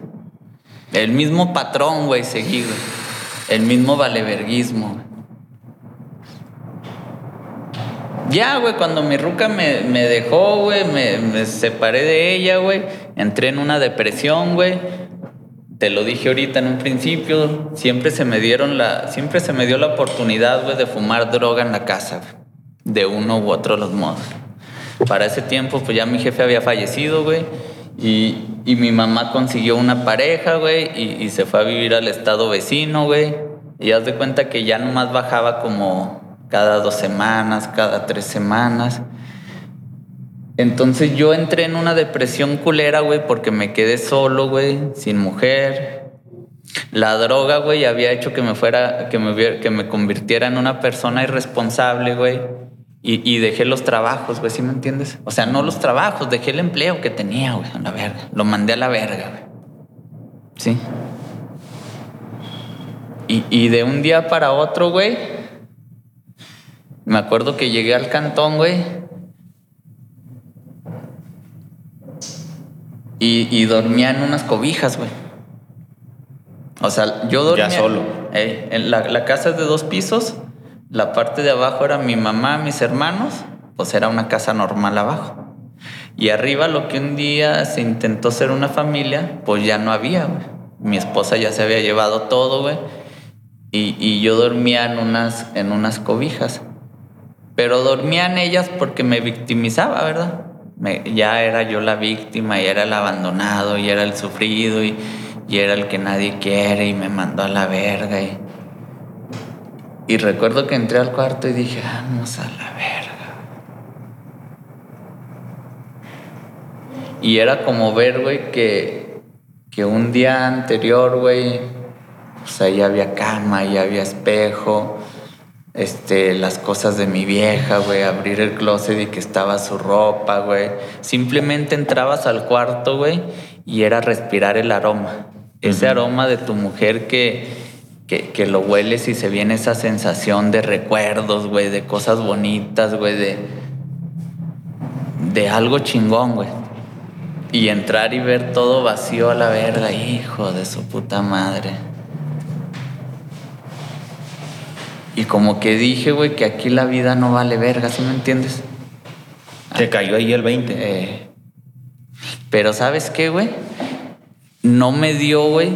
El mismo patrón, güey, seguido. El mismo valeverguismo. Ya, güey, cuando mi ruca me, dejó, güey, me, separé de ella, güey, entré en una depresión, güey. Te lo dije ahorita en un principio, siempre se me dieron la, siempre se me dio la oportunidad, güey, de fumar droga en la casa, de uno u otro los modos. Para ese tiempo, pues ya mi jefe había fallecido, güey, y, mi mamá consiguió una pareja, güey, y, y se fue a vivir al estado vecino, güey. Y haz de cuenta que ya nomás bajaba como cada dos semanas, cada tres semanas. Entonces yo entré en una depresión culera, güey, porque me quedé solo, güey, sin mujer. La droga, güey, había hecho que me fuera, que me, que me convirtiera en una persona irresponsable, güey. Y, dejé los trabajos, güey, ¿sí me entiendes? O sea, no los trabajos, dejé el empleo que tenía, güey, a la verga. Lo mandé a la verga, güey. Sí. Y, y de un día para otro, güey, me acuerdo que llegué al cantón, güey. Y, dormía en unas cobijas, güey. O sea, yo dormía. Ya solo. Eh, en la, casa es de dos pisos. La parte de abajo era mi mamá, mis hermanos. Pues era una casa normal abajo. Y arriba, lo que un día se intentó ser una familia, pues ya no había, güey. Mi esposa ya se había llevado todo, güey. Y, y yo dormía en unas, en unas cobijas. Pero dormían ellas porque me victimizaba, ¿verdad? ya era yo la víctima y era el abandonado y era el sufrido y, era el que nadie quiere y me mandó a la verga. Y, y recuerdo que entré al cuarto y dije, vamos a la verga. Y era como ver, güey, que, que un día anterior, güey, pues ahí había cama y había espejo este, las cosas de mi vieja, güey, abrir el closet y que estaba su ropa, güey. Simplemente entrabas al cuarto, güey, y era respirar el aroma. Ese aroma de tu mujer que, que, lo hueles y se viene esa sensación de recuerdos, güey, de cosas bonitas, güey, de, de algo chingón, güey. Y entrar y ver todo vacío a la verga, hijo de su puta madre. Y como que dije, güey, que aquí la vida no vale verga, ¿sí me entiendes? Te cayó ahí el 20. Eh, pero ¿sabes qué, güey? No me dio, güey,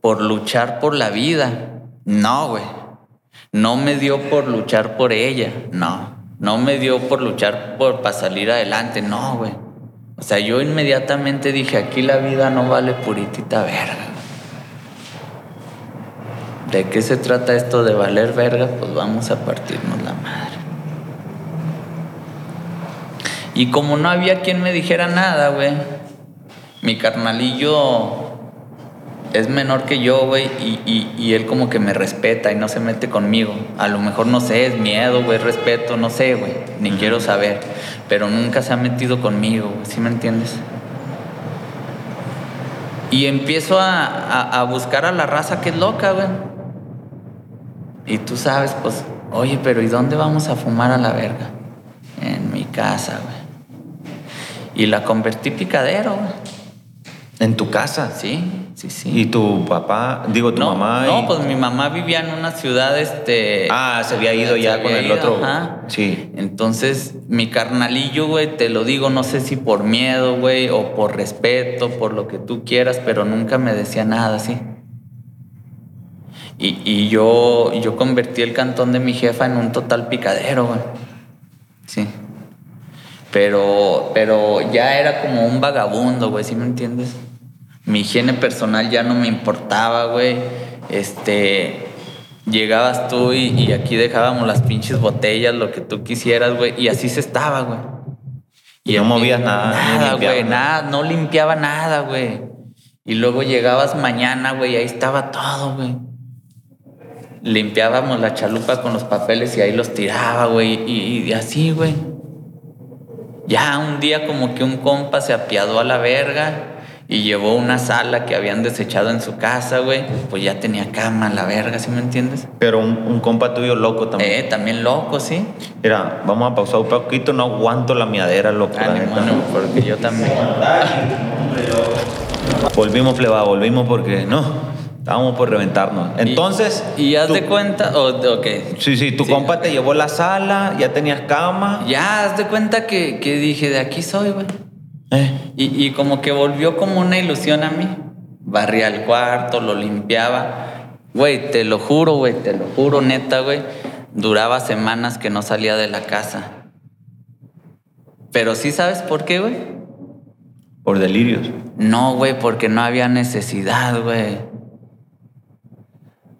por luchar por la vida. No, güey. No me dio por luchar por ella. No. No me dio por luchar por para salir adelante. No, güey. O sea, yo inmediatamente dije, aquí la vida no vale puritita verga. ¿De qué se trata esto de valer verga? Pues vamos a partirnos la madre. Y como no había quien me dijera nada, güey, mi carnalillo es menor que yo, güey, y, él como que me respeta y no se mete conmigo. A lo mejor no sé, es miedo, güey, respeto, no sé, güey, ni quiero saber. Pero nunca se ha metido conmigo, ¿sí me entiendes? Y empiezo a, buscar a la raza que es loca, güey. Y tú sabes, pues, oye, pero ¿y dónde vamos a fumar a la verga? En mi casa, güey. Y la convertí picadero, güey. ¿En tu casa? Sí, sí, sí. ¿Y tu papá, digo, tu mamá? No, pues mi mamá vivía en una ciudad, este... Ah, se había ido ya con el otro. Sí. Entonces, mi carnalillo, güey, te lo digo, no sé si por miedo, güey, o por respeto, por lo que tú quieras, pero nunca me decía nada así. Y, y yo, yo convertí el cantón de mi jefa en un total picadero, güey. Sí. Pero, pero ya era como un vagabundo, güey, ¿sí me entiendes? Mi higiene personal ya no me importaba, güey. Este, llegabas tú y, aquí dejábamos las pinches botellas, lo que tú quisieras, güey, y así se estaba, güey. Y no movías nada. Nada, güey, nada, no limpiaba nada, güey. Y luego llegabas mañana, güey, y ahí estaba todo, güey. Limpiábamos la chalupa con los papeles y ahí los tiraba, güey, y así, güey. Ya un día como que un compa se apiadó a la verga y llevó una sala que habían desechado en su casa, güey. Pues ya tenía cama, la verga, ¿sí me entiendes? Pero un, compa tuyo loco también. Eh, también loco, sí. Mira, vamos a pausar un poquito, no aguanto la miadera, loco. Ah, porque yo también. volvimos, pleba, volvimos porque no. Estábamos por reventarnos. Entonces. ¿Y, haz de cuenta? ¿O qué? Sí, sí, tu compa te llevó la sala, ya tenías cama. Ya, haz de cuenta que, dije, de aquí soy, güey. Eh. Y, como que volvió como una ilusión a mí. Barría el cuarto, lo limpiaba. Güey, te lo juro, güey, te lo juro, neta, güey. Duraba semanas que no salía de la casa. Pero sí sabes por qué, güey. Por delirios. No, güey, porque no había necesidad, güey.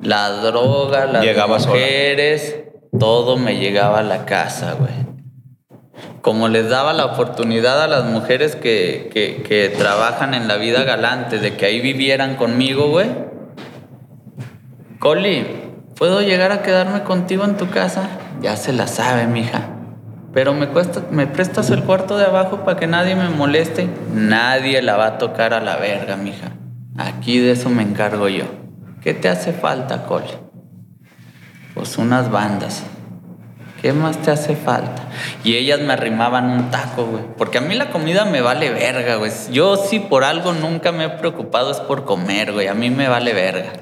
La droga, las mujeres, todo me llegaba a la casa, güey. Como les daba la oportunidad a las mujeres que, que, trabajan en la vida galante de que ahí vivieran conmigo, güey. Coli, ¿puedo llegar a quedarme contigo en tu casa? Ya se la sabe, mija. Pero me, cuesta, me prestas el cuarto de abajo para que nadie me moleste. Nadie la va a tocar a la verga, mija. Aquí de eso me encargo yo. ¿Qué te hace falta, Cole? Pues unas bandas. ¿Qué más te hace falta? Y ellas me arrimaban un taco, güey. Porque a mí la comida me vale verga, güey. Yo si por algo nunca me he preocupado es por comer, güey. A mí me vale verga.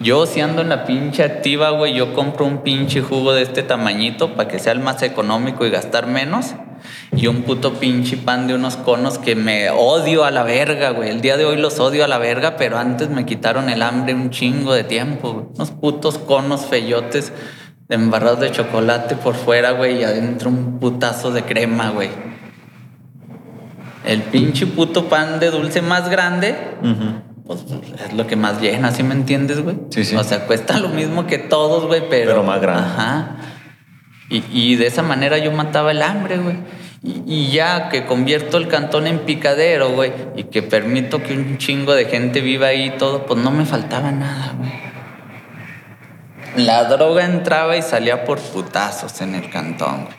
Yo si ando en la pinche activa, güey, yo compro un pinche jugo de este tamañito para que sea el más económico y gastar menos y un puto pinche pan de unos conos que me odio a la verga, güey. El día de hoy los odio a la verga, pero antes me quitaron el hambre un chingo de tiempo, güey. Unos putos conos feyotes embarrados de chocolate por fuera, güey, y adentro un putazo de crema, güey. El pinche puto pan de dulce más grande, pues es lo que más llena, ¿sí me entiendes, güey? Sí, sí. O sea, cuesta lo mismo que todos, güey, pero... Pero más grande. Ajá. Y, y de esa manera yo mataba el hambre, güey. Y, ya que convierto el cantón en picadero, güey, y que permito que un chingo de gente viva ahí y todo, pues no me faltaba nada, güey. La droga entraba y salía por putazos en el cantón, güey.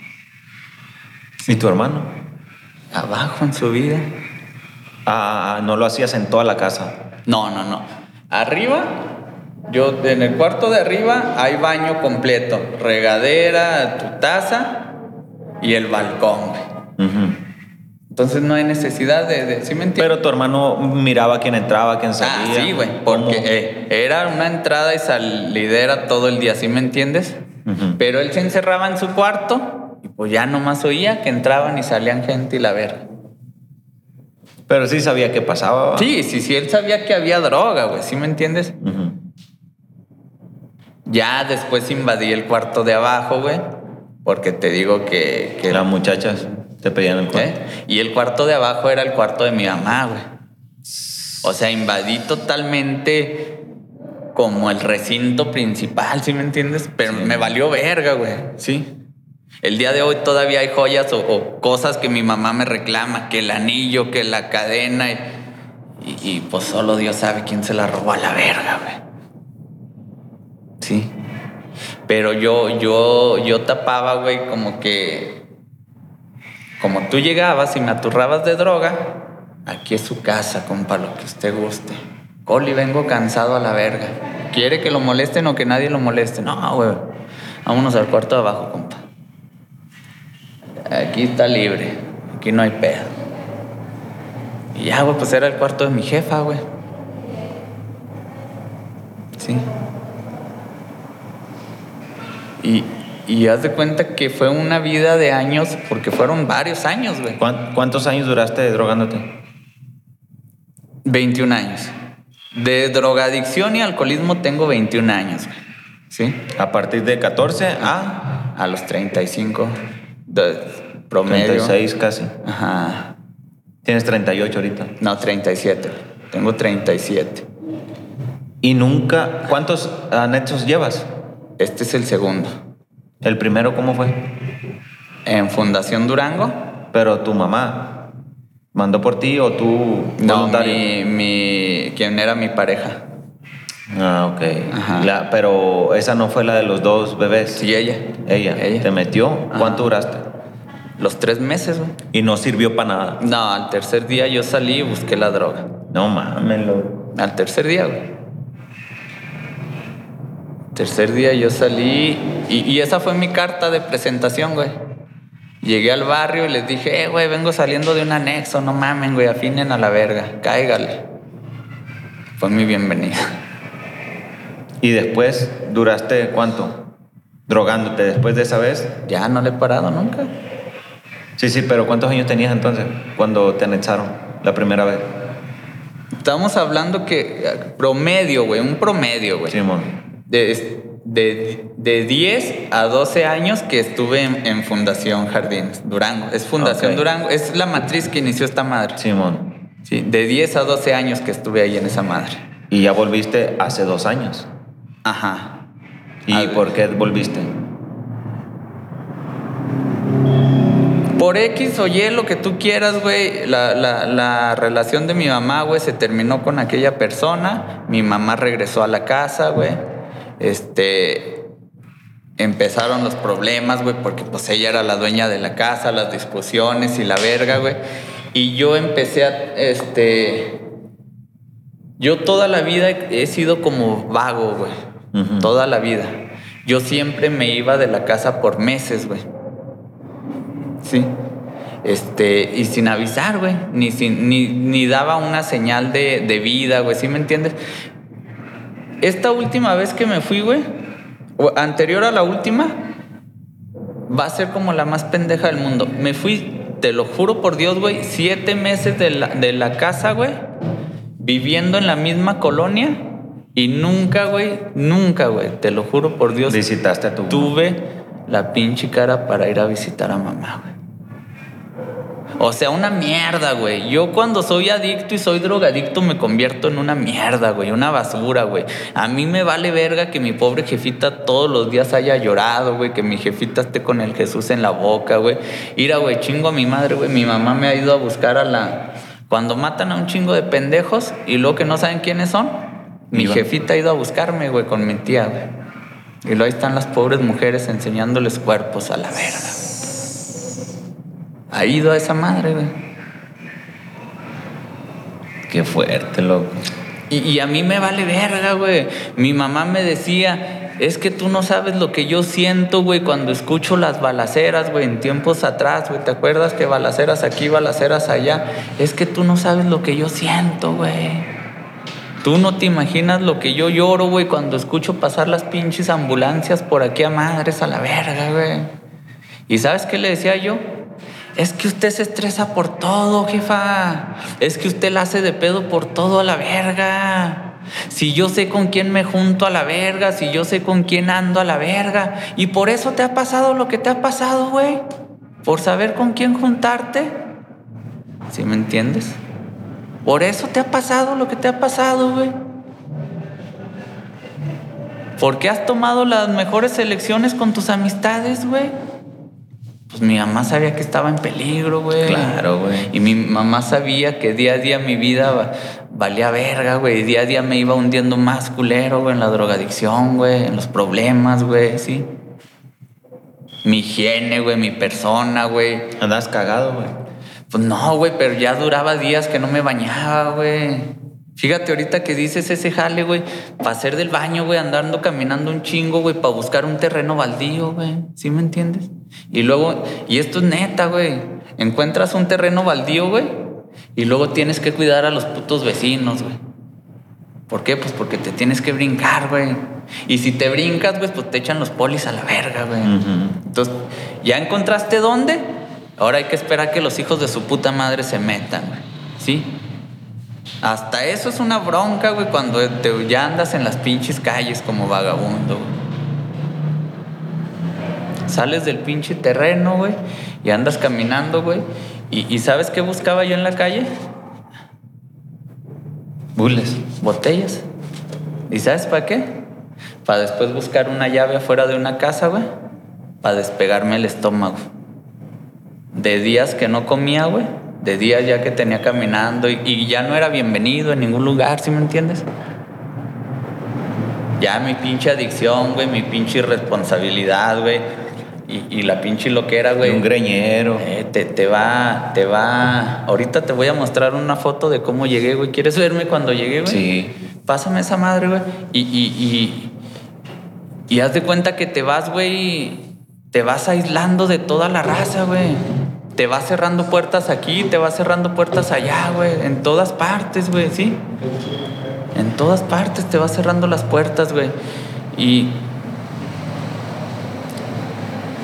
¿Y tu hermano? Abajo en su vida. Ah, no lo hacías en toda la casa. No, no, no. Arriba, yo en el cuarto de arriba hay baño completo, regadera, tu taza y el balcón, güey. Entonces no hay necesidad de, ¿sí me entiendes? Pero tu hermano miraba quién entraba, quién salía. Ah, sí, güey, porque eh, era una entrada y salidera todo el día, ¿sí me entiendes? Pero él se encerraba en su cuarto y pues ya nomás oía que entraban y salían gente y la verga. Pero sí sabía qué pasaba. Sí, sí, sí, él sabía que había droga, güey, ¿sí me entiendes? Ujú. Ya después invadí el cuarto de abajo, güey, porque te digo que... que Las muchachas te pedían el cuarto. ¿eh? Y el cuarto de abajo era el cuarto de mi mamá, güey. O sea, invadí totalmente como el recinto principal, ¿sí me entiendes? Pero me valió verga, güey, sí. El día de hoy todavía hay joyas o, o cosas que mi mamá me reclama, que el anillo, que la cadena, y, y- y, pues solo Dios sabe quién se la robó a la verga, güey. Sí. Pero yo, yo, yo tapaba, güey, como que como tú llegabas y me aturrabas de droga, aquí es su casa, compa, lo que usted guste. Coli, vengo cansado a la verga. ¿Quiere que lo molesten o que nadie lo moleste? No, güey. Vámonos al cuarto de abajo, compa. Aquí está libre. Aquí no hay pedo. Y ya, güey, pues era el cuarto de mi jefa, güey. Sí. Y, y haz de cuenta que fue una vida de años, porque fueron varios años, güey. ¿Cuán- ¿Cuántos años duraste drogándote? 21 años. De drogadicción y alcoholismo tengo 21 años, güey. ¿Sí? A partir de 14 a A los 35 de promedio. 36 casi. Ajá. Tienes 38 ahorita. No, 37. Tengo 37. ¿Y nunca... ¿Cuántos anexos llevas? Este es el segundo. ¿El primero cómo fue? En Fundación Durango. Pero tu mamá mandó por ti o tú No, mi, mi, quien era mi pareja. Ah, ok. Ajá. La- pero esa no fue la de los dos bebés. Sí, ella. Ella. Ella. ¿Te metió? ¿Cuánto duraste? Los tres meses, güey. Y no sirvió para nada. No, al tercer día yo salí y busqué la droga. No mames. Al tercer día, güey. Tercer día yo salí y, y esa fue mi carta de presentación, güey. Llegué al barrio y les dije, eh, güey, vengo saliendo de un anexo, no mamen, güey, afinen a la verga, cáigale. Fue mi bienvenida. Y después duraste cuánto? Drogándote después de esa vez. Ya no le he parado nunca. Sí, sí, pero ¿cuántos años tenías entonces cuando te anexaron la primera vez? Estamos hablando que eh, promedio, güey, un promedio, güey. Simón. De, de, de 10 a 12 años que estuve en, en Fundación Jardines, Durango. Es Fundación. Durango, es la matriz que inició esta madre. Simón. Sí, de 10 a 12 años que estuve ahí en esa madre. Y ya volviste hace dos años. Ajá. ¿Y A por qué volviste? Por X o Y, lo que tú quieras, güey, la, la- la relación de mi mamá, güey, se terminó con aquella persona. Mi mamá regresó a la casa, güey. Este. Empezaron los problemas, güey, porque pues ella era la dueña de la casa, las discusiones y la verga, güey. Y yo empecé a, este. Yo toda la vida he sido como vago, güey. Toda la vida. Yo siempre me iba de la casa por meses, güey. Sí. Este, y sin avisar, güey. Ni, sin- ni, ni daba una señal de, de vida, güey. ¿Sí me entiendes? Esta última vez que me fui, güey, o anterior a la última, va a ser como la más pendeja del mundo. Me fui, te lo juro por Dios, güey, siete meses de la, de la casa, güey, viviendo en la misma colonia y nunca, güey, nunca, güey, te lo juro por Dios, Visitaste a tu tuve la pinche cara para ir a visitar a mamá, güey. O sea, una mierda, güey. Yo cuando soy adicto y soy drogadicto me convierto en una mierda, güey. Una basura, güey. A mí me vale verga que mi pobre jefita todos los días haya llorado, güey. Que mi jefita esté con el Jesús en la boca, güey. Ira, güey, chingo a mi madre, güey. Mi mamá me ha ido a buscar a la... Cuando matan a un chingo de pendejos y luego que no saben quiénes son, mi Iba. jefita ha ido a buscarme, güey, con mi tía, güey. Y luego ahí están las pobres mujeres enseñándoles cuerpos a la verga. Ha ido a esa madre, güey. Qué fuerte, loco. Y, y a mí me vale verga, güey. Mi mamá me decía, es que tú no sabes lo que yo siento, güey, cuando escucho las balaceras, güey, en tiempos atrás, güey. ¿Te acuerdas que balaceras aquí, balaceras allá? Es que tú no sabes lo que yo siento, güey. Tú no te imaginas lo que yo lloro, güey, cuando escucho pasar las pinches ambulancias por aquí a madres a la verga, güey. ¿Y sabes qué le decía yo? Es que usted se estresa por todo, jefa. Es que usted la hace de pedo por todo a la verga. Si yo sé con quién me junto a la verga, si yo sé con quién ando a la verga. Y por eso te ha pasado lo que te ha pasado, güey. Por saber con quién juntarte. ¿Sí me entiendes? Por eso te ha pasado lo que te ha pasado, güey. ¿Por qué has tomado las mejores elecciones con tus amistades, güey? Pues mi mamá sabía que estaba en peligro, güey. Claro, güey. Y mi mamá sabía que día a día mi vida valía verga, güey. Día a día me iba hundiendo más culero, güey, en la drogadicción, güey, en los problemas, güey, sí. Mi higiene, güey, mi persona, güey. Andas cagado, güey. Pues no, güey, pero ya duraba días que no me bañaba, güey. Fíjate ahorita que dices ese jale, güey, para hacer del baño, güey, andando caminando un chingo, güey, para buscar un terreno baldío, güey. ¿Sí me entiendes? Y luego, y esto es neta, güey. Encuentras un terreno baldío, güey, y luego tienes que cuidar a los putos vecinos, güey. ¿Por qué? Pues porque te tienes que brincar, güey. Y si te brincas, güey, pues te echan los polis a la verga, güey. Entonces, ¿ya encontraste dónde? Ahora hay que esperar que los hijos de su puta madre se metan, güey. ¿Sí? Hasta eso es una bronca, güey, cuando te, ya andas en las pinches calles como vagabundo, güey. Sales del pinche terreno, güey, y andas caminando, güey. Y, ¿sabes qué buscaba yo en la calle? Bules. Botellas. ¿Y sabes para qué? Para después buscar una llave afuera de una casa, güey. Para despegarme el estómago. De días que no comía, güey de días ya que tenía caminando y, ya no era bienvenido en ningún lugar, ¿sí me entiendes? Ya mi pinche adicción, güey, mi pinche irresponsabilidad, güey. Y, la pinche loquera, güey. Un greñero. Eh, te, te, va, te va. Ahorita te voy a mostrar una foto de cómo llegué, güey. ¿Quieres verme cuando llegué, güey? Sí. Pásame esa madre, güey. Y, y, y, y haz de cuenta que te vas, güey. Te vas aislando de toda la raza, güey te va cerrando puertas aquí, te va cerrando puertas allá, güey. En todas partes, güey, ¿sí? En todas partes te va cerrando las puertas, güey. Y.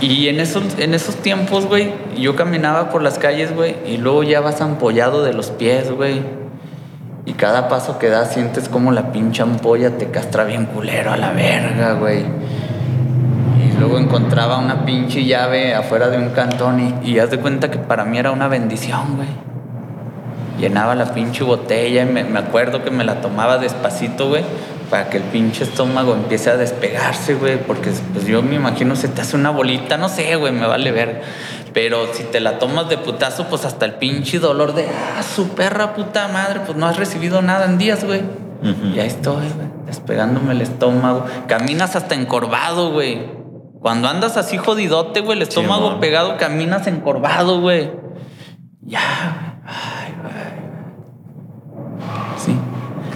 Y en esos, en esos tiempos, güey, yo caminaba por las calles, güey, y luego ya vas ampollado de los pies, güey. Y cada paso que das sientes como la pinche ampolla te castra bien culero a la verga, güey. Luego encontraba una pinche llave afuera de un cantón y, haz de cuenta que para mí era una bendición, güey. Llenaba la pinche botella y me, acuerdo que me la tomaba despacito, güey, para que el pinche estómago empiece a despegarse, güey, porque pues yo me imagino se te hace una bolita, no sé, güey, me vale ver. Pero si te la tomas de putazo, pues hasta el pinche dolor de, ah, su perra puta madre, pues no has recibido nada en días, güey. Y ahí estoy, güey, despegándome el estómago. Caminas hasta encorvado, güey. Cuando andas así jodidote, güey, el estómago pegado, caminas encorvado, güey. Ya, güey.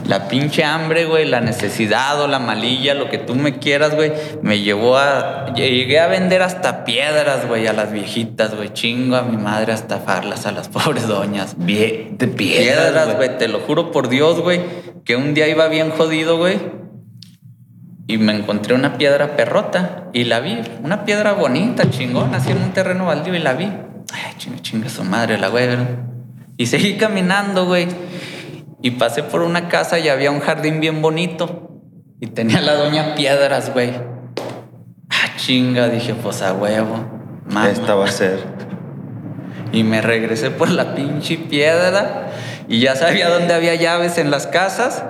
La pinche hambre, güey, la necesidad o la malilla, lo que tú me quieras, güey, me llevó a. Llegué a vender hasta piedras, güey, a las viejitas, güey. Chingo a mi madre hasta farlas a las pobres doñas. De piedras, güey. Te lo juro por Dios, güey, que un día iba bien jodido, güey y me encontré una piedra perrota y la vi, una piedra bonita, chingona, así en un terreno baldío y la vi. Ay, chinga, chinga su madre, la güey. Y seguí caminando, güey. Y pasé por una casa y había un jardín bien bonito. Y tenía la doña piedras, güey. Ah, chinga, dije, pues a huevo. Esta va a ser. Y me regresé por la pinche piedra y ya sabía dónde había llaves en las casas.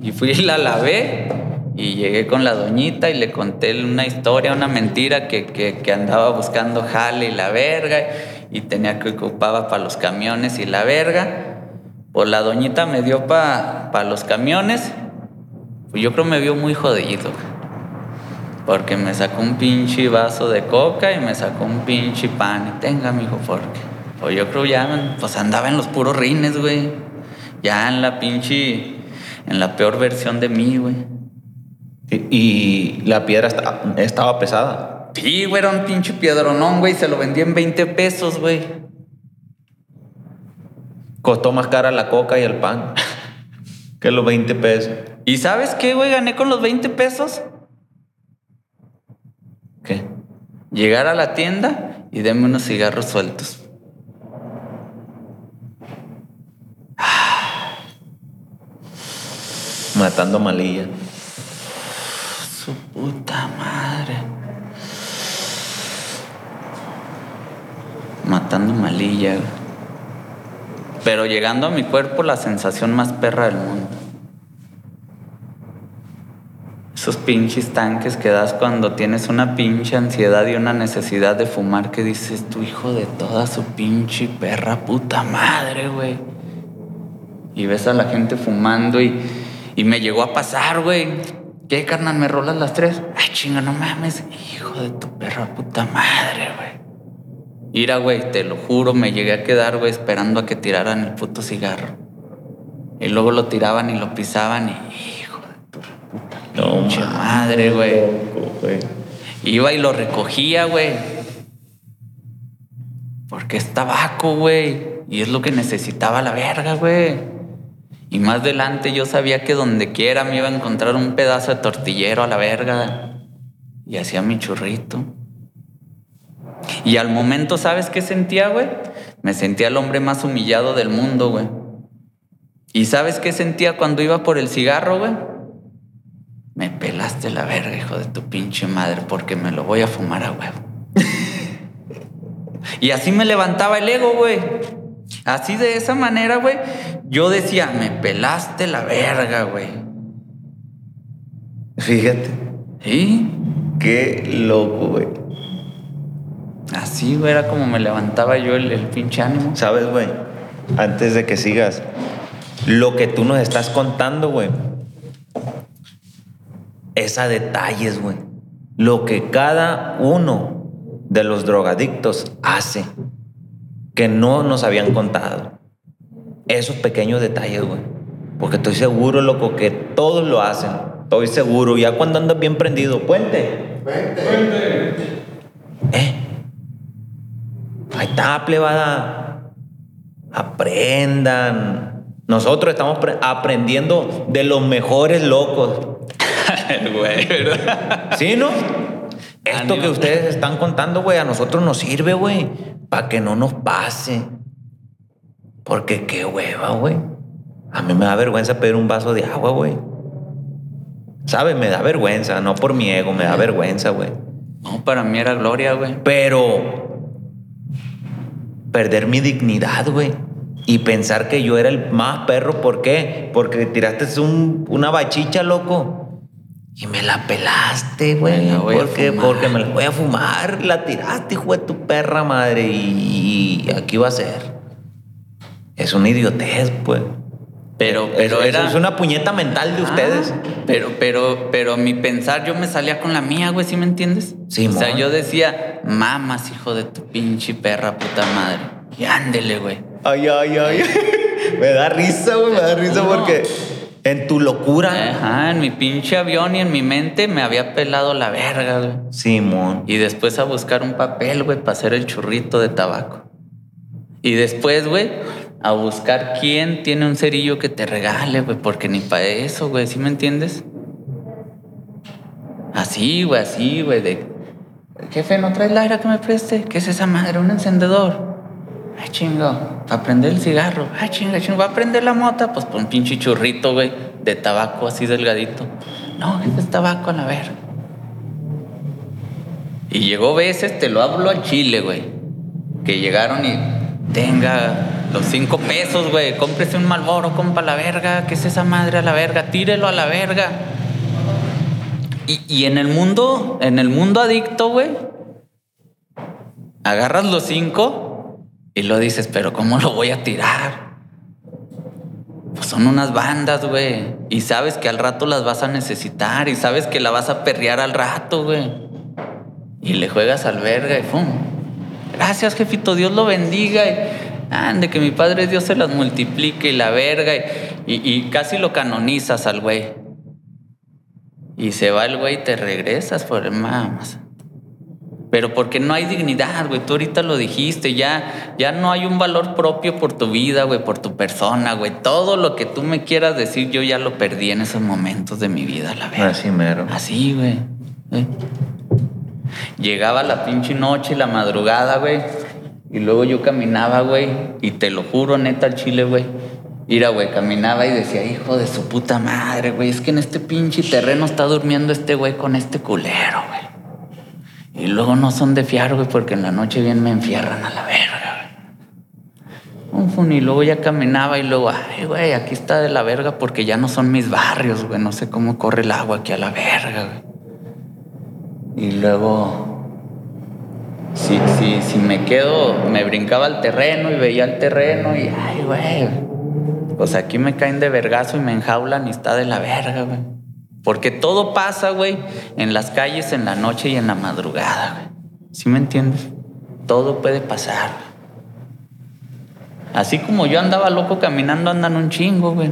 Y fui y la lavé y llegué con la doñita y le conté una historia, una mentira que, que, andaba buscando jale y la verga y tenía que ocupaba para los camiones y la verga. Pues la doñita me dio para pa los camiones. Pues yo creo me vio muy jodido. Porque me sacó un pinche vaso de coca y me sacó un pinche pan. Y tenga, mijo, porque. Pues yo creo ya, pues andaba en los puros rines, güey. Ya en la pinche. En la peor versión de mí, güey. Y, la piedra estaba pesada. Sí, güey, era un pinche piedronón, güey. Se lo vendí en 20 pesos, güey costó más cara la coca y el pan que los 20 pesos. ¿Y sabes qué, güey? Gané con los 20 pesos. ¿Qué? Llegar a la tienda y denme unos cigarros sueltos. Matando malilla. Su puta madre. Matando malilla, güey. Pero llegando a mi cuerpo, la sensación más perra del mundo. Esos pinches tanques que das cuando tienes una pinche ansiedad y una necesidad de fumar que dices, tu hijo de toda su pinche perra puta madre, güey. Y ves a la gente fumando y, y me llegó a pasar, güey. ¿Qué, carnal? ¿Me rolas las tres? Ay, chinga, no mames. Hijo de tu perra puta madre, güey. Mira, güey, te lo juro, me llegué a quedar, güey, esperando a que tiraran el puto cigarro. Y luego lo tiraban y lo pisaban y, hijo de tu puta No, madre, güey. Iba y lo recogía, güey. Porque es tabaco, güey. Y es lo que necesitaba la verga, güey. Y más adelante yo sabía que donde quiera me iba a encontrar un pedazo de tortillero a la verga. Y hacía mi churrito. Y al momento, ¿sabes qué sentía, güey? Me sentía el hombre más humillado del mundo, güey. ¿Y sabes qué sentía cuando iba por el cigarro, güey? Me pelaste la verga, hijo de tu pinche madre, porque me lo voy a fumar a huevo. y así me levantaba el ego, güey. Así de esa manera, güey, yo decía, me pelaste la verga, güey. Fíjate. ¿Sí? Qué loco, güey. Así, güey, era como me levantaba yo el, el pinche ánimo. ¿Sabes, güey? Antes de que sigas, lo que tú nos estás contando, güey, es a detalles, güey. Lo que cada uno de los drogadictos hace que no nos habían contado. Esos pequeños detalles, güey. Porque estoy seguro, loco, que todos lo hacen. Estoy seguro. Ya cuando andas bien prendido. Puente. Eh. Ahí está, plebada. Aprendan. Nosotros estamos pre- aprendiendo de los mejores locos. Güey, ¿verdad? ¿Sí, no? Esto Ánimo. que ustedes están contando, güey, a nosotros nos sirve, güey, para que no nos pase. Porque qué hueva, güey. A mí me da vergüenza pedir un vaso de agua, güey. ¿Sabes? Me da vergüenza, no por mi ego, me da vergüenza, güey. No, para mí era gloria, güey. Pero perder mi dignidad, güey. Y pensar que yo era el más perro, ¿por qué? Porque tiraste un- una bachicha, loco. Y me la pelaste, güey. Porque, porque me la voy a fumar. La tiraste, hijo de tu perra madre. Y, y aquí va a ser. Es una idiotez, pues. Pero, Pero pero era... es una puñeta mental de ustedes. Ah, pero, pero, pero mi pensar, yo me salía con la mía, güey, ¿sí me entiendes? Simón. O sea, yo decía, mamas, hijo de tu pinche perra puta madre. Y ándele, güey. Ay, ay, ay. me da risa, güey. Me da risa No. porque en tu locura. Ajá, en mi pinche avión y en mi mente me había pelado la verga, güey. Simón. Y después a buscar un papel, güey, para hacer el churrito de tabaco. Y después, güey, a buscar quién tiene un cerillo que te regale, güey, porque ni para eso, güey, ¿sí me entiendes? Así, güey, así, güey, de... Jefe, ¿no traes la aire que me preste? ¿Qué es esa madre? ¿Un encendedor? Ay, chingo, para prender el cigarro. Ay, chinga, chingo, ¿va a prender la mota? Pues por un pinche churrito, güey, de tabaco así delgadito. No, jefe, es tabaco a la verga. Y llegó veces, te lo hablo al chile, güey. Que llegaron y tenga los cinco pesos, güey. Cómprese un malboro, compa, la verga. ¿Qué es esa madre a la verga? Tírelo a la verga. Y, y en el mundo, en el mundo adicto, güey, agarras los cinco y lo dices, pero ¿cómo lo voy a tirar? Pues son unas bandas, güey. Y sabes que al rato las vas a necesitar y sabes que la vas a perrear al rato, güey. Y le juegas al verga y ¡pum! Gracias, jefito, Dios lo bendiga. Y, ande, que mi Padre Dios se las multiplique y la verga. Y, y- y casi lo canonizas al güey. Y se va el güey y te regresas por mamas. Pero porque no hay dignidad, güey. Tú ahorita lo dijiste, ya, ya no hay un valor propio por tu vida, güey, por tu persona, güey. Todo lo que tú me quieras decir, yo ya lo perdí en esos momentos de mi vida, la verdad. Así mero. Así, güey. ¿eh? Llegaba la pinche noche, la madrugada, güey. Y luego yo caminaba, güey. Y te lo juro, neta, al chile, güey. Mira, güey, caminaba y decía, hijo de su puta madre, güey, es que en este pinche terreno está durmiendo este güey con este culero, güey. Y luego no son de fiar, güey, porque en la noche bien me enfierran a la verga, güey. Y luego ya caminaba y luego, ay, güey, aquí está de la verga porque ya no son mis barrios, güey. No sé cómo corre el agua aquí a la verga, güey. Y luego, si, si, si me quedo, me brincaba al terreno y veía el terreno y, ay, güey pues aquí me caen de vergazo y me enjaulan y está de la verga, güey. Porque todo pasa, güey, en las calles, en la noche y en la madrugada, güey. ¿Sí me entiendes? Todo puede pasar. Así como yo andaba loco caminando, andan un chingo, güey.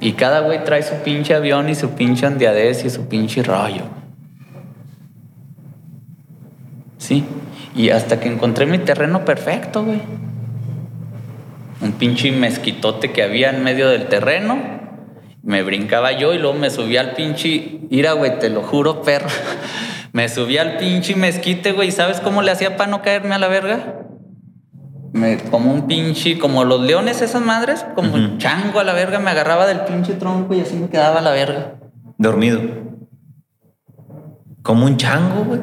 Y cada güey trae su pinche avión y su pinche andiadez y su pinche rollo. Sí. Y hasta que encontré mi terreno perfecto, güey un pinche mezquitote que había en medio del terreno. Me brincaba yo y luego me subía al pinche. Ira, güey, te lo juro, perro. Me subía al pinche mezquite, güey. ¿Sabes cómo le hacía para no caerme a la verga? Me, como un pinche, como los leones, esas madres, como un chango a la verga, me agarraba del pinche tronco y así me quedaba a la verga. Dormido. Como un chango, güey.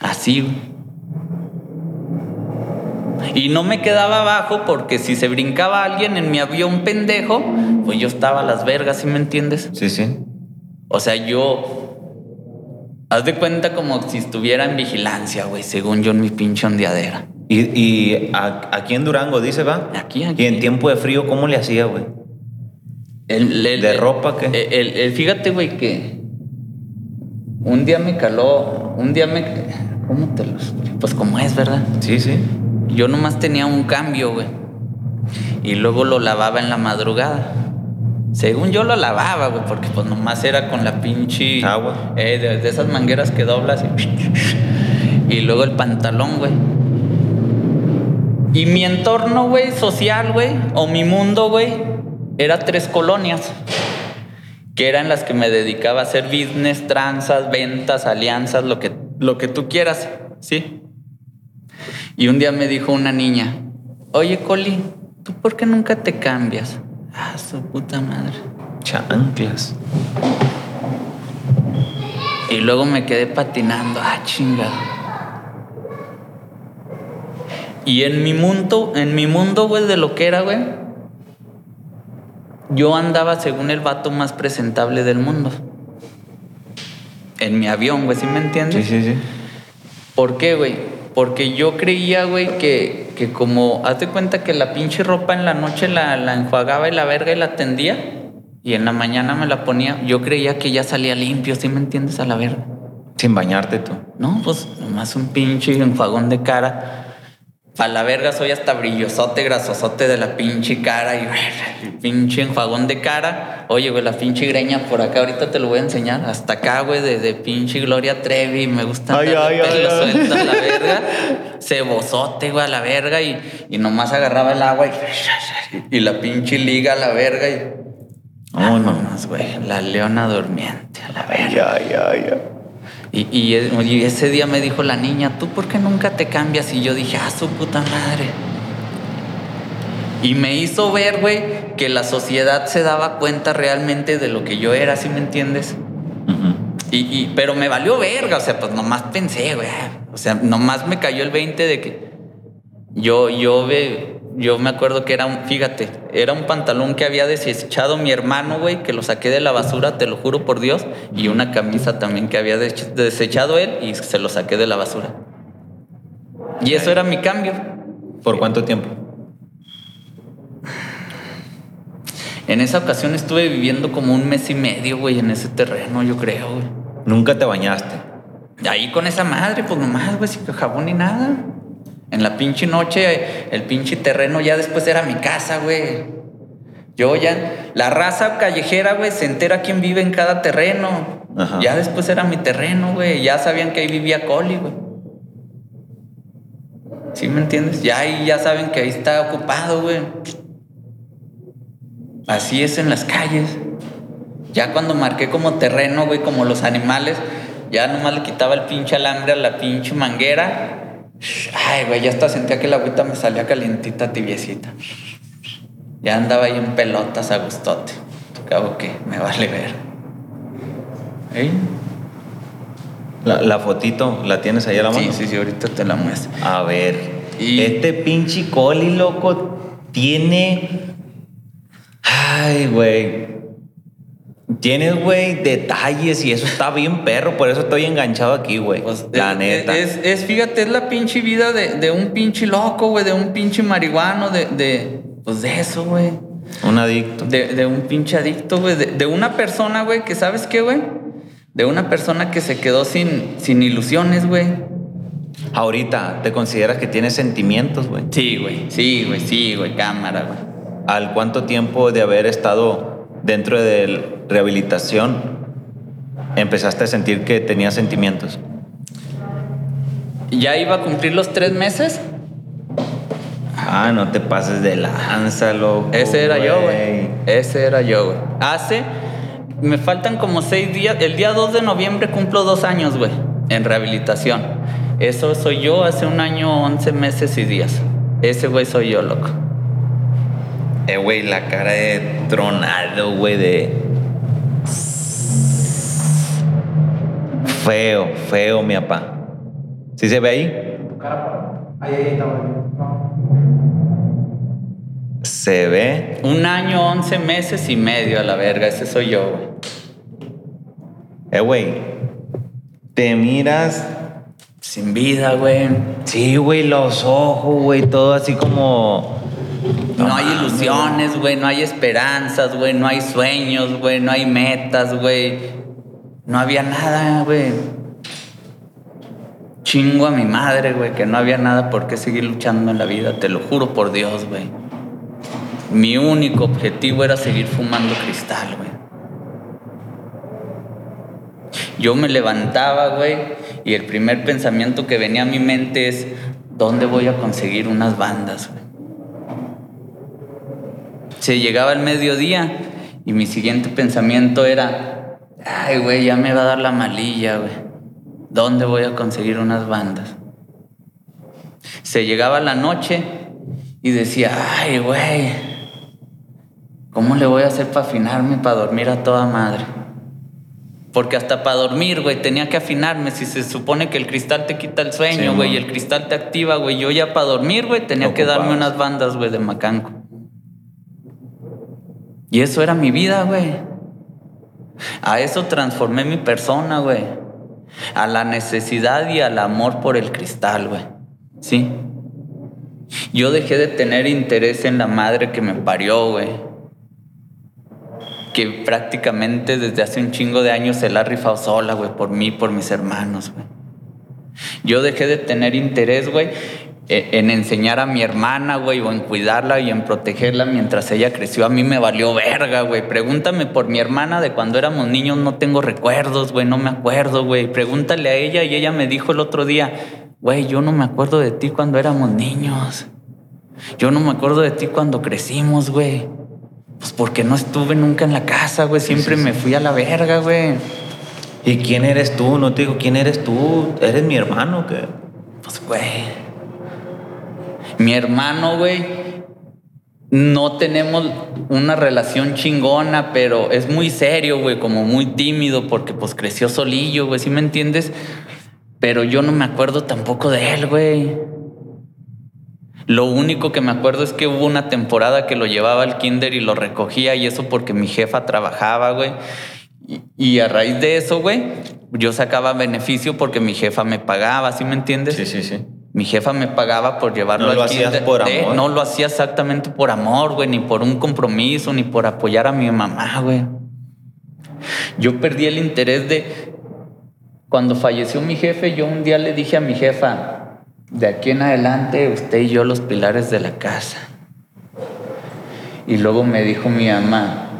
Así, güey. Y no me quedaba abajo porque si se brincaba alguien en mi avión pendejo, pues yo estaba a las vergas, ¿sí me entiendes? Sí, sí. O sea, yo. Haz de cuenta como si estuviera en vigilancia, güey, según yo en mi pinche ondeadera. ¿Y, y aquí en Durango, dice, va? Aquí, aquí. ¿Y en tiempo de frío cómo le hacía, güey? El, ¿De ropa qué? El, fíjate, güey, que un día me caló, un día me... ¿Cómo te los...? Pues como es, ¿verdad? Sí, sí. Yo nomás tenía un cambio, güey. Y luego lo lavaba en la madrugada. Según yo lo lavaba, güey, porque pues nomás era con la pinche... Agua. Eh, de, esas mangueras que doblas y... Y luego el pantalón, güey. Y mi entorno, güey, social, güey, o mi mundo, güey, era tres colonias. Que eran las que me dedicaba a hacer business, tranzas, ventas, alianzas, lo que, lo que tú quieras, ¿sí? Y un día me dijo una niña, oye Coli, ¿tú por qué nunca te cambias? Ah, su puta madre. Chanclas. Y luego me quedé patinando, ah, chingada. Y en mi mundo, en mi mundo, güey, de lo que era, güey, yo andaba según el vato más presentable del mundo. En mi avión, güey, ¿sí me entiendes? Sí, sí, sí. ¿Por qué, güey? Porque yo creía, güey, que, que como, hazte cuenta que la pinche ropa en la noche la, la enjuagaba y la verga y la tendía, y en la mañana me la ponía, yo creía que ya salía limpio, ¿sí me entiendes? A la verga. Sin bañarte tú. No, pues nomás un pinche enjuagón de cara a la verga soy hasta brillosote, grasosote de la pinche cara y el pinche enjuagón de cara. Oye, güey, la pinche greña por acá, ahorita te lo voy a enseñar. Hasta acá, güey, de, pinche Gloria Trevi. Me gusta ay, ay, pelo suelto a la verga. Cebosote, güey, a la verga. Y, y nomás agarraba el agua y, y la pinche liga a la verga. Y, Vámonos, güey. La leona durmiente a la verga. Ya, ya, ya. Y, ese día me dijo la niña, ¿tú por qué nunca te cambias? Y yo dije, ah, su puta madre. Y me hizo ver, güey, que la sociedad se daba cuenta realmente de lo que yo era, ¿sí me entiendes? y, pero me valió verga, o sea, pues nomás pensé, güey. O sea, nomás me cayó el 20 de que yo, yo, ve, yo me acuerdo que era un, fíjate, era un pantalón que había desechado mi hermano, güey, que lo saqué de la basura, te lo juro por Dios, y una camisa también que había desechado él y se lo saqué de la basura. Y eso era mi cambio. ¿Por cuánto tiempo? En esa ocasión estuve viviendo como un mes y medio, güey, en ese terreno, yo creo, güey. ¿Nunca te bañaste? Ahí con esa madre, pues nomás, güey, sin jabón ni nada. En la pinche noche, el pinche terreno ya después era mi casa, güey. Yo ya, la raza callejera, güey, se entera quién vive en cada terreno. Ya después era mi terreno, güey. Ya sabían que ahí vivía Coli, güey. ¿Sí me entiendes? Ya ahí ya saben que ahí está ocupado, güey. Así es en las calles. Ya cuando marqué como terreno, güey, como los animales, ya nomás le quitaba el pinche alambre a la pinche manguera Ay, güey, ya hasta sentía que la agüita me salía calientita, tibiecita. Ya andaba ahí en pelotas a gustote. Cabo que me vale ver. ¿Eh? La, la fotito, ¿la tienes ahí a la mano? Sí, sí, sí, ahorita te la muestro. A ver. Y- Este pinche coli, loco, tiene. Ay, güey. Tienes, güey, detalles y eso está bien perro. Por eso estoy enganchado aquí, güey. Pues, la es, neta. Es, es- fíjate, es la pinche vida de, de un pinche loco, güey, de un pinche marihuano, de, de pues de eso, güey. Un adicto. De, de un pinche adicto, güey. De, de una persona, güey, que sabes qué, güey. De una persona que se quedó sin, sin ilusiones, güey. Ahorita, ¿te consideras que tienes sentimientos, güey? Sí, güey. Sí, güey, sí, güey. Cámara, güey. ¿Al cuánto tiempo de haber estado dentro de rehabilitación empezaste a sentir que tenías sentimientos? Ya iba a cumplir los tres meses. Ah, no te pases de lanza, loco. Ese era yo, güey. Ese era yo, güey. Hace. Me faltan como seis días. El día 2 de noviembre cumplo dos años, güey. En rehabilitación. Eso soy yo hace un año, 11 meses y días. Ese güey soy yo, loco. Eh, güey, la cara de tronado, güey, de. Feo, feo, mi papá. ¿Sí se ve ahí? Ahí, ahí está, güey. Se ve. Un año, 11 meses y medio a la verga. Ese soy yo, güey. Eh, güey. Te miras. Sin vida, güey. Sí, güey, los ojos, güey, todo así como. No hay ilusiones, güey. No hay esperanzas, güey. No hay sueños, güey. No hay metas, güey. No había nada, güey. Chingo a mi madre, güey, que no había nada por qué seguir luchando en la vida. Te lo juro por Dios, güey. Mi único objetivo era seguir fumando cristal, güey. Yo me levantaba, güey, y el primer pensamiento que venía a mi mente es, ¿dónde voy a conseguir unas bandas, güey? Se llegaba el mediodía y mi siguiente pensamiento era, ay, güey, ya me va a dar la malilla, güey. ¿Dónde voy a conseguir unas bandas? Se llegaba la noche y decía, ay, güey, ¿cómo le voy a hacer para afinarme para dormir a toda madre? Porque hasta para dormir, güey, tenía que afinarme. Si se supone que el cristal te quita el Sí, sueño, güey, y el cristal te activa, güey. Yo ya para dormir, güey, tenía que darme unas bandas, güey, de macanco. Y eso era mi vida, güey. A eso transformé mi persona, güey. A la necesidad y al amor por el cristal, güey. Sí. Yo dejé de tener interés en la madre que me parió, güey. Que prácticamente desde hace un chingo de años se la ha rifado sola, güey, por mí, por mis hermanos, güey. Yo dejé de tener interés, güey, en enseñar a mi hermana, güey, o en cuidarla y en protegerla mientras ella creció. A mí me valió verga, güey. Pregúntame por mi hermana de cuando éramos niños, no tengo recuerdos, güey, no me acuerdo, güey. Pregúntale a ella y ella me dijo el otro día, güey, yo no me acuerdo de ti cuando éramos niños. Yo no me acuerdo de ti cuando crecimos, güey. Pues porque no estuve nunca en la casa, güey. Siempre me fui a la verga, güey. ¿Y quién eres tú? No te digo quién eres tú. ¿Eres mi hermano? ¿qué? Pues, güey. Mi hermano, güey, no tenemos una relación chingona, pero es muy serio, güey, como muy tímido, porque pues creció solillo, güey, ¿sí me entiendes? Pero yo no me acuerdo tampoco de él, güey. Lo único que me acuerdo es que hubo una temporada que lo llevaba al kinder y lo recogía y eso porque mi jefa trabajaba, güey. Y, y a raíz de eso, güey, yo sacaba beneficio porque mi jefa me pagaba, ¿sí me entiendes? Sí, sí, sí. Mi jefa me pagaba por llevarlo No lo hacías kinder. por amor. no lo hacía exactamente por amor, güey, ni por un compromiso, ni por apoyar a mi mamá, güey. Yo perdí el interés de... Cuando falleció mi jefe, yo un día le dije a mi jefa, de aquí en adelante usted y yo los pilares de la casa. Y luego me dijo mi mamá,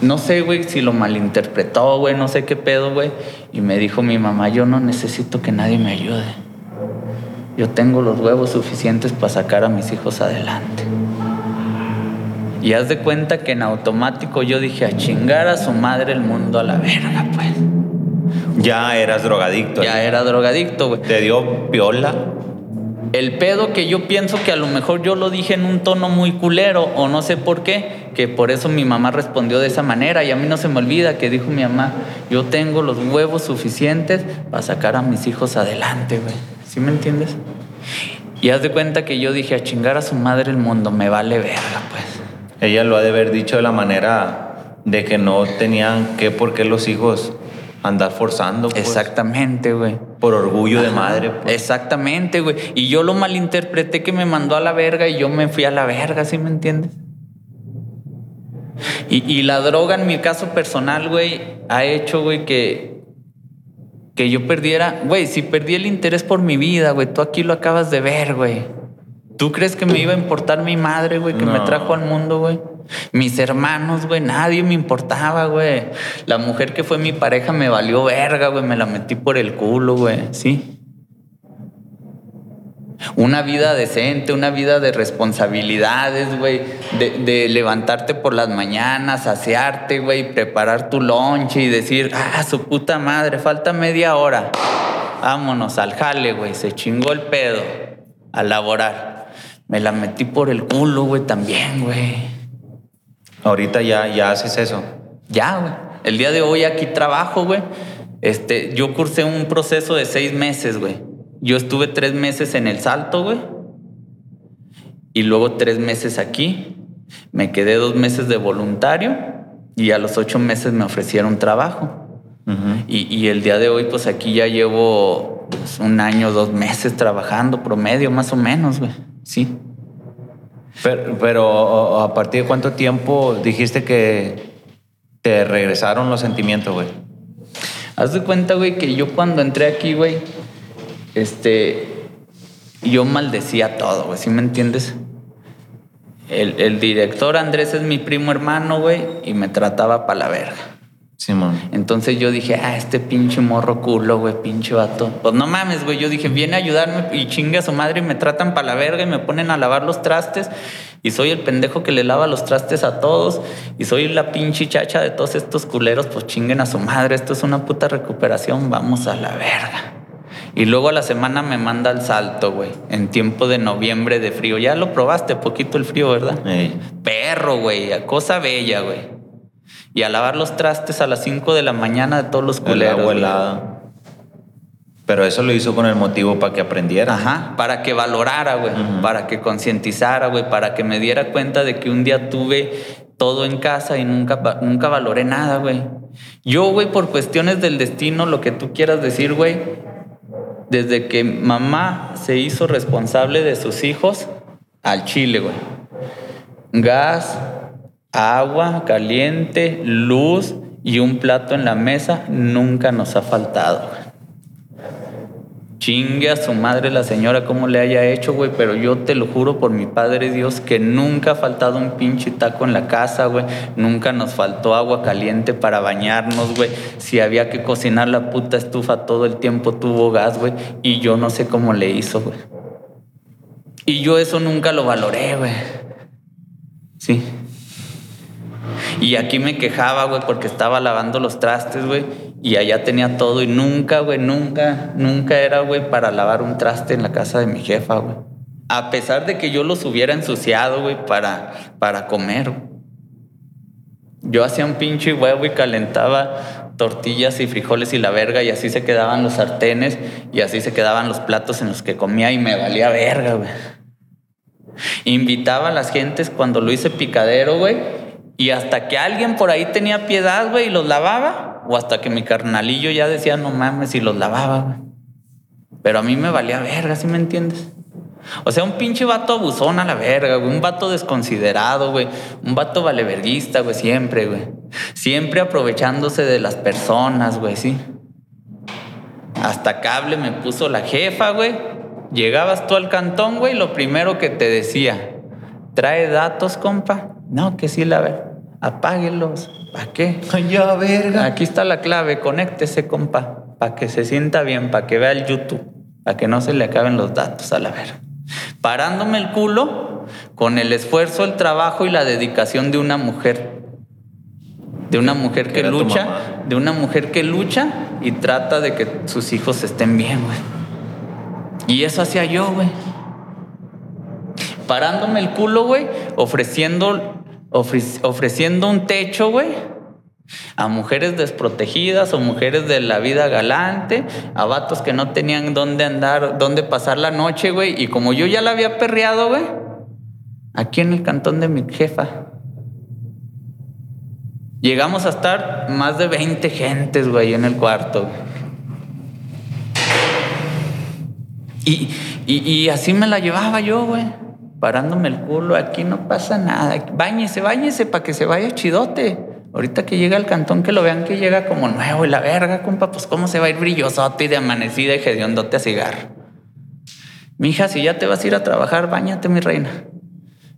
no sé, güey, si lo malinterpretó, güey, no sé qué pedo, güey. Y me dijo mi mamá, yo no necesito que nadie me ayude. Yo tengo los huevos suficientes para sacar a mis hijos adelante. Y haz de cuenta que en automático yo dije, a chingar a su madre el mundo a la verga, pues. Ya eras drogadicto. Ya ahí. era drogadicto, güey. ¿Te dio piola? El pedo que yo pienso que a lo mejor yo lo dije en un tono muy culero o no sé por qué, que por eso mi mamá respondió de esa manera y a mí no se me olvida que dijo mi mamá, yo tengo los huevos suficientes para sacar a mis hijos adelante, güey. ¿Sí me entiendes? Y haz de cuenta que yo dije a chingar a su madre el mundo, me vale verga, pues. Ella lo ha de haber dicho de la manera de que no tenían que por qué los hijos andar forzando. pues, Exactamente, güey. Por orgullo de madre. pues. Exactamente, güey. Y yo lo malinterpreté que me mandó a la verga y yo me fui a la verga, ¿sí me entiendes? Y, y la droga, en mi caso personal, güey, ha hecho, güey, que, que yo perdiera, güey, si perdí el interés por mi vida, güey, tú aquí lo acabas de ver, güey. ¿Tú crees que me iba a importar mi madre, güey, que me trajo al mundo, güey? Mis hermanos, güey, nadie me importaba, güey. La mujer que fue mi pareja me valió verga, güey, me la metí por el culo, güey, sí. Una vida decente, una vida de responsabilidades, güey, de, levantarte por las mañanas, asearte, güey, preparar tu lonche y decir, ah, su puta madre, falta media hora. Vámonos al jale, güey, se chingó el pedo a laborar. Me la metí por el culo, güey, también, güey. Ahorita ya, ya haces eso. Ya, güey. El día de hoy aquí trabajo, güey. Este, yo cursé un proceso de seis meses, güey. Yo estuve tres meses en el salto, güey. Y luego tres meses aquí. Me quedé dos meses de voluntario. Y a los ocho meses me ofrecieron trabajo. Ujú. Y, y el día de hoy, pues aquí ya llevo pues, un año, dos meses trabajando, promedio, más o menos, güey. Sí. Pero, ¿a partir de cuánto tiempo dijiste que te regresaron los sentimientos, güey? Haz de cuenta, güey, que yo cuando entré aquí, güey, este, yo maldecía todo, güey, ¿sí me entiendes? El, el director Andrés es mi primo hermano, güey, y me trataba para la verga. Simón. Entonces yo dije, ah, este pinche morro culo, güey, pinche vato. Pues no mames, güey. Yo dije, viene a ayudarme y chingue a su madre y me tratan para la verga y me ponen a lavar los trastes. Y soy el pendejo que le lava los trastes a todos. Y soy la pinche chacha de todos estos culeros, pues chinguen a su madre. Esto es una puta recuperación, vamos a la verga. Y luego a la semana me manda al salto, güey, en tiempo de noviembre de frío. Ya lo probaste, poquito el frío, ¿verdad? Ey. Perro, güey, cosa bella, güey. Y a lavar los trastes a las 5 de la mañana de todos los El culeros. agua güey. helada. Pero eso lo hizo con el motivo para que aprendiera. Ajá, para que valorara, güey, para que concientizara, güey, para que me diera cuenta de que un día tuve todo en casa y nunca, nunca valoré nada, güey. Yo, güey, por cuestiones del destino, lo que tú quieras decir, güey, desde que mamá se hizo responsable de sus hijos, al chile, güey. Gas, agua caliente, luz y un plato en la mesa nunca nos ha faltado. Chingue a su madre la señora como le haya hecho, güey, pero yo te lo juro por mi Padre Dios que nunca ha faltado un pinche taco en la casa, güey. Nunca nos faltó agua caliente para bañarnos, güey. Si había que cocinar la puta estufa todo el tiempo tuvo gas, güey. Y yo no sé cómo le hizo, güey. Y yo eso nunca lo valoré, güey. Sí. Y aquí me quejaba, güey, porque estaba lavando los trastes, güey. Y allá tenía todo y nunca, güey, nunca, nunca era, güey, para lavar un traste en la casa de mi jefa, güey. A pesar de que yo los hubiera ensuciado, güey, para, para comer. Yo hacía un pinche huevo y calentaba tortillas y frijoles y la verga y así se quedaban los sartenes y así se quedaban los platos en los que comía y me valía verga, güey. Invitaba a las gentes cuando lo hice picadero, güey. Y hasta que alguien por ahí tenía piedad, güey, y los lavaba. O hasta que mi carnalillo ya decía, no mames, y los lavaba, güey. Pero a mí me valía verga, ¿sí me entiendes? O sea, un pinche vato abusón a la verga, güey. Un vato desconsiderado, güey. Un vato valeverguista, güey, siempre, güey. Siempre aprovechándose de las personas, güey, sí. Hasta cable me puso la jefa, güey. Llegabas tú al cantón, güey, lo primero que te decía, ¿trae datos, compa? No, que sí, la ver. Apáguelos. ¿Para qué? Ya, verga. Aquí está la clave, conéctese, compa, para que se sienta bien, para que vea el YouTube, para que no se le acaben los datos a la ver. Parándome el culo con el esfuerzo, el trabajo y la dedicación de una mujer de una mujer que lucha, de una mujer que lucha y trata de que sus hijos estén bien, güey. Y eso hacía yo, güey. Parándome el culo, güey, ofreciendo, ofre- ofreciendo un techo, güey, a mujeres desprotegidas o mujeres de la vida galante, a vatos que no tenían dónde andar, dónde pasar la noche, güey. Y como yo ya la había perreado, güey, aquí en el cantón de mi jefa. Llegamos a estar más de 20 gentes, güey, en el cuarto. Y, y, y así me la llevaba yo, güey. Parándome el culo, aquí no pasa nada. Báñese, báñese para que se vaya chidote. Ahorita que llega al cantón, que lo vean que llega como nuevo y la verga, compa, pues cómo se va a ir brillosote y de amanecida y hediondote a cigarro. Mija, si ya te vas a ir a trabajar, báñate, mi reina.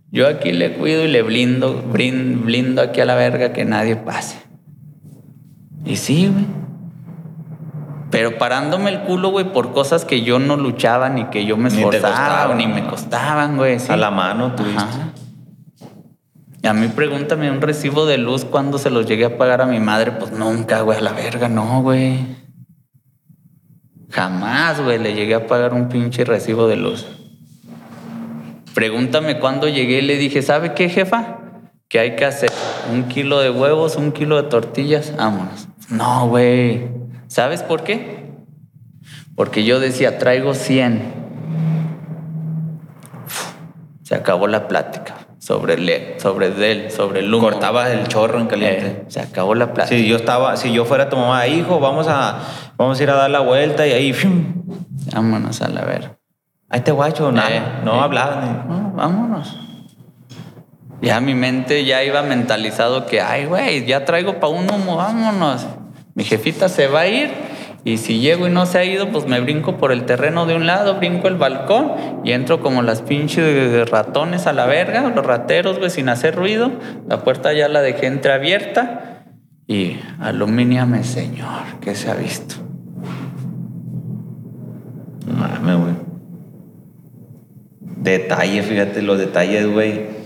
Yo aquí le cuido y le blindo, blindo aquí a la verga que nadie pase. Y sí, güey. Pero parándome el culo, güey, por cosas que yo no luchaba ni que yo me esforzaba ni me costaban, güey. sí. A la mano tuviste. Ajá. Y a mí pregúntame un recibo de luz cuando se los llegué a pagar a mi madre. Pues nunca, güey, a la verga, no, güey. Jamás, güey, le llegué a pagar un pinche recibo de luz. Pregúntame cuándo llegué y le dije, ¿sabe qué, jefa? ¿Qué hay que hacer? Un kilo de huevos, un kilo de tortillas, vámonos. No, güey. ¿Sabes por qué? Porque yo decía, traigo 100. Se acabó la plática sobre el, sobre él, sobre el humo. Cortabas el chorro en caliente. Eh, se acabó la plática. Si yo estaba, si yo fuera tu mamá, hijo, vamos a, vamos a ir a dar la vuelta y ahí, ¡fium! Vámonos a la ver. ahí te guacho, nada, Eh, no eh. hablabas ni- No, vámonos. Ya mi mente ya iba mentalizado que, ay, güey, ya traigo para un humo, vámonos. Mi jefita se va a ir y si llego y no se ha ido, pues me brinco por el terreno de un lado, brinco el balcón y entro como las pinches ratones a la verga, los rateros, güey, sin hacer ruido. La puerta ya la dejé entreabierta y alumíniame, señor, que se ha visto. No mames, güey. Detalles, fíjate los detalles, güey.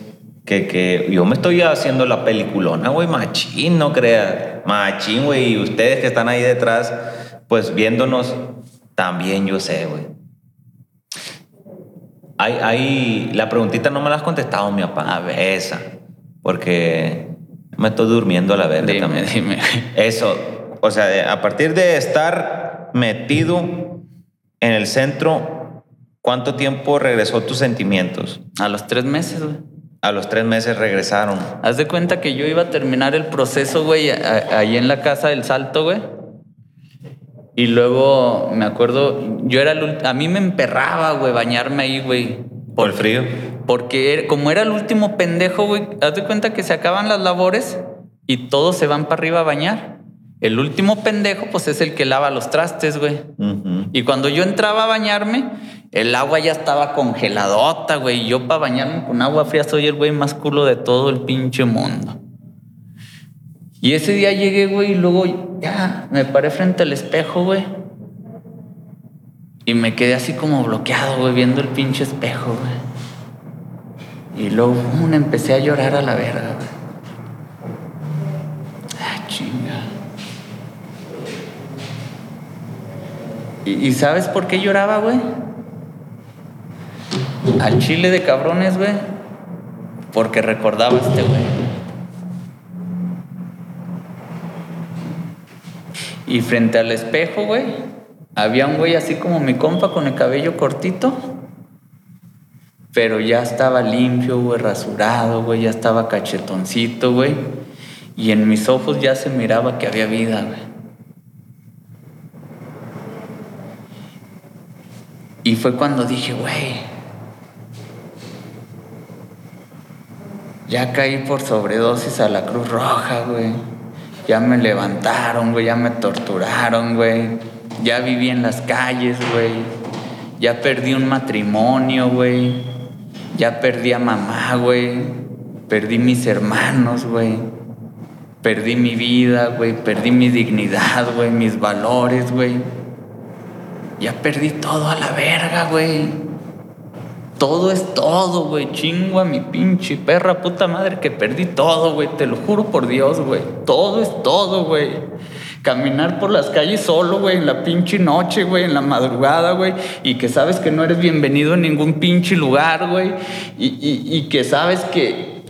Que, que yo me estoy haciendo la peliculona, güey, machín, no creas. Machín, güey. Y ustedes que están ahí detrás, pues viéndonos, también yo sé, güey. Hay, hay, la preguntita no me la has contestado, mi papá. A ver, esa. Porque me estoy durmiendo a la verga Dime, también. dime. Eso, o sea, a partir de estar metido en el centro, ¿cuánto tiempo regresó tus sentimientos? A los tres meses, güey. A los tres meses regresaron. Haz de cuenta que yo iba a terminar el proceso, güey, ahí en la casa del salto, güey. Y luego me acuerdo, yo era el a mí me emperraba, güey, bañarme ahí, güey. Por el frío. Porque era- como era el último pendejo, güey, haz de cuenta que se acaban las labores y todos se van para arriba a bañar. El último pendejo, pues es el que lava los trastes, güey. Ujú. Y cuando yo entraba a bañarme, el agua ya estaba congeladota, güey. Yo para bañarme con agua fría soy el güey más culo de todo el pinche mundo. Y ese día llegué, güey, y luego ya me paré frente al espejo, güey. Y me quedé así como bloqueado, güey, viendo el pinche espejo, güey. Y luego pum, empecé a llorar a la verga, güey. Ah, chinga. ¿Y, y sabes por qué lloraba, güey? Al chile de cabrones, güey. Porque recordaba a este güey. Y frente al espejo, güey, había un güey así como mi compa con el cabello cortito. Pero ya estaba limpio, güey, rasurado, güey, ya estaba cachetoncito, güey. Y en mis ojos ya se miraba que había vida, güey. Y fue cuando dije, güey, ya caí por sobredosis a la Cruz Roja, güey. Ya me levantaron, güey, ya me torturaron, güey. Ya viví en las calles, güey. Ya perdí un matrimonio, güey. Ya perdí a mamá, güey. Perdí mis hermanos, güey. Perdí mi vida, güey. Perdí mi dignidad, güey. Mis valores, güey. Ya perdí todo a la verga, güey. Todo es todo, güey. Chingo a mi pinche perra puta madre que perdí todo, güey. Te lo juro por Dios, güey. Todo es todo, güey. Caminar por las calles solo, güey, en la pinche noche, güey, en la madrugada, güey. Y que sabes que no eres bienvenido en ningún pinche lugar, güey. Y, y- y que sabes que...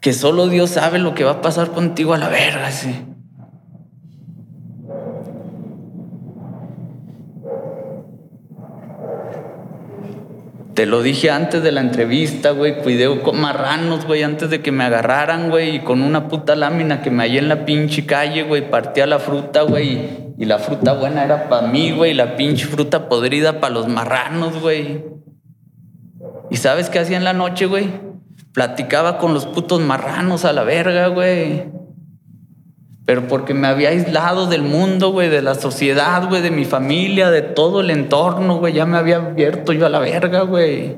Que solo Dios sabe lo que va a pasar contigo a la verga, sí. Te lo dije antes de la entrevista, güey. Cuidé con marranos, güey, antes de que me agarraran, güey. Y con una puta lámina que me hallé en la pinche calle, güey. Partía la fruta, güey. Y la fruta buena era para mí, güey. Y la pinche fruta podrida para los marranos, güey. ¿Y sabes qué hacía en la noche, güey? Platicaba con los putos marranos a la verga, güey. Pero porque me había aislado del mundo, güey, de la sociedad, güey, de mi familia, de todo el entorno, güey. Ya me había abierto yo a la verga, güey.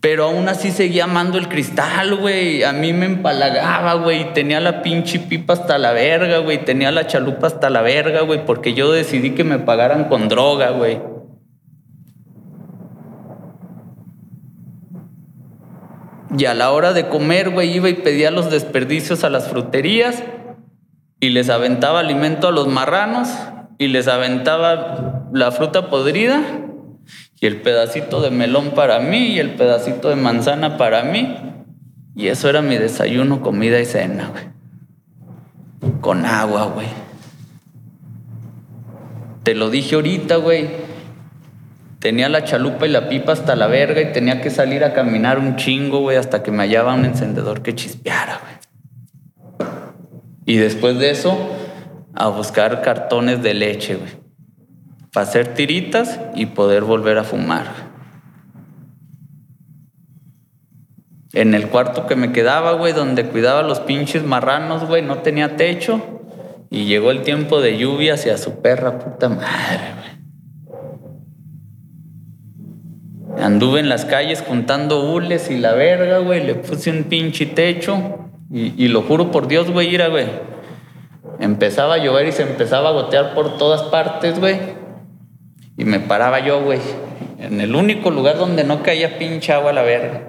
Pero aún así seguía amando el cristal, güey. A mí me empalagaba, güey. Tenía la pinche pipa hasta la verga, güey. Tenía la chalupa hasta la verga, güey. Porque yo decidí que me pagaran con droga, güey. Y a la hora de comer, güey, iba y pedía los desperdicios a las fruterías y les aventaba alimento a los marranos y les aventaba la fruta podrida y el pedacito de melón para mí y el pedacito de manzana para mí. Y eso era mi desayuno, comida y cena, güey. Con agua, güey. Te lo dije ahorita, güey. Tenía la chalupa y la pipa hasta la verga y tenía que salir a caminar un chingo, güey, hasta que me hallaba un encendedor que chispeara, güey. Y después de eso, a buscar cartones de leche, güey. Para hacer tiritas y poder volver a fumar. En el cuarto que me quedaba, güey, donde cuidaba los pinches marranos, güey, no tenía techo. Y llegó el tiempo de lluvia hacia su perra puta madre, güey. Anduve en las calles juntando hules y la verga, güey. Le puse un pinche techo. Y, y lo juro por Dios, güey, ira, güey. Empezaba a llover y se empezaba a gotear por todas partes, güey. Y me paraba yo, güey. En el único lugar donde no caía pinche agua la verga.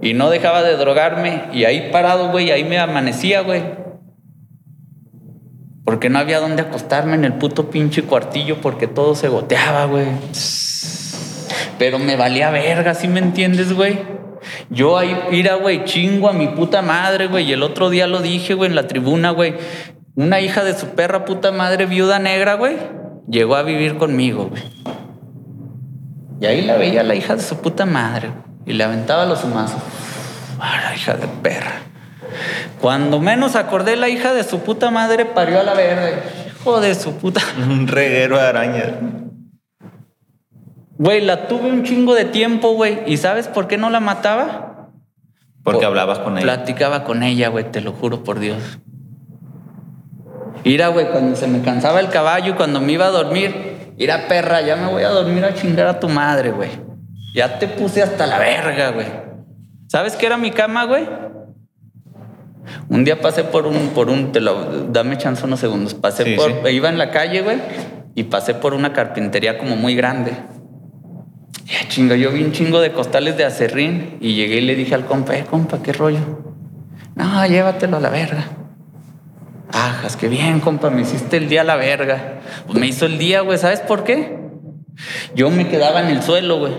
Y no dejaba de drogarme. Y ahí parado, güey, ahí me amanecía, güey. Porque no había dónde acostarme en el puto pinche cuartillo porque todo se goteaba, güey. Pero me valía verga, ¿sí me entiendes, güey? Yo ahí, mira, güey, chingo a mi puta madre, güey. Y el otro día lo dije, güey, en la tribuna, güey. Una hija de su perra puta madre, viuda negra, güey, llegó a vivir conmigo, güey. Y ahí la veía la hija de su puta madre, y le aventaba los humazos. Ah, la hija de perra. Cuando menos acordé, la hija de su puta madre parió a la verga. Hijo de su puta. Un reguero de arañas. Güey, la tuve un chingo de tiempo, güey. ¿Y sabes por qué no la mataba? Porque Por- hablabas con ella. Platicaba con ella, güey, te lo juro por Dios. Mira, güey, cuando se me cansaba el caballo, cuando me iba a dormir, mira, perra, ya me voy a dormir a chingar a tu madre, güey. Ya te puse hasta la verga, güey. ¿Sabes qué era mi cama, güey? Un día pasé por un, por un, te lo, dame chance unos segundos. Pasé Sí, por, sí. iba en la calle, güey, y pasé por una carpintería como muy grande. Ya chinga, yo vi un chingo de costales de acerrín y llegué y le dije al compa, eh, compa, ¿qué rollo? No, llévatelo a la verga. Ajas, qué bien, compa, me hiciste el día a la verga. Pues me hizo el día, güey, ¿sabes por qué? Yo me quedaba en el suelo, güey.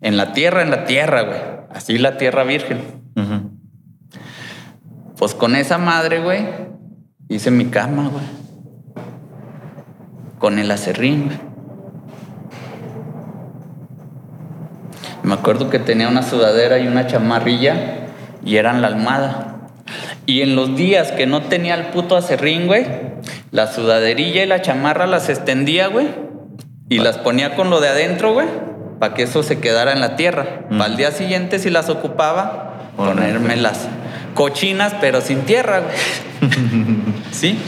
En la tierra, en la tierra, güey. Así la tierra virgen. Pues con esa madre, güey, hice mi cama, güey. Con el acerrín, güey. Me acuerdo que tenía una sudadera y una chamarrilla y eran la almohada. Y en los días que no tenía el puto acerrín, güey, la sudaderilla y la chamarra las extendía, güey, y las ponía con lo de adentro, güey, para que eso se quedara en la tierra. Mm. Para el día siguiente, si las ocupaba, ponerme las cochinas, pero sin tierra, güey. ¿Sí?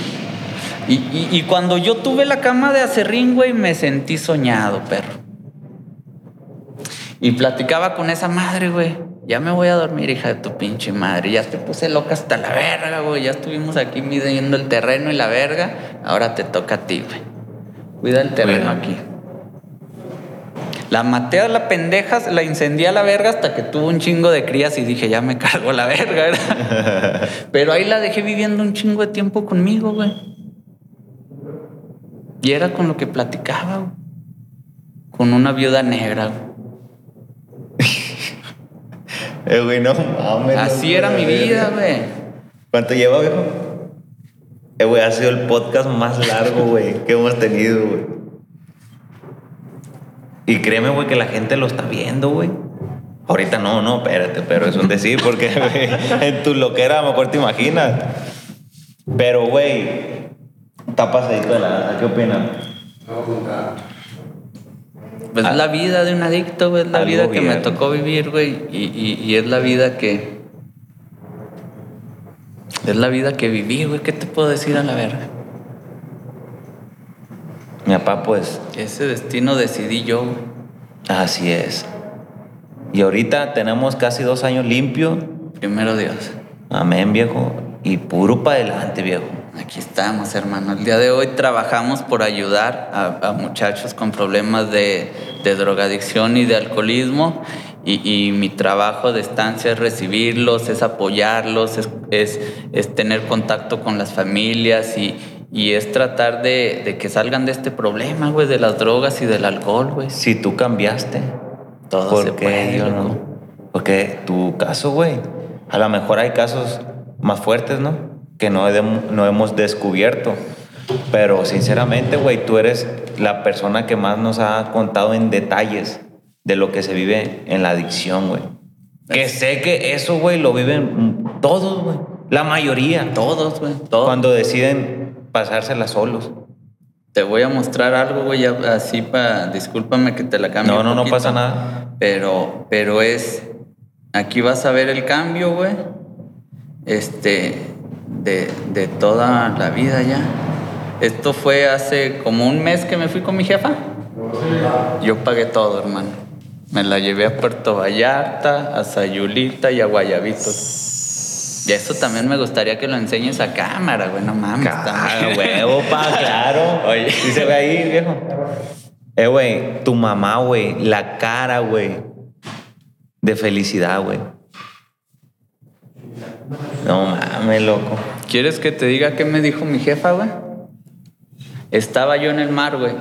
Y, y- y cuando yo tuve la cama de acerrín, güey, me sentí soñado, perro. Y platicaba con esa madre, güey. Ya me voy a dormir, hija de tu pinche madre. Ya te puse loca hasta la verga, güey. Ya estuvimos aquí midiendo el terreno y la verga. Ahora te toca a ti, güey. Cuida el terreno Cuida. aquí. La maté a la pendeja, la incendié a la verga hasta que tuvo un chingo de crías y dije, ya me cargo la verga. ¿verdad? Pero ahí la dejé viviendo un chingo de tiempo conmigo, güey. Y era con lo que platicaba, güey. Con una viuda negra, güey. Eh, güey, no mames. Así era mi vida, güey. ¿Cuánto lleva, viejo? Eh, güey, ha sido el podcast más largo, güey, que hemos tenido, güey. Y créeme, güey, que la gente lo está viendo, güey. Ahorita no, no, espérate, pero es un decir, porque güey, en tu loquera a lo mejor te imaginas. Pero, güey, está pasadito de la ¿Qué opinan? Pues Ah. es la vida de un adicto, güey. Es la vida que me tocó vivir, güey. Y, y- y es la vida que. Es la vida que viví, güey. ¿Qué te puedo decir a la verga? Mi papá, pues, Ese destino decidí yo, güey. así es. Y ahorita tenemos casi dos años limpios. Primero Dios. Amén, viejo. Y puro para adelante, viejo. Aquí estamos, hermano. El día de hoy trabajamos por ayudar a, a muchachos con problemas de, de drogadicción y de alcoholismo. Y, y mi trabajo de estancia es recibirlos, es apoyarlos, es, es- es tener contacto con las familias y, y es tratar de, de que salgan de este problema, güey, de las drogas y del alcohol, güey. Si tú cambiaste, Todo ¿por se qué puede, yo no? Porque tu caso, güey, a lo mejor hay casos más fuertes, ¿no? Que no, no hemos descubierto. Pero sinceramente, güey, tú eres la persona que más nos ha contado en detalles de lo que se vive en la adicción, güey. Que sé que eso, güey, lo viven todos, güey. La mayoría. Todos, güey, todos. Cuando deciden pasársela solos. Te voy a mostrar algo, güey, así para... Discúlpame que te la cambie No, un no, no poquito. pasa nada. Pero, pero es. Aquí vas a ver el cambio, güey. Este. De, de toda la vida ya. Esto fue hace como un mes que me fui con mi jefa. Yo pagué todo, hermano. Me la llevé a Puerto Vallarta, a Sayulita y a Guayabitos. Y eso también me gustaría que lo enseñes a cámara, güey. No mames. Claro, huevo, pa, claro. Oye. ¿Sí se ve ahí, viejo? Eh, güey, tu mamá, güey, la cara, güey, de felicidad, güey. No mames, loco. ¿Quieres que te diga qué me dijo mi jefa, güey? Estaba yo en el mar, güey.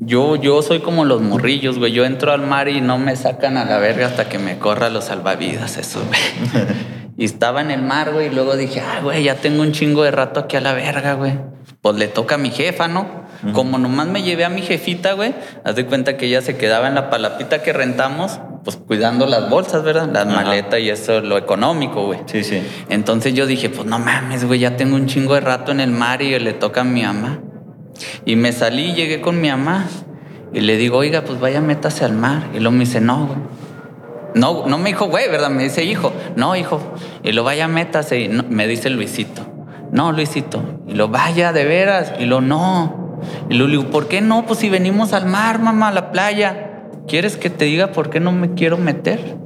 Yo, yo soy como los morrillos, güey. Yo entro al mar y no me sacan a la verga hasta que me corra los salvavidas, eso, güey. y estaba en el mar, güey, y luego dije, ah, güey, ya tengo un chingo de rato aquí a la verga, güey. Pues le toca a mi jefa, ¿no? Como nomás me llevé a mi jefita, güey, haz de cuenta que ella se quedaba en la palapita que rentamos, pues cuidando las bolsas, ¿verdad? Las maletas y eso, lo económico, güey. Sí, sí. Entonces yo dije, pues no mames, güey, ya tengo un chingo de rato en el mar y le toca a mi mamá. Y me salí y llegué con mi mamá. Y le digo, oiga, pues vaya, métase al mar. Y luego me dice, no, güey. No, no me dijo, güey, ¿verdad? Me dice, hijo. No, hijo. Y lo vaya, métase. Y no- me dice Luisito. No, Luisito. Y lo vaya, de veras. Y lo no. Y lo digo, ¿por qué no? Pues si venimos al mar, mamá, a la playa. ¿Quieres que te diga por qué no me quiero meter?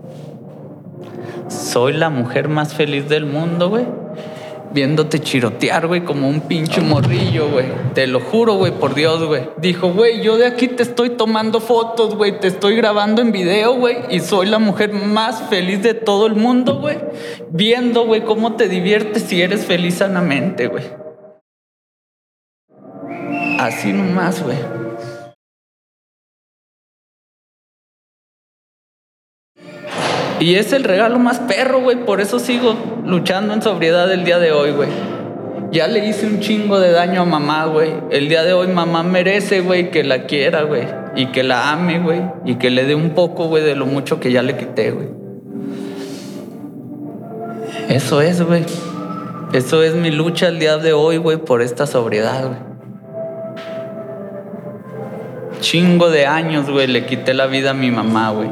Soy la mujer más feliz del mundo, güey. Viéndote chirotear, güey, como un pinche morrillo, güey. Te lo juro, güey, por Dios, güey. Dijo, güey, yo de aquí te estoy tomando fotos, güey. Te estoy grabando en video, güey. Y soy la mujer más feliz de todo el mundo, güey. Viendo, güey, cómo te diviertes si eres feliz sanamente, güey. Así nomás, güey. Y es el regalo más perro, güey. Por eso sigo luchando en sobriedad el día de hoy, güey. Ya le hice un chingo de daño a mamá, güey. El día de hoy mamá merece, güey, que la quiera, güey. Y que la ame, güey. Y que le dé un poco, güey, de lo mucho que ya le quité, güey. Eso es, güey. Eso es mi lucha el día de hoy, güey, por esta sobriedad, güey. Chingo de años, güey, le quité la vida a mi mamá, güey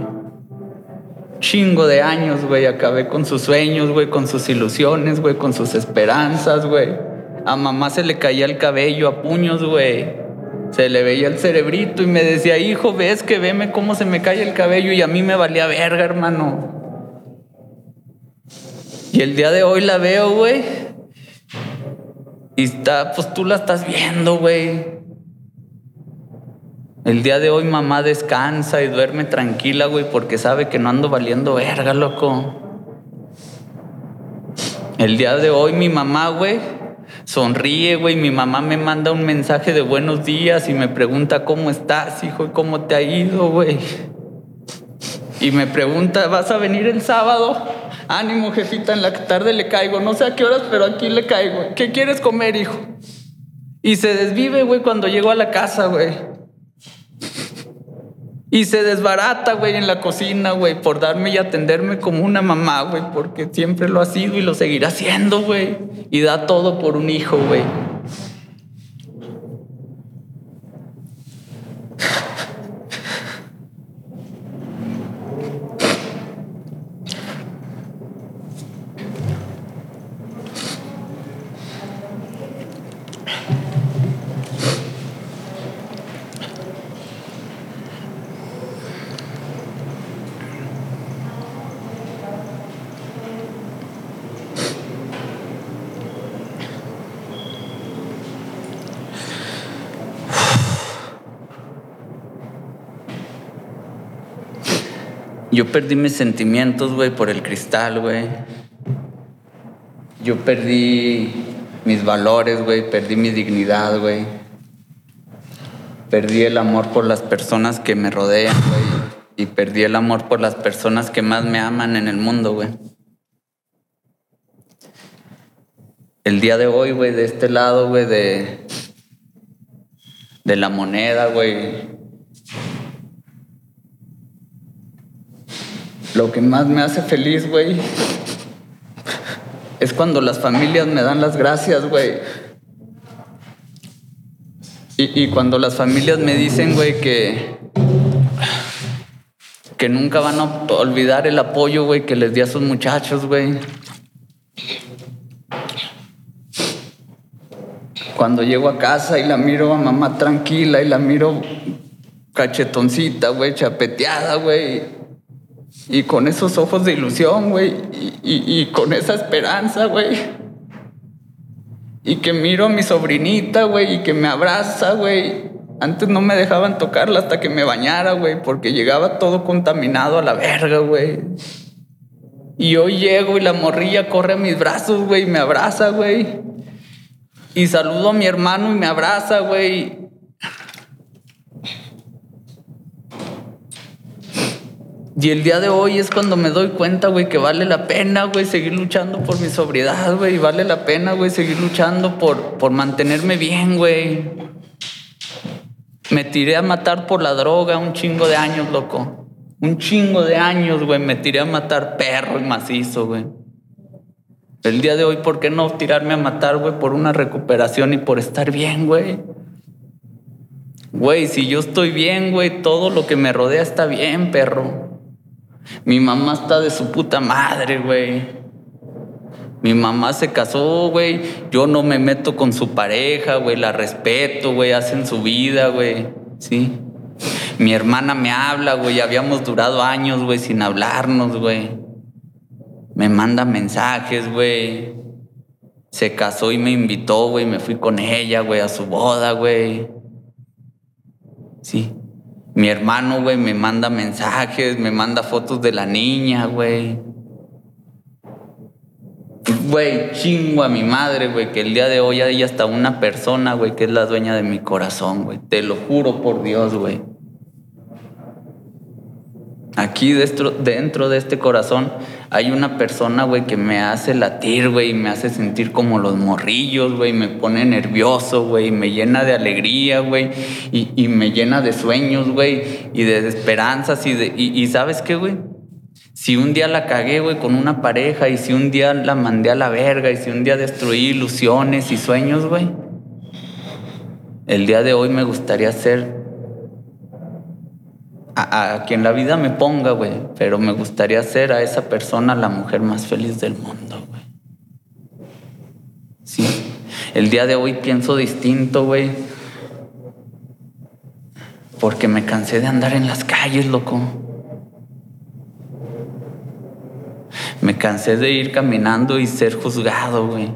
chingo de años, güey. Acabé con sus sueños, güey, con sus ilusiones, güey, con sus esperanzas, güey. A mamá se le caía el cabello a puños, güey. Se le veía el cerebrito y me decía, hijo, ves que veme cómo se me cae el cabello y a mí me valía verga, hermano. Y el día de hoy la veo, güey. Y está, pues tú la estás viendo, güey. El día de hoy mamá descansa y duerme tranquila, güey, porque sabe que no ando valiendo verga, loco. El día de hoy mi mamá, güey, sonríe, güey. Mi mamá me manda un mensaje de buenos días y me pregunta cómo estás, hijo, y cómo te ha ido, güey. Y me pregunta, ¿vas a venir el sábado? Ánimo, jefita, en la tarde le caigo. No sé a qué horas, pero aquí le caigo. ¿Qué quieres comer, hijo? Y se desvive, güey, cuando llego a la casa, güey. Y se desbarata, güey, en la cocina, güey, por darme y atenderme como una mamá, güey, porque siempre lo ha sido y lo seguirá haciendo, güey. Y da todo por un hijo, güey. Yo perdí mis sentimientos, güey, por el cristal, güey. Yo perdí mis valores, güey. Perdí mi dignidad, güey. Perdí el amor por las personas que me rodean, güey. Y perdí el amor por las personas que más me aman en el mundo, güey. El día de hoy, güey, de este lado, güey, de, de la moneda, güey, Lo que más me hace feliz, güey, es cuando las familias me dan las gracias, güey. Y, cuando las familias me dicen, güey, que, que nunca van a olvidar el apoyo, güey, que les di a sus muchachos, güey. Cuando llego a casa y la miro a mamá tranquila y la miro cachetoncita, güey, chapeteada, güey. Y con esos ojos de ilusión, güey. Y, con esa esperanza, güey. Y que miro a mi sobrinita, güey, y que me abraza, güey. Antes no me dejaban tocarla hasta que me bañara, güey, porque llegaba todo contaminado a la verga, güey. Y hoy llego y la morrilla corre a mis brazos, güey, y me abraza, güey. Y saludo a mi hermano y me abraza, güey. Y el día de hoy es cuando me doy cuenta, güey, que vale la pena, güey, seguir luchando por mi sobriedad, güey. Vale la pena, güey, seguir luchando por, por mantenerme bien, güey. Me tiré a matar por la droga un chingo de años, loco. Un chingo de años, güey. Me tiré a matar perro y macizo, güey. El día de hoy, ¿por qué no tirarme a matar, güey, por una recuperación y por estar bien, güey? Güey, si yo estoy bien, güey, todo lo que me rodea está bien, perro. Mi mamá está de su puta madre, güey. Mi mamá se casó, güey. Yo no me meto con su pareja, güey. La respeto, güey. Hacen su vida, güey. Sí. Mi hermana me habla, güey. Habíamos durado años, güey, sin hablarnos, güey. Me manda mensajes, güey. Se casó y me invitó, güey. Me fui con ella, güey, a su boda, güey. Sí. Mi hermano, güey, me manda mensajes, me manda fotos de la niña, güey. Güey, chingo a mi madre, güey, que el día de hoy hay hasta una persona, güey, que es la dueña de mi corazón, güey. Te lo juro por Dios, güey. Aquí dentro, dentro de este corazón hay una persona, güey, que me hace latir, güey, y me hace sentir como los morrillos, güey, me pone nervioso, güey, me llena de alegría, güey, y, me llena de sueños, güey, y de esperanzas, y, de, y, ¿sabes qué, güey? Si un día la cagué, güey, con una pareja, y si un día la mandé a la verga, y si un día destruí ilusiones y sueños, güey, el día de hoy me gustaría ser a, quien la vida me ponga, güey, pero me gustaría ser a esa persona la mujer más feliz del mundo, güey. Sí, el día de hoy pienso distinto, güey, porque me cansé de andar en las calles, loco. Me cansé de ir caminando y ser juzgado, güey.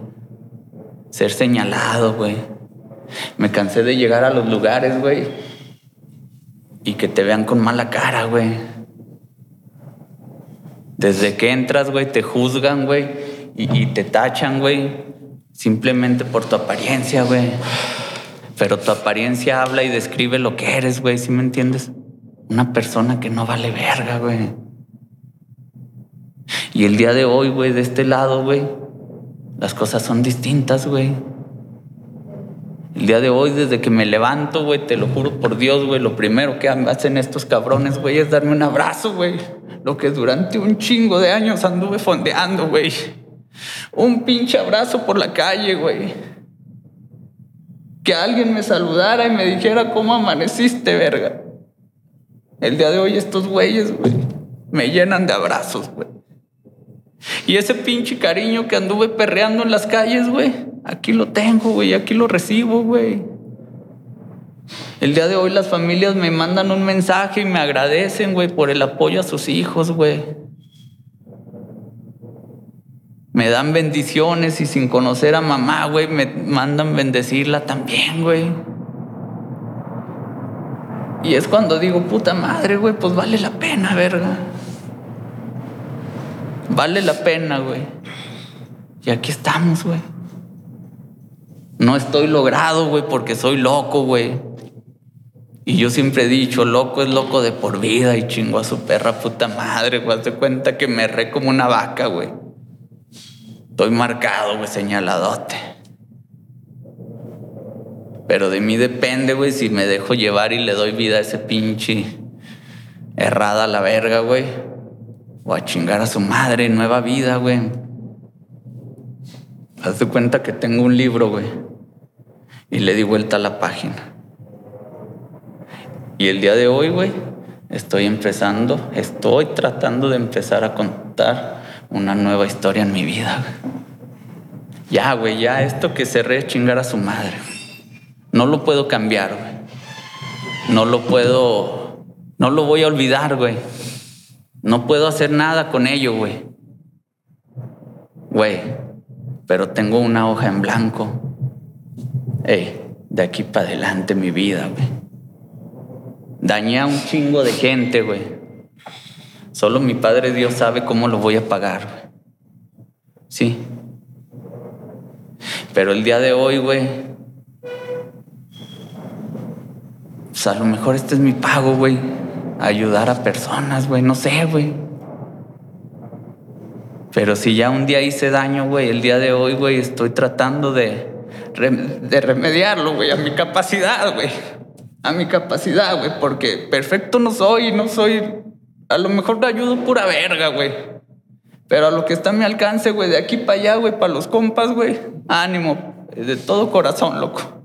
Ser señalado, güey. Me cansé de llegar a los lugares, güey y que te vean con mala cara, güey. Desde que entras, güey, te juzgan, güey, y, te tachan, güey, simplemente por tu apariencia, güey. Pero tu apariencia habla y describe lo que eres, güey, ¿sí me entiendes? Una persona que no vale verga, güey. Y el día de hoy, güey, de este lado, güey, las cosas son distintas, güey. El día de hoy, desde que me levanto, güey, te lo juro por Dios, güey, lo primero que hacen estos cabrones, güey, es darme un abrazo, güey. Lo que durante un chingo de años anduve fondeando, güey. Un pinche abrazo por la calle, güey. Que alguien me saludara y me dijera cómo amaneciste, verga. El día de hoy estos güeyes, güey, me llenan de abrazos, güey. Y ese pinche cariño que anduve perreando en las calles, güey, aquí lo tengo, güey, aquí lo recibo, güey. El día de hoy las familias me mandan un mensaje y me agradecen, güey, por el apoyo a sus hijos, güey. Me dan bendiciones y sin conocer a mamá, güey, me mandan bendecirla también, güey. Y es cuando digo, puta madre, güey, pues vale la pena, verga. Vale la pena, güey. Y aquí estamos, güey. No estoy logrado, güey, porque soy loco, güey. Y yo siempre he dicho, loco es loco de por vida y chingo a su perra puta madre, güey. Hazte cuenta que me re como una vaca, güey. Estoy marcado, güey, señaladote. Pero de mí depende, güey, si me dejo llevar y le doy vida a ese pinche errada a la verga, güey. O a chingar a su madre, nueva vida, güey. Haz de cuenta que tengo un libro, güey. Y le di vuelta a la página. Y el día de hoy, güey, estoy empezando, estoy tratando de empezar a contar una nueva historia en mi vida, güey. Ya, güey, ya esto que cerré chingar a su madre. No lo puedo cambiar, güey. No lo puedo, no lo voy a olvidar, güey. No puedo hacer nada con ello, güey. Güey, pero tengo una hoja en blanco. Ey, de aquí para adelante mi vida, güey. Dañé a un chingo de gente, güey. Solo mi Padre Dios sabe cómo lo voy a pagar, güey. Sí. Pero el día de hoy, güey, pues a lo mejor este es mi pago, güey. Ayudar a personas, güey. No sé, güey. Pero si ya un día hice daño, güey, el día de hoy, güey, estoy tratando de, de remediarlo, güey, a mi capacidad, güey. A mi capacidad, güey, porque perfecto no soy, no soy. A lo mejor te ayudo pura verga, güey. Pero a lo que está a mi alcance, güey, de aquí para allá, güey, para los compas, güey, ánimo, de todo corazón, loco.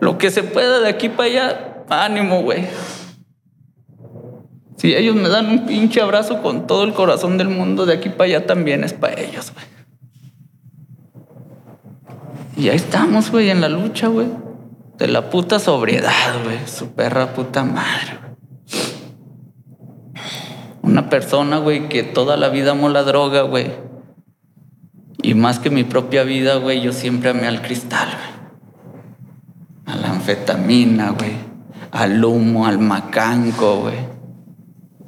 Lo que se pueda de aquí para allá, ánimo, güey. Si ellos me dan un pinche abrazo con todo el corazón del mundo, de aquí para allá también es para ellos, güey. Y ahí estamos, güey, en la lucha, güey. De la puta sobriedad, güey. Su perra puta madre, güey. Una persona, güey, que toda la vida amó la droga, güey. Y más que mi propia vida, güey, yo siempre amé al cristal, güey. A la anfetamina, güey. Al humo, al macanco, güey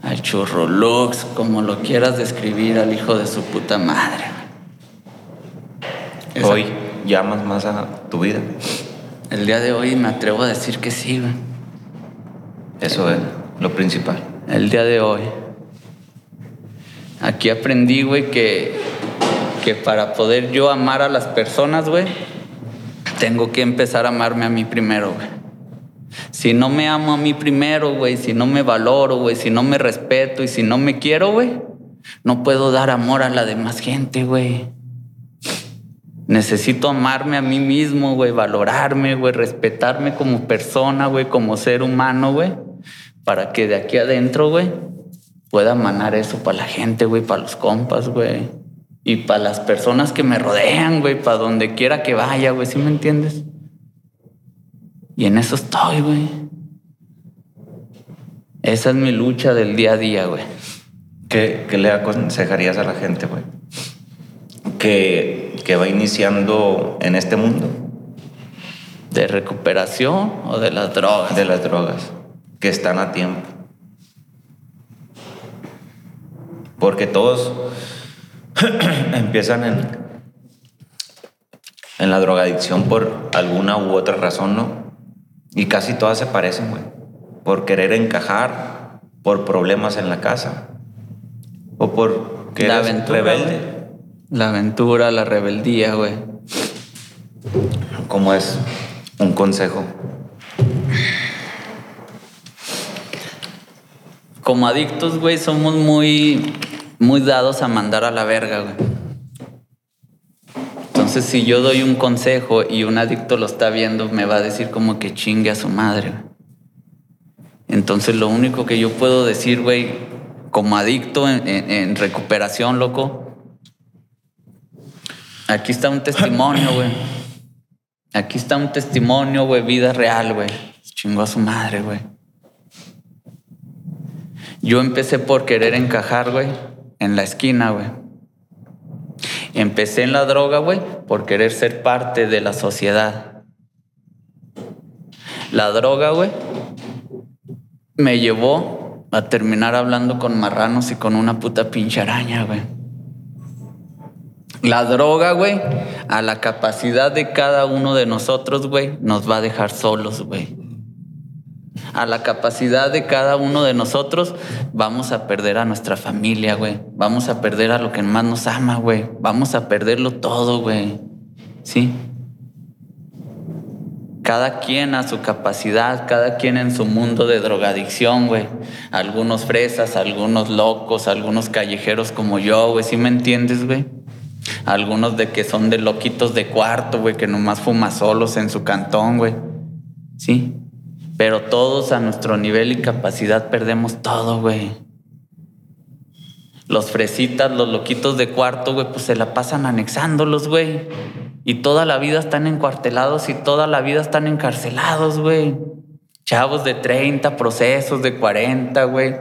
al churrolux, como lo quieras describir al hijo de su puta madre. Esa... Hoy llamas más a tu vida. El día de hoy me atrevo a decir que sí, güey. Eso es lo principal. El día de hoy. Aquí aprendí, güey, que, que para poder yo amar a las personas, güey, tengo que empezar a amarme a mí primero, güey. Si no me amo a mí primero, güey, si no me valoro, güey, si no me respeto y si no me quiero, güey, no puedo dar amor a la demás gente, güey. Necesito amarme a mí mismo, güey, valorarme, güey, respetarme como persona, güey, como ser humano, güey, para que de aquí adentro, güey, pueda manar eso para la gente, güey, para los compas, güey, y para las personas que me rodean, güey, para donde quiera que vaya, güey, ¿sí me entiendes? Y en eso estoy, güey. Esa es mi lucha del día a día, güey. ¿Qué, ¿Qué, le aconsejarías a la gente, güey? Que, que va iniciando en este mundo. ¿De recuperación o de las drogas? De las drogas. que están a tiempo. Porque todos empiezan en, en la drogadicción por alguna u otra razón, ¿no? Y casi todas se parecen, güey. Por querer encajar, por problemas en la casa. O por que La eres aventura, rebelde. La aventura, la rebeldía, güey. Como es un consejo. Como adictos, güey, somos muy, muy dados a mandar a la verga, güey. Entonces, si yo doy un consejo y un adicto lo está viendo, me va a decir como que chingue a su madre. Entonces, lo único que yo puedo decir, güey, como adicto en, en- en recuperación, loco, aquí está un testimonio, güey. Aquí está un testimonio, güey, vida real, güey. Chingó a su madre, güey. Yo empecé por querer encajar, güey, en la esquina, güey. Empecé en la droga, güey, por querer ser parte de la sociedad. La droga, güey, me llevó a terminar hablando con marranos y con una puta pinche araña, güey. La droga, güey, a la capacidad de cada uno de nosotros, güey, nos va a dejar solos, güey a la capacidad de cada uno de nosotros, vamos a perder a nuestra familia, güey. Vamos a perder a lo que más nos ama, güey. Vamos a perderlo todo, güey. ¿Sí? Cada quien a su capacidad, cada quien en su mundo de drogadicción, güey. Algunos fresas, algunos locos, algunos callejeros como yo, güey. ¿Sí me entiendes, güey? Algunos de que son de loquitos de cuarto, güey, que nomás fuma solos en su cantón, güey. Sí. Pero todos a nuestro nivel y capacidad perdemos todo, güey. Los fresitas, los loquitos de cuarto, güey, pues se la pasan anexándolos, güey. Y toda la vida están encuartelados y toda la vida están encarcelados, güey. Chavos de 30, procesos de 40, güey.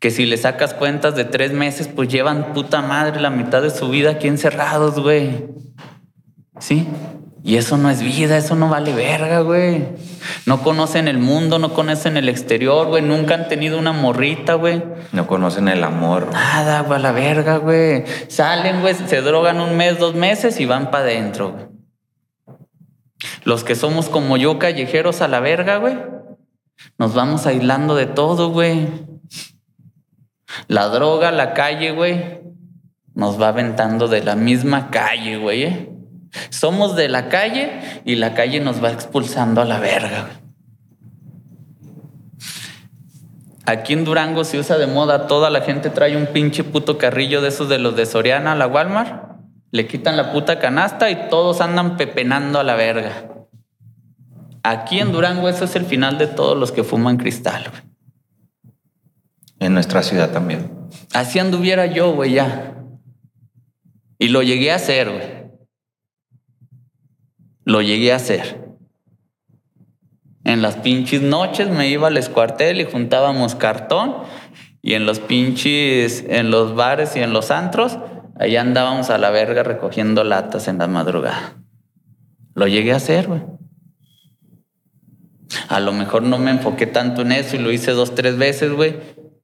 Que si le sacas cuentas de tres meses, pues llevan puta madre la mitad de su vida aquí encerrados, güey. ¿Sí? Y eso no es vida, eso no vale verga, güey. No conocen el mundo, no conocen el exterior, güey. Nunca han tenido una morrita, güey. No conocen el amor. Nada, güey, a la verga, güey. Salen, güey, se drogan un mes, dos meses y van para adentro, güey. Los que somos como yo, callejeros a la verga, güey, nos vamos aislando de todo, güey. La droga, la calle, güey, nos va aventando de la misma calle, güey. ¿eh? Somos de la calle y la calle nos va expulsando a la verga. Aquí en Durango se usa de moda, toda la gente trae un pinche puto carrillo de esos de los de Soriana a la Walmart, le quitan la puta canasta y todos andan pepenando a la verga. Aquí en Durango eso es el final de todos los que fuman cristal, güey. En nuestra ciudad también. Así anduviera yo, güey, ya. Y lo llegué a hacer, güey. Lo llegué a hacer. En las pinches noches me iba al escuartel y juntábamos cartón. Y en los pinches, en los bares y en los antros, allá andábamos a la verga recogiendo latas en la madrugada. Lo llegué a hacer, güey. A lo mejor no me enfoqué tanto en eso y lo hice dos, tres veces, güey.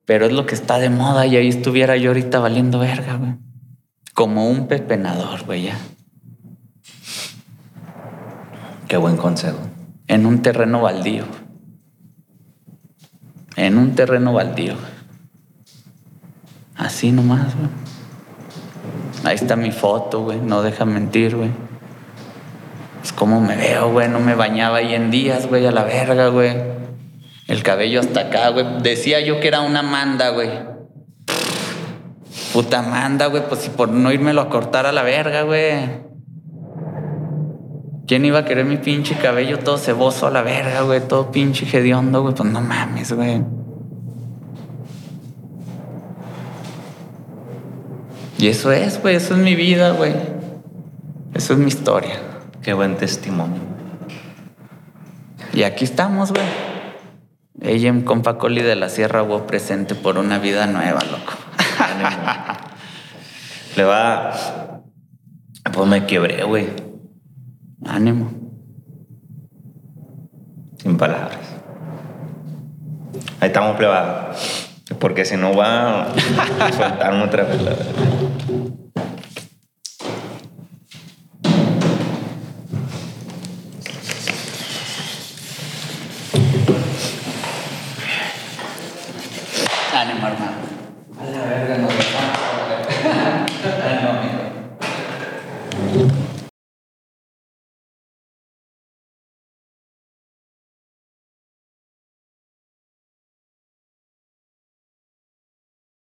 Pero es lo que está de moda y ahí estuviera yo ahorita valiendo verga, güey. Como un pepenador, güey, ya. Qué buen consejo. En un terreno baldío. En un terreno baldío. Así nomás, güey. Ahí está mi foto, güey. No deja mentir, güey. Pues cómo me veo, güey. No me bañaba ahí en días, güey, a la verga, güey. El cabello hasta acá, güey. Decía yo que era una manda, güey. Puta manda, güey. Pues si por no irme a cortar a la verga, güey. ¿Quién iba a querer mi pinche cabello todo ceboso a la verga, güey? Todo pinche hediondo, güey. Pues no mames, güey. Y eso es, güey. Eso es mi vida, güey. Eso es mi historia. Qué buen testimonio. Y aquí estamos, güey. Ella en compa Coli de la Sierra hubo presente por una vida nueva, loco. Le va. Pues me quebré, güey. Ánimo. Sin palabras. Ahí estamos plebada. Porque si no va a soltarme otra vez.